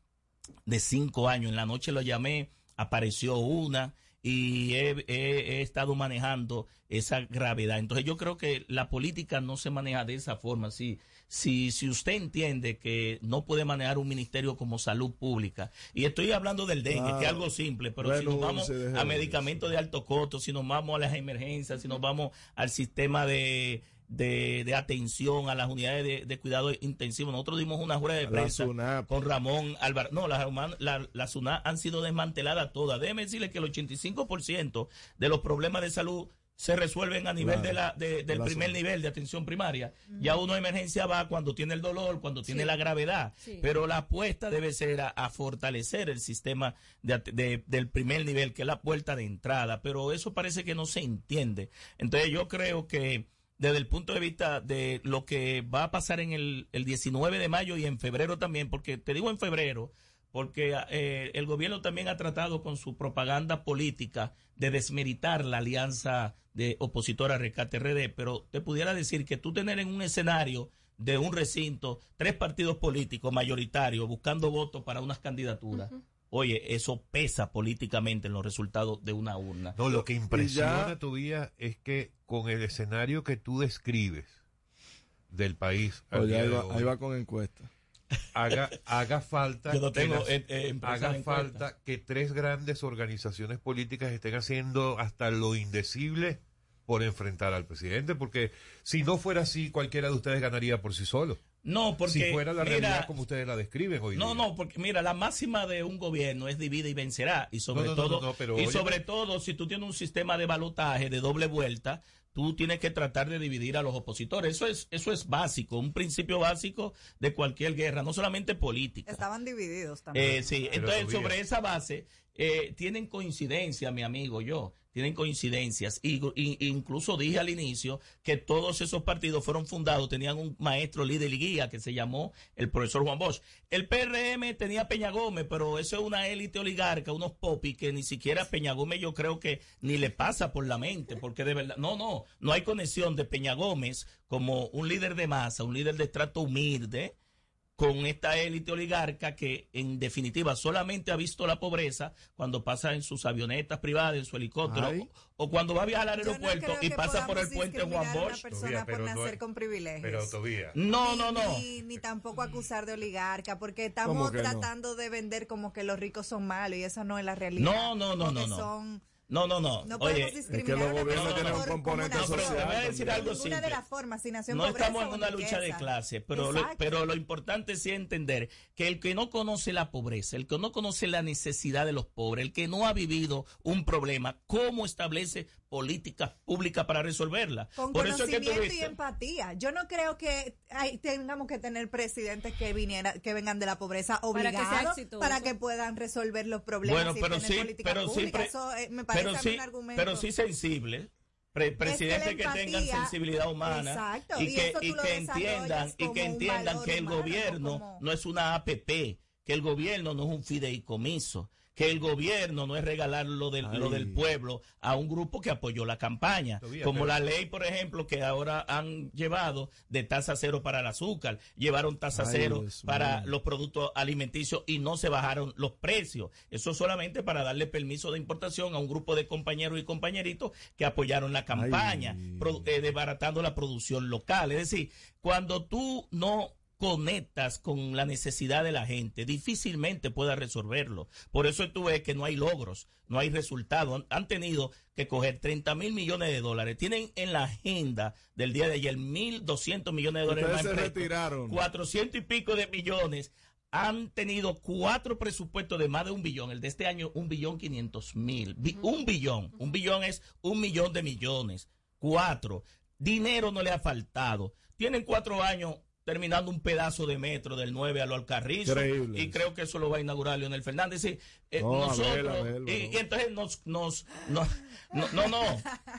de cinco años. En la noche lo llamé, apareció una y he, he- he estado manejando esa gravedad. Entonces yo creo que la política no se maneja de esa forma. Si, si, si usted entiende que no puede manejar un ministerio como salud pública, y estoy hablando del dengue, Claro. que es algo simple, pero si nos vamos a medicamentos de alto costo, si nos vamos a las emergencias, si nos vamos al sistema de... De, de atención a las unidades de, de cuidado intensivo. Nosotros dimos una rueda de prensa con Ramón Álvarez. No, las human- la, la han sido desmanteladas todas. Déjeme decirle que el 85% de los problemas de salud se resuelven a nivel Claro. de la, de- del La primer nivel de atención primaria. Ya uno a emergencia va cuando tiene el dolor, cuando tiene Sí. la gravedad. Sí. Pero la apuesta debe ser a, a fortalecer el sistema de de- del primer nivel, que es la puerta de entrada. Pero eso parece que no se entiende. Entonces yo creo que desde el punto de vista de lo que va a pasar en el, el 19 de mayo y en febrero también, porque te digo en febrero, porque eh, el gobierno también ha tratado con su propaganda política de desmeritar la alianza de opositora Rescate RD, pero te pudiera decir que tú tener en un escenario de un recinto tres partidos políticos mayoritarios buscando votos para unas candidaturas. Oye, eso pesa políticamente en los resultados de una urna. No, lo que impresiona todavía es que con el escenario que tú describes del país, Oye, ahí de va, hoy, ahí va con encuesta. haga, haga falta, Yo no que las- eh, eh, haga falta que tres grandes organizaciones políticas estén haciendo hasta lo indecible por enfrentar al presidente, porque si no fuera así, cualquiera de ustedes ganaría por sí solo. No, porque si fuera la mira, realidad como ustedes la describen hoy No, día. no, porque mira, la máxima de un gobierno es divide y vencerá. Y sobre No, no, no, todo, no, no, pero y sobre todo, si tú tienes un sistema de balotaje de doble vuelta, tú tienes que tratar de dividir a los opositores. Eso es, eso es básico, un principio básico de cualquier guerra, no solamente política. Estaban divididos también. Eh, sí, entonces sobre esa base eh, tienen coincidencia, mi amigo, yo, tienen coincidencias. Y, incluso dije al inicio que todos esos partidos fueron fundados, tenían un maestro líder y guía que se llamó el profesor Juan Bosch. El PRM tenía Peña Gómez, pero eso es una élite oligarca, unos popis que ni siquiera Peña Gómez yo creo que ni le pasa por la mente, porque de verdad, no, no, no hay conexión de Peña Gómez como un líder de masa, un líder de estrato humilde con esta élite oligarca que en definitiva solamente ha visto la pobreza cuando pasa en sus avionetas privadas, en su helicóptero, Ay. o, o cuando va a viajar al no aeropuerto y pasa por el puente Juan discriminar a una Bosch. persona Tobía, pero por no nacer es- con privilegios. Pero Tobía. No, Ni- no, no. Ni, ni tampoco acusar de oligarca, porque ¿Cómo estamos no? tratando de vender como que los ricos son malos y esa no es la realidad. No, no, no, no. son- No, no, no. no Oye, podemos discriminar los gobiernos tienen un componente te voy a decir algo simple. de las formas, si nació en no estamos en una lucha de clase, pero lo, pero lo importante sí es entender que el que no conoce la pobreza, el que no conoce la necesidad de los pobres, el que no ha vivido un problema, ¿cómo establece políticas públicas para resolverla? Con Por eso es que tú conocimiento y empatía. Yo no creo que hay- tengamos que tener presidentes que viniera, que vengan de la pobreza Para que sea obligados para que puedan resolver los problemas Bueno, y pero sí, pero sí, Eso eh, me parece pero sí, un argumento. pero sí sensible. Pre- presidentes que, la tengan empatía- sensibilidad humana Exacto, y que, y entiendan y que entiendan que el humano, gobierno como- no es una APP, que el gobierno no es un fideicomiso, que el gobierno no es regalar lo del, lo del pueblo a un grupo que apoyó la campaña, Todavía, como pero- la ley, por ejemplo, que ahora han llevado de tasa cero para el azúcar, llevaron tasa Ay, cero Dios para los productos alimenticios y no se bajaron los precios. Eso solamente para darle permiso de importación a un grupo de compañeros y compañeritos que apoyaron la campaña, produ- eh, desbaratando la producción local. Es decir, cuando tú no conectas con la necesidad de la gente, difícilmente puedas resolverlo. Por eso tú ves que no hay logros, no hay resultados. Han, han tenido que coger 30 mil millones de dólares. Tienen en la agenda del día de ayer 1.200 millones de dólares más se retiraron. 400 y pico de millones. Han tenido cuatro presupuestos de más de un billón. El de este año, un billón quinientos mil. Bi- Un billón. Un billón es un millón de millones. Cuatro. Dinero no le ha faltado. Tienen cuatro años terminando un pedazo de metro del 9 al Alcarrizo. Increíble. Y creo que eso lo va a inaugurar Leonel Fernández. Sí, eh, No, a nosotros, ver, a ver, y, entonces nos, nos, no, no, no, no.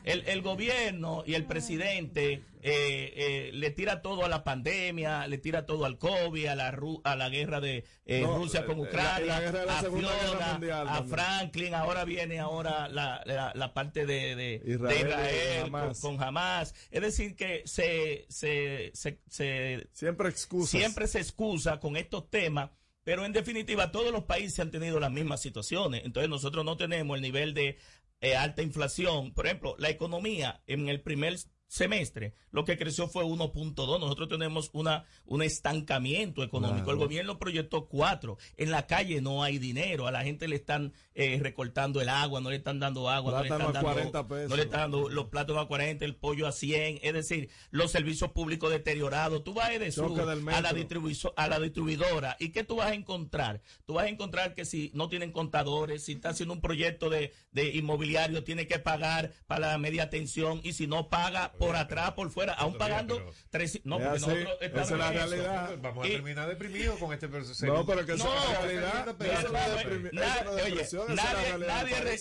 El, el gobierno y el presidente eh, eh, le tira todo a la pandemia, le tira todo al COVID, a la, Ru- a la guerra de eh, No, Rusia con la- Ucrania, la guerra de la a Segunda Guerra Fiona, Mundial a. Franklin, ahora viene ahora la, la, la parte de, de de Israel, Israel, Hamas. con, con Hamas. Es decir, que se, se, se, se Siempre excusas. siempre se excusa con estos temas, pero en definitiva todos los países han tenido las mismas situaciones. Entonces nosotros no tenemos el nivel de eh, alta inflación. Por ejemplo, la economía en el primer semestre lo que creció fue 1.2. Nosotros tenemos una un estancamiento económico. El gobierno proyectó 4. En la calle no hay dinero. A la gente le están eh, recortando el agua, no le están dando agua, no le están a dando, 40 pesos. no le están dando los plátanos a 40, el pollo a 100. Es decir, los servicios públicos deteriorados. Tú vas de sur a la, a la distribuidora. ¿Y qué tú vas a encontrar? Tú vas a encontrar que si no tienen contadores, si está haciendo un proyecto de, de inmobiliario, tiene que pagar para la media atención y si no paga por atrás, por fuera, aún pagando pero- tres- No, porque así, nosotros esa estamos es la eso. realidad. Vamos a Y- terminar deprimidos con este proceso. No, pero que eso No, es la realidad. pero- Eso no es Nadie- deprimi- na- no oye, esa nadie, realidad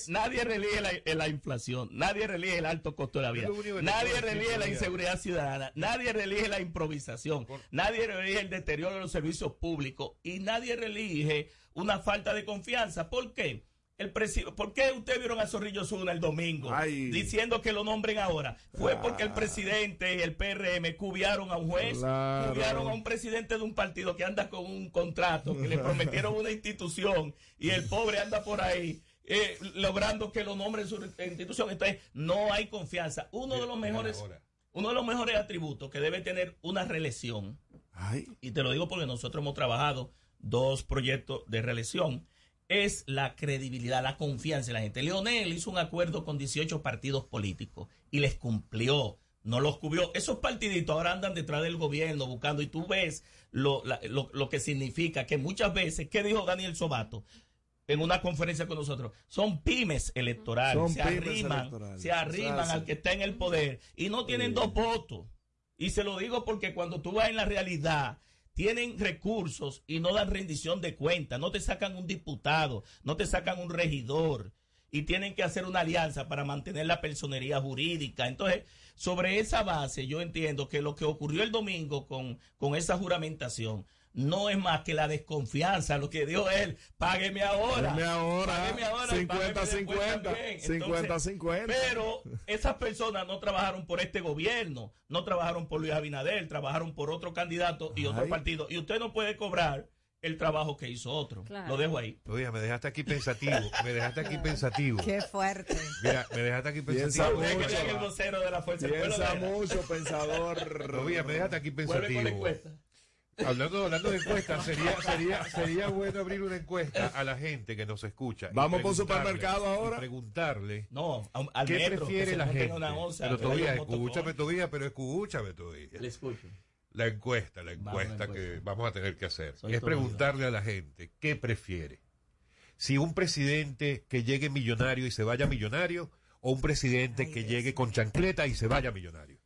nadie, re- relige la, la inflación, nadie relige el alto costo de la vida, nadie relige la inseguridad ciudadana, nadie relige la improvisación, nadie relige el deterioro de los servicios públicos y nadie relige una falta de confianza. ¿Por qué? El presi- ¿Por qué ustedes vieron a Zorrillo Zuna el domingo Ay. diciendo que lo nombren ahora? Fue Ah. porque el presidente y el PRM cubiaron a un juez, Claro. cubiaron a un presidente de un partido que anda con un contrato, que le prometieron una institución y el pobre anda por ahí. eh, logrando que lo nombren su institución. Entonces, no hay confianza. Uno de los mejores, uno de los mejores atributos que debe tener una reelección, Ay, y te lo digo porque nosotros hemos trabajado dos proyectos de reelección, es la credibilidad, la confianza en la gente. Leonel hizo un acuerdo con 18 partidos políticos y les cumplió, no los cubrió. Esos partiditos ahora andan detrás del gobierno buscando y tú ves lo, la- lo, lo que significa que muchas veces, ¿qué dijo Daniel Sobato? En una conferencia con nosotros, son pymes electorales, Son se pymes arriman, electorales. se arriman al que está en el poder y no tienen dos votos. Y se lo digo porque cuando tú vas en la realidad, tienen recursos y no dan rendición de cuentas, no te sacan un diputado, no te sacan un regidor y tienen que hacer una alianza para mantener la personería jurídica. Entonces, sobre esa base, yo entiendo que lo que ocurrió el domingo con, con esa juramentación no es más que la desconfianza, lo que dio él, págueme ahora. Págueme ahora. Págueme ahora y 50, págueme después 50. también. 50, 50. Pero esas personas no trabajaron por este gobierno, no trabajaron por Luis Abinader, trabajaron por otro candidato y otro partido. Y usted no puede cobrar el trabajo que hizo otro. Claro. Lo dejo ahí. Oye, me dejaste aquí pensativo, me dejaste aquí pensativo. Qué fuerte. Mira, me dejaste aquí pensativo. Usted que mucho. es el vocero de la Fuerza del Pueblo, Piensa mucho, pensador. Oye, me dejaste aquí Vuelve con la pensativo. Hablando, hablando de encuestas, sería, sería, sería bueno abrir una encuesta a la gente que nos escucha. Vamos por supermercado ahora. Preguntarle No, a- al qué metro, prefiere que la gente. una onza, pero todavía, escúchame todavía, pero escúchame todavía. Le escucho. La encuesta, la encuesta que vamos a tener que hacer. Soy es preguntarle a la gente qué prefiere. Si un presidente que llegue millonario y se vaya millonario, o un presidente que llegue con chancleta y se vaya millonario.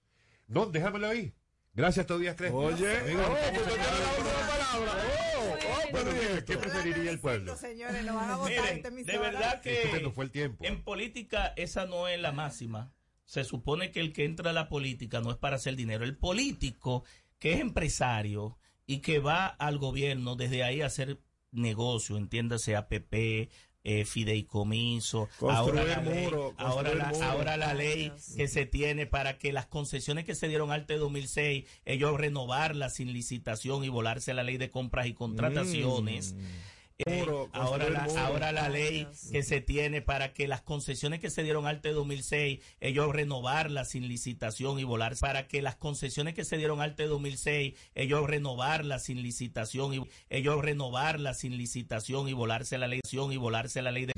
No, déjamelo ahí. Gracias, Tobías Crespo. Oye, Amigo, oh, pues la última palabra. Oh, oh, bueno, pero dime, ¿qué preferiría el pueblo? Señores, lo van a votar Miren, esta de verdad Este que no fue el tiempo. en política esa no es la máxima. Se supone que el que entra a la política no es para hacer dinero. El político que es empresario y que va al gobierno desde ahí a hacer negocio, entiéndase APP, eh, fideicomiso, ahora la, ley, muro, ahora, la, ahora la ley que se tiene para que las concesiones que se dieron antes de 2006, ellos renovarlas sin licitación y volarse la ley de compras y contrataciones. Eh, Muro, ahora, la, muro. ahora la ley que se tiene para que las concesiones que se dieron antes de 2006, ellos renovarlas sin licitación y volar para que las concesiones que se dieron antes de 2006, ellos renovarlas sin licitación y ellos renovarlas sin licitación y volarse la ley y volarse la ley de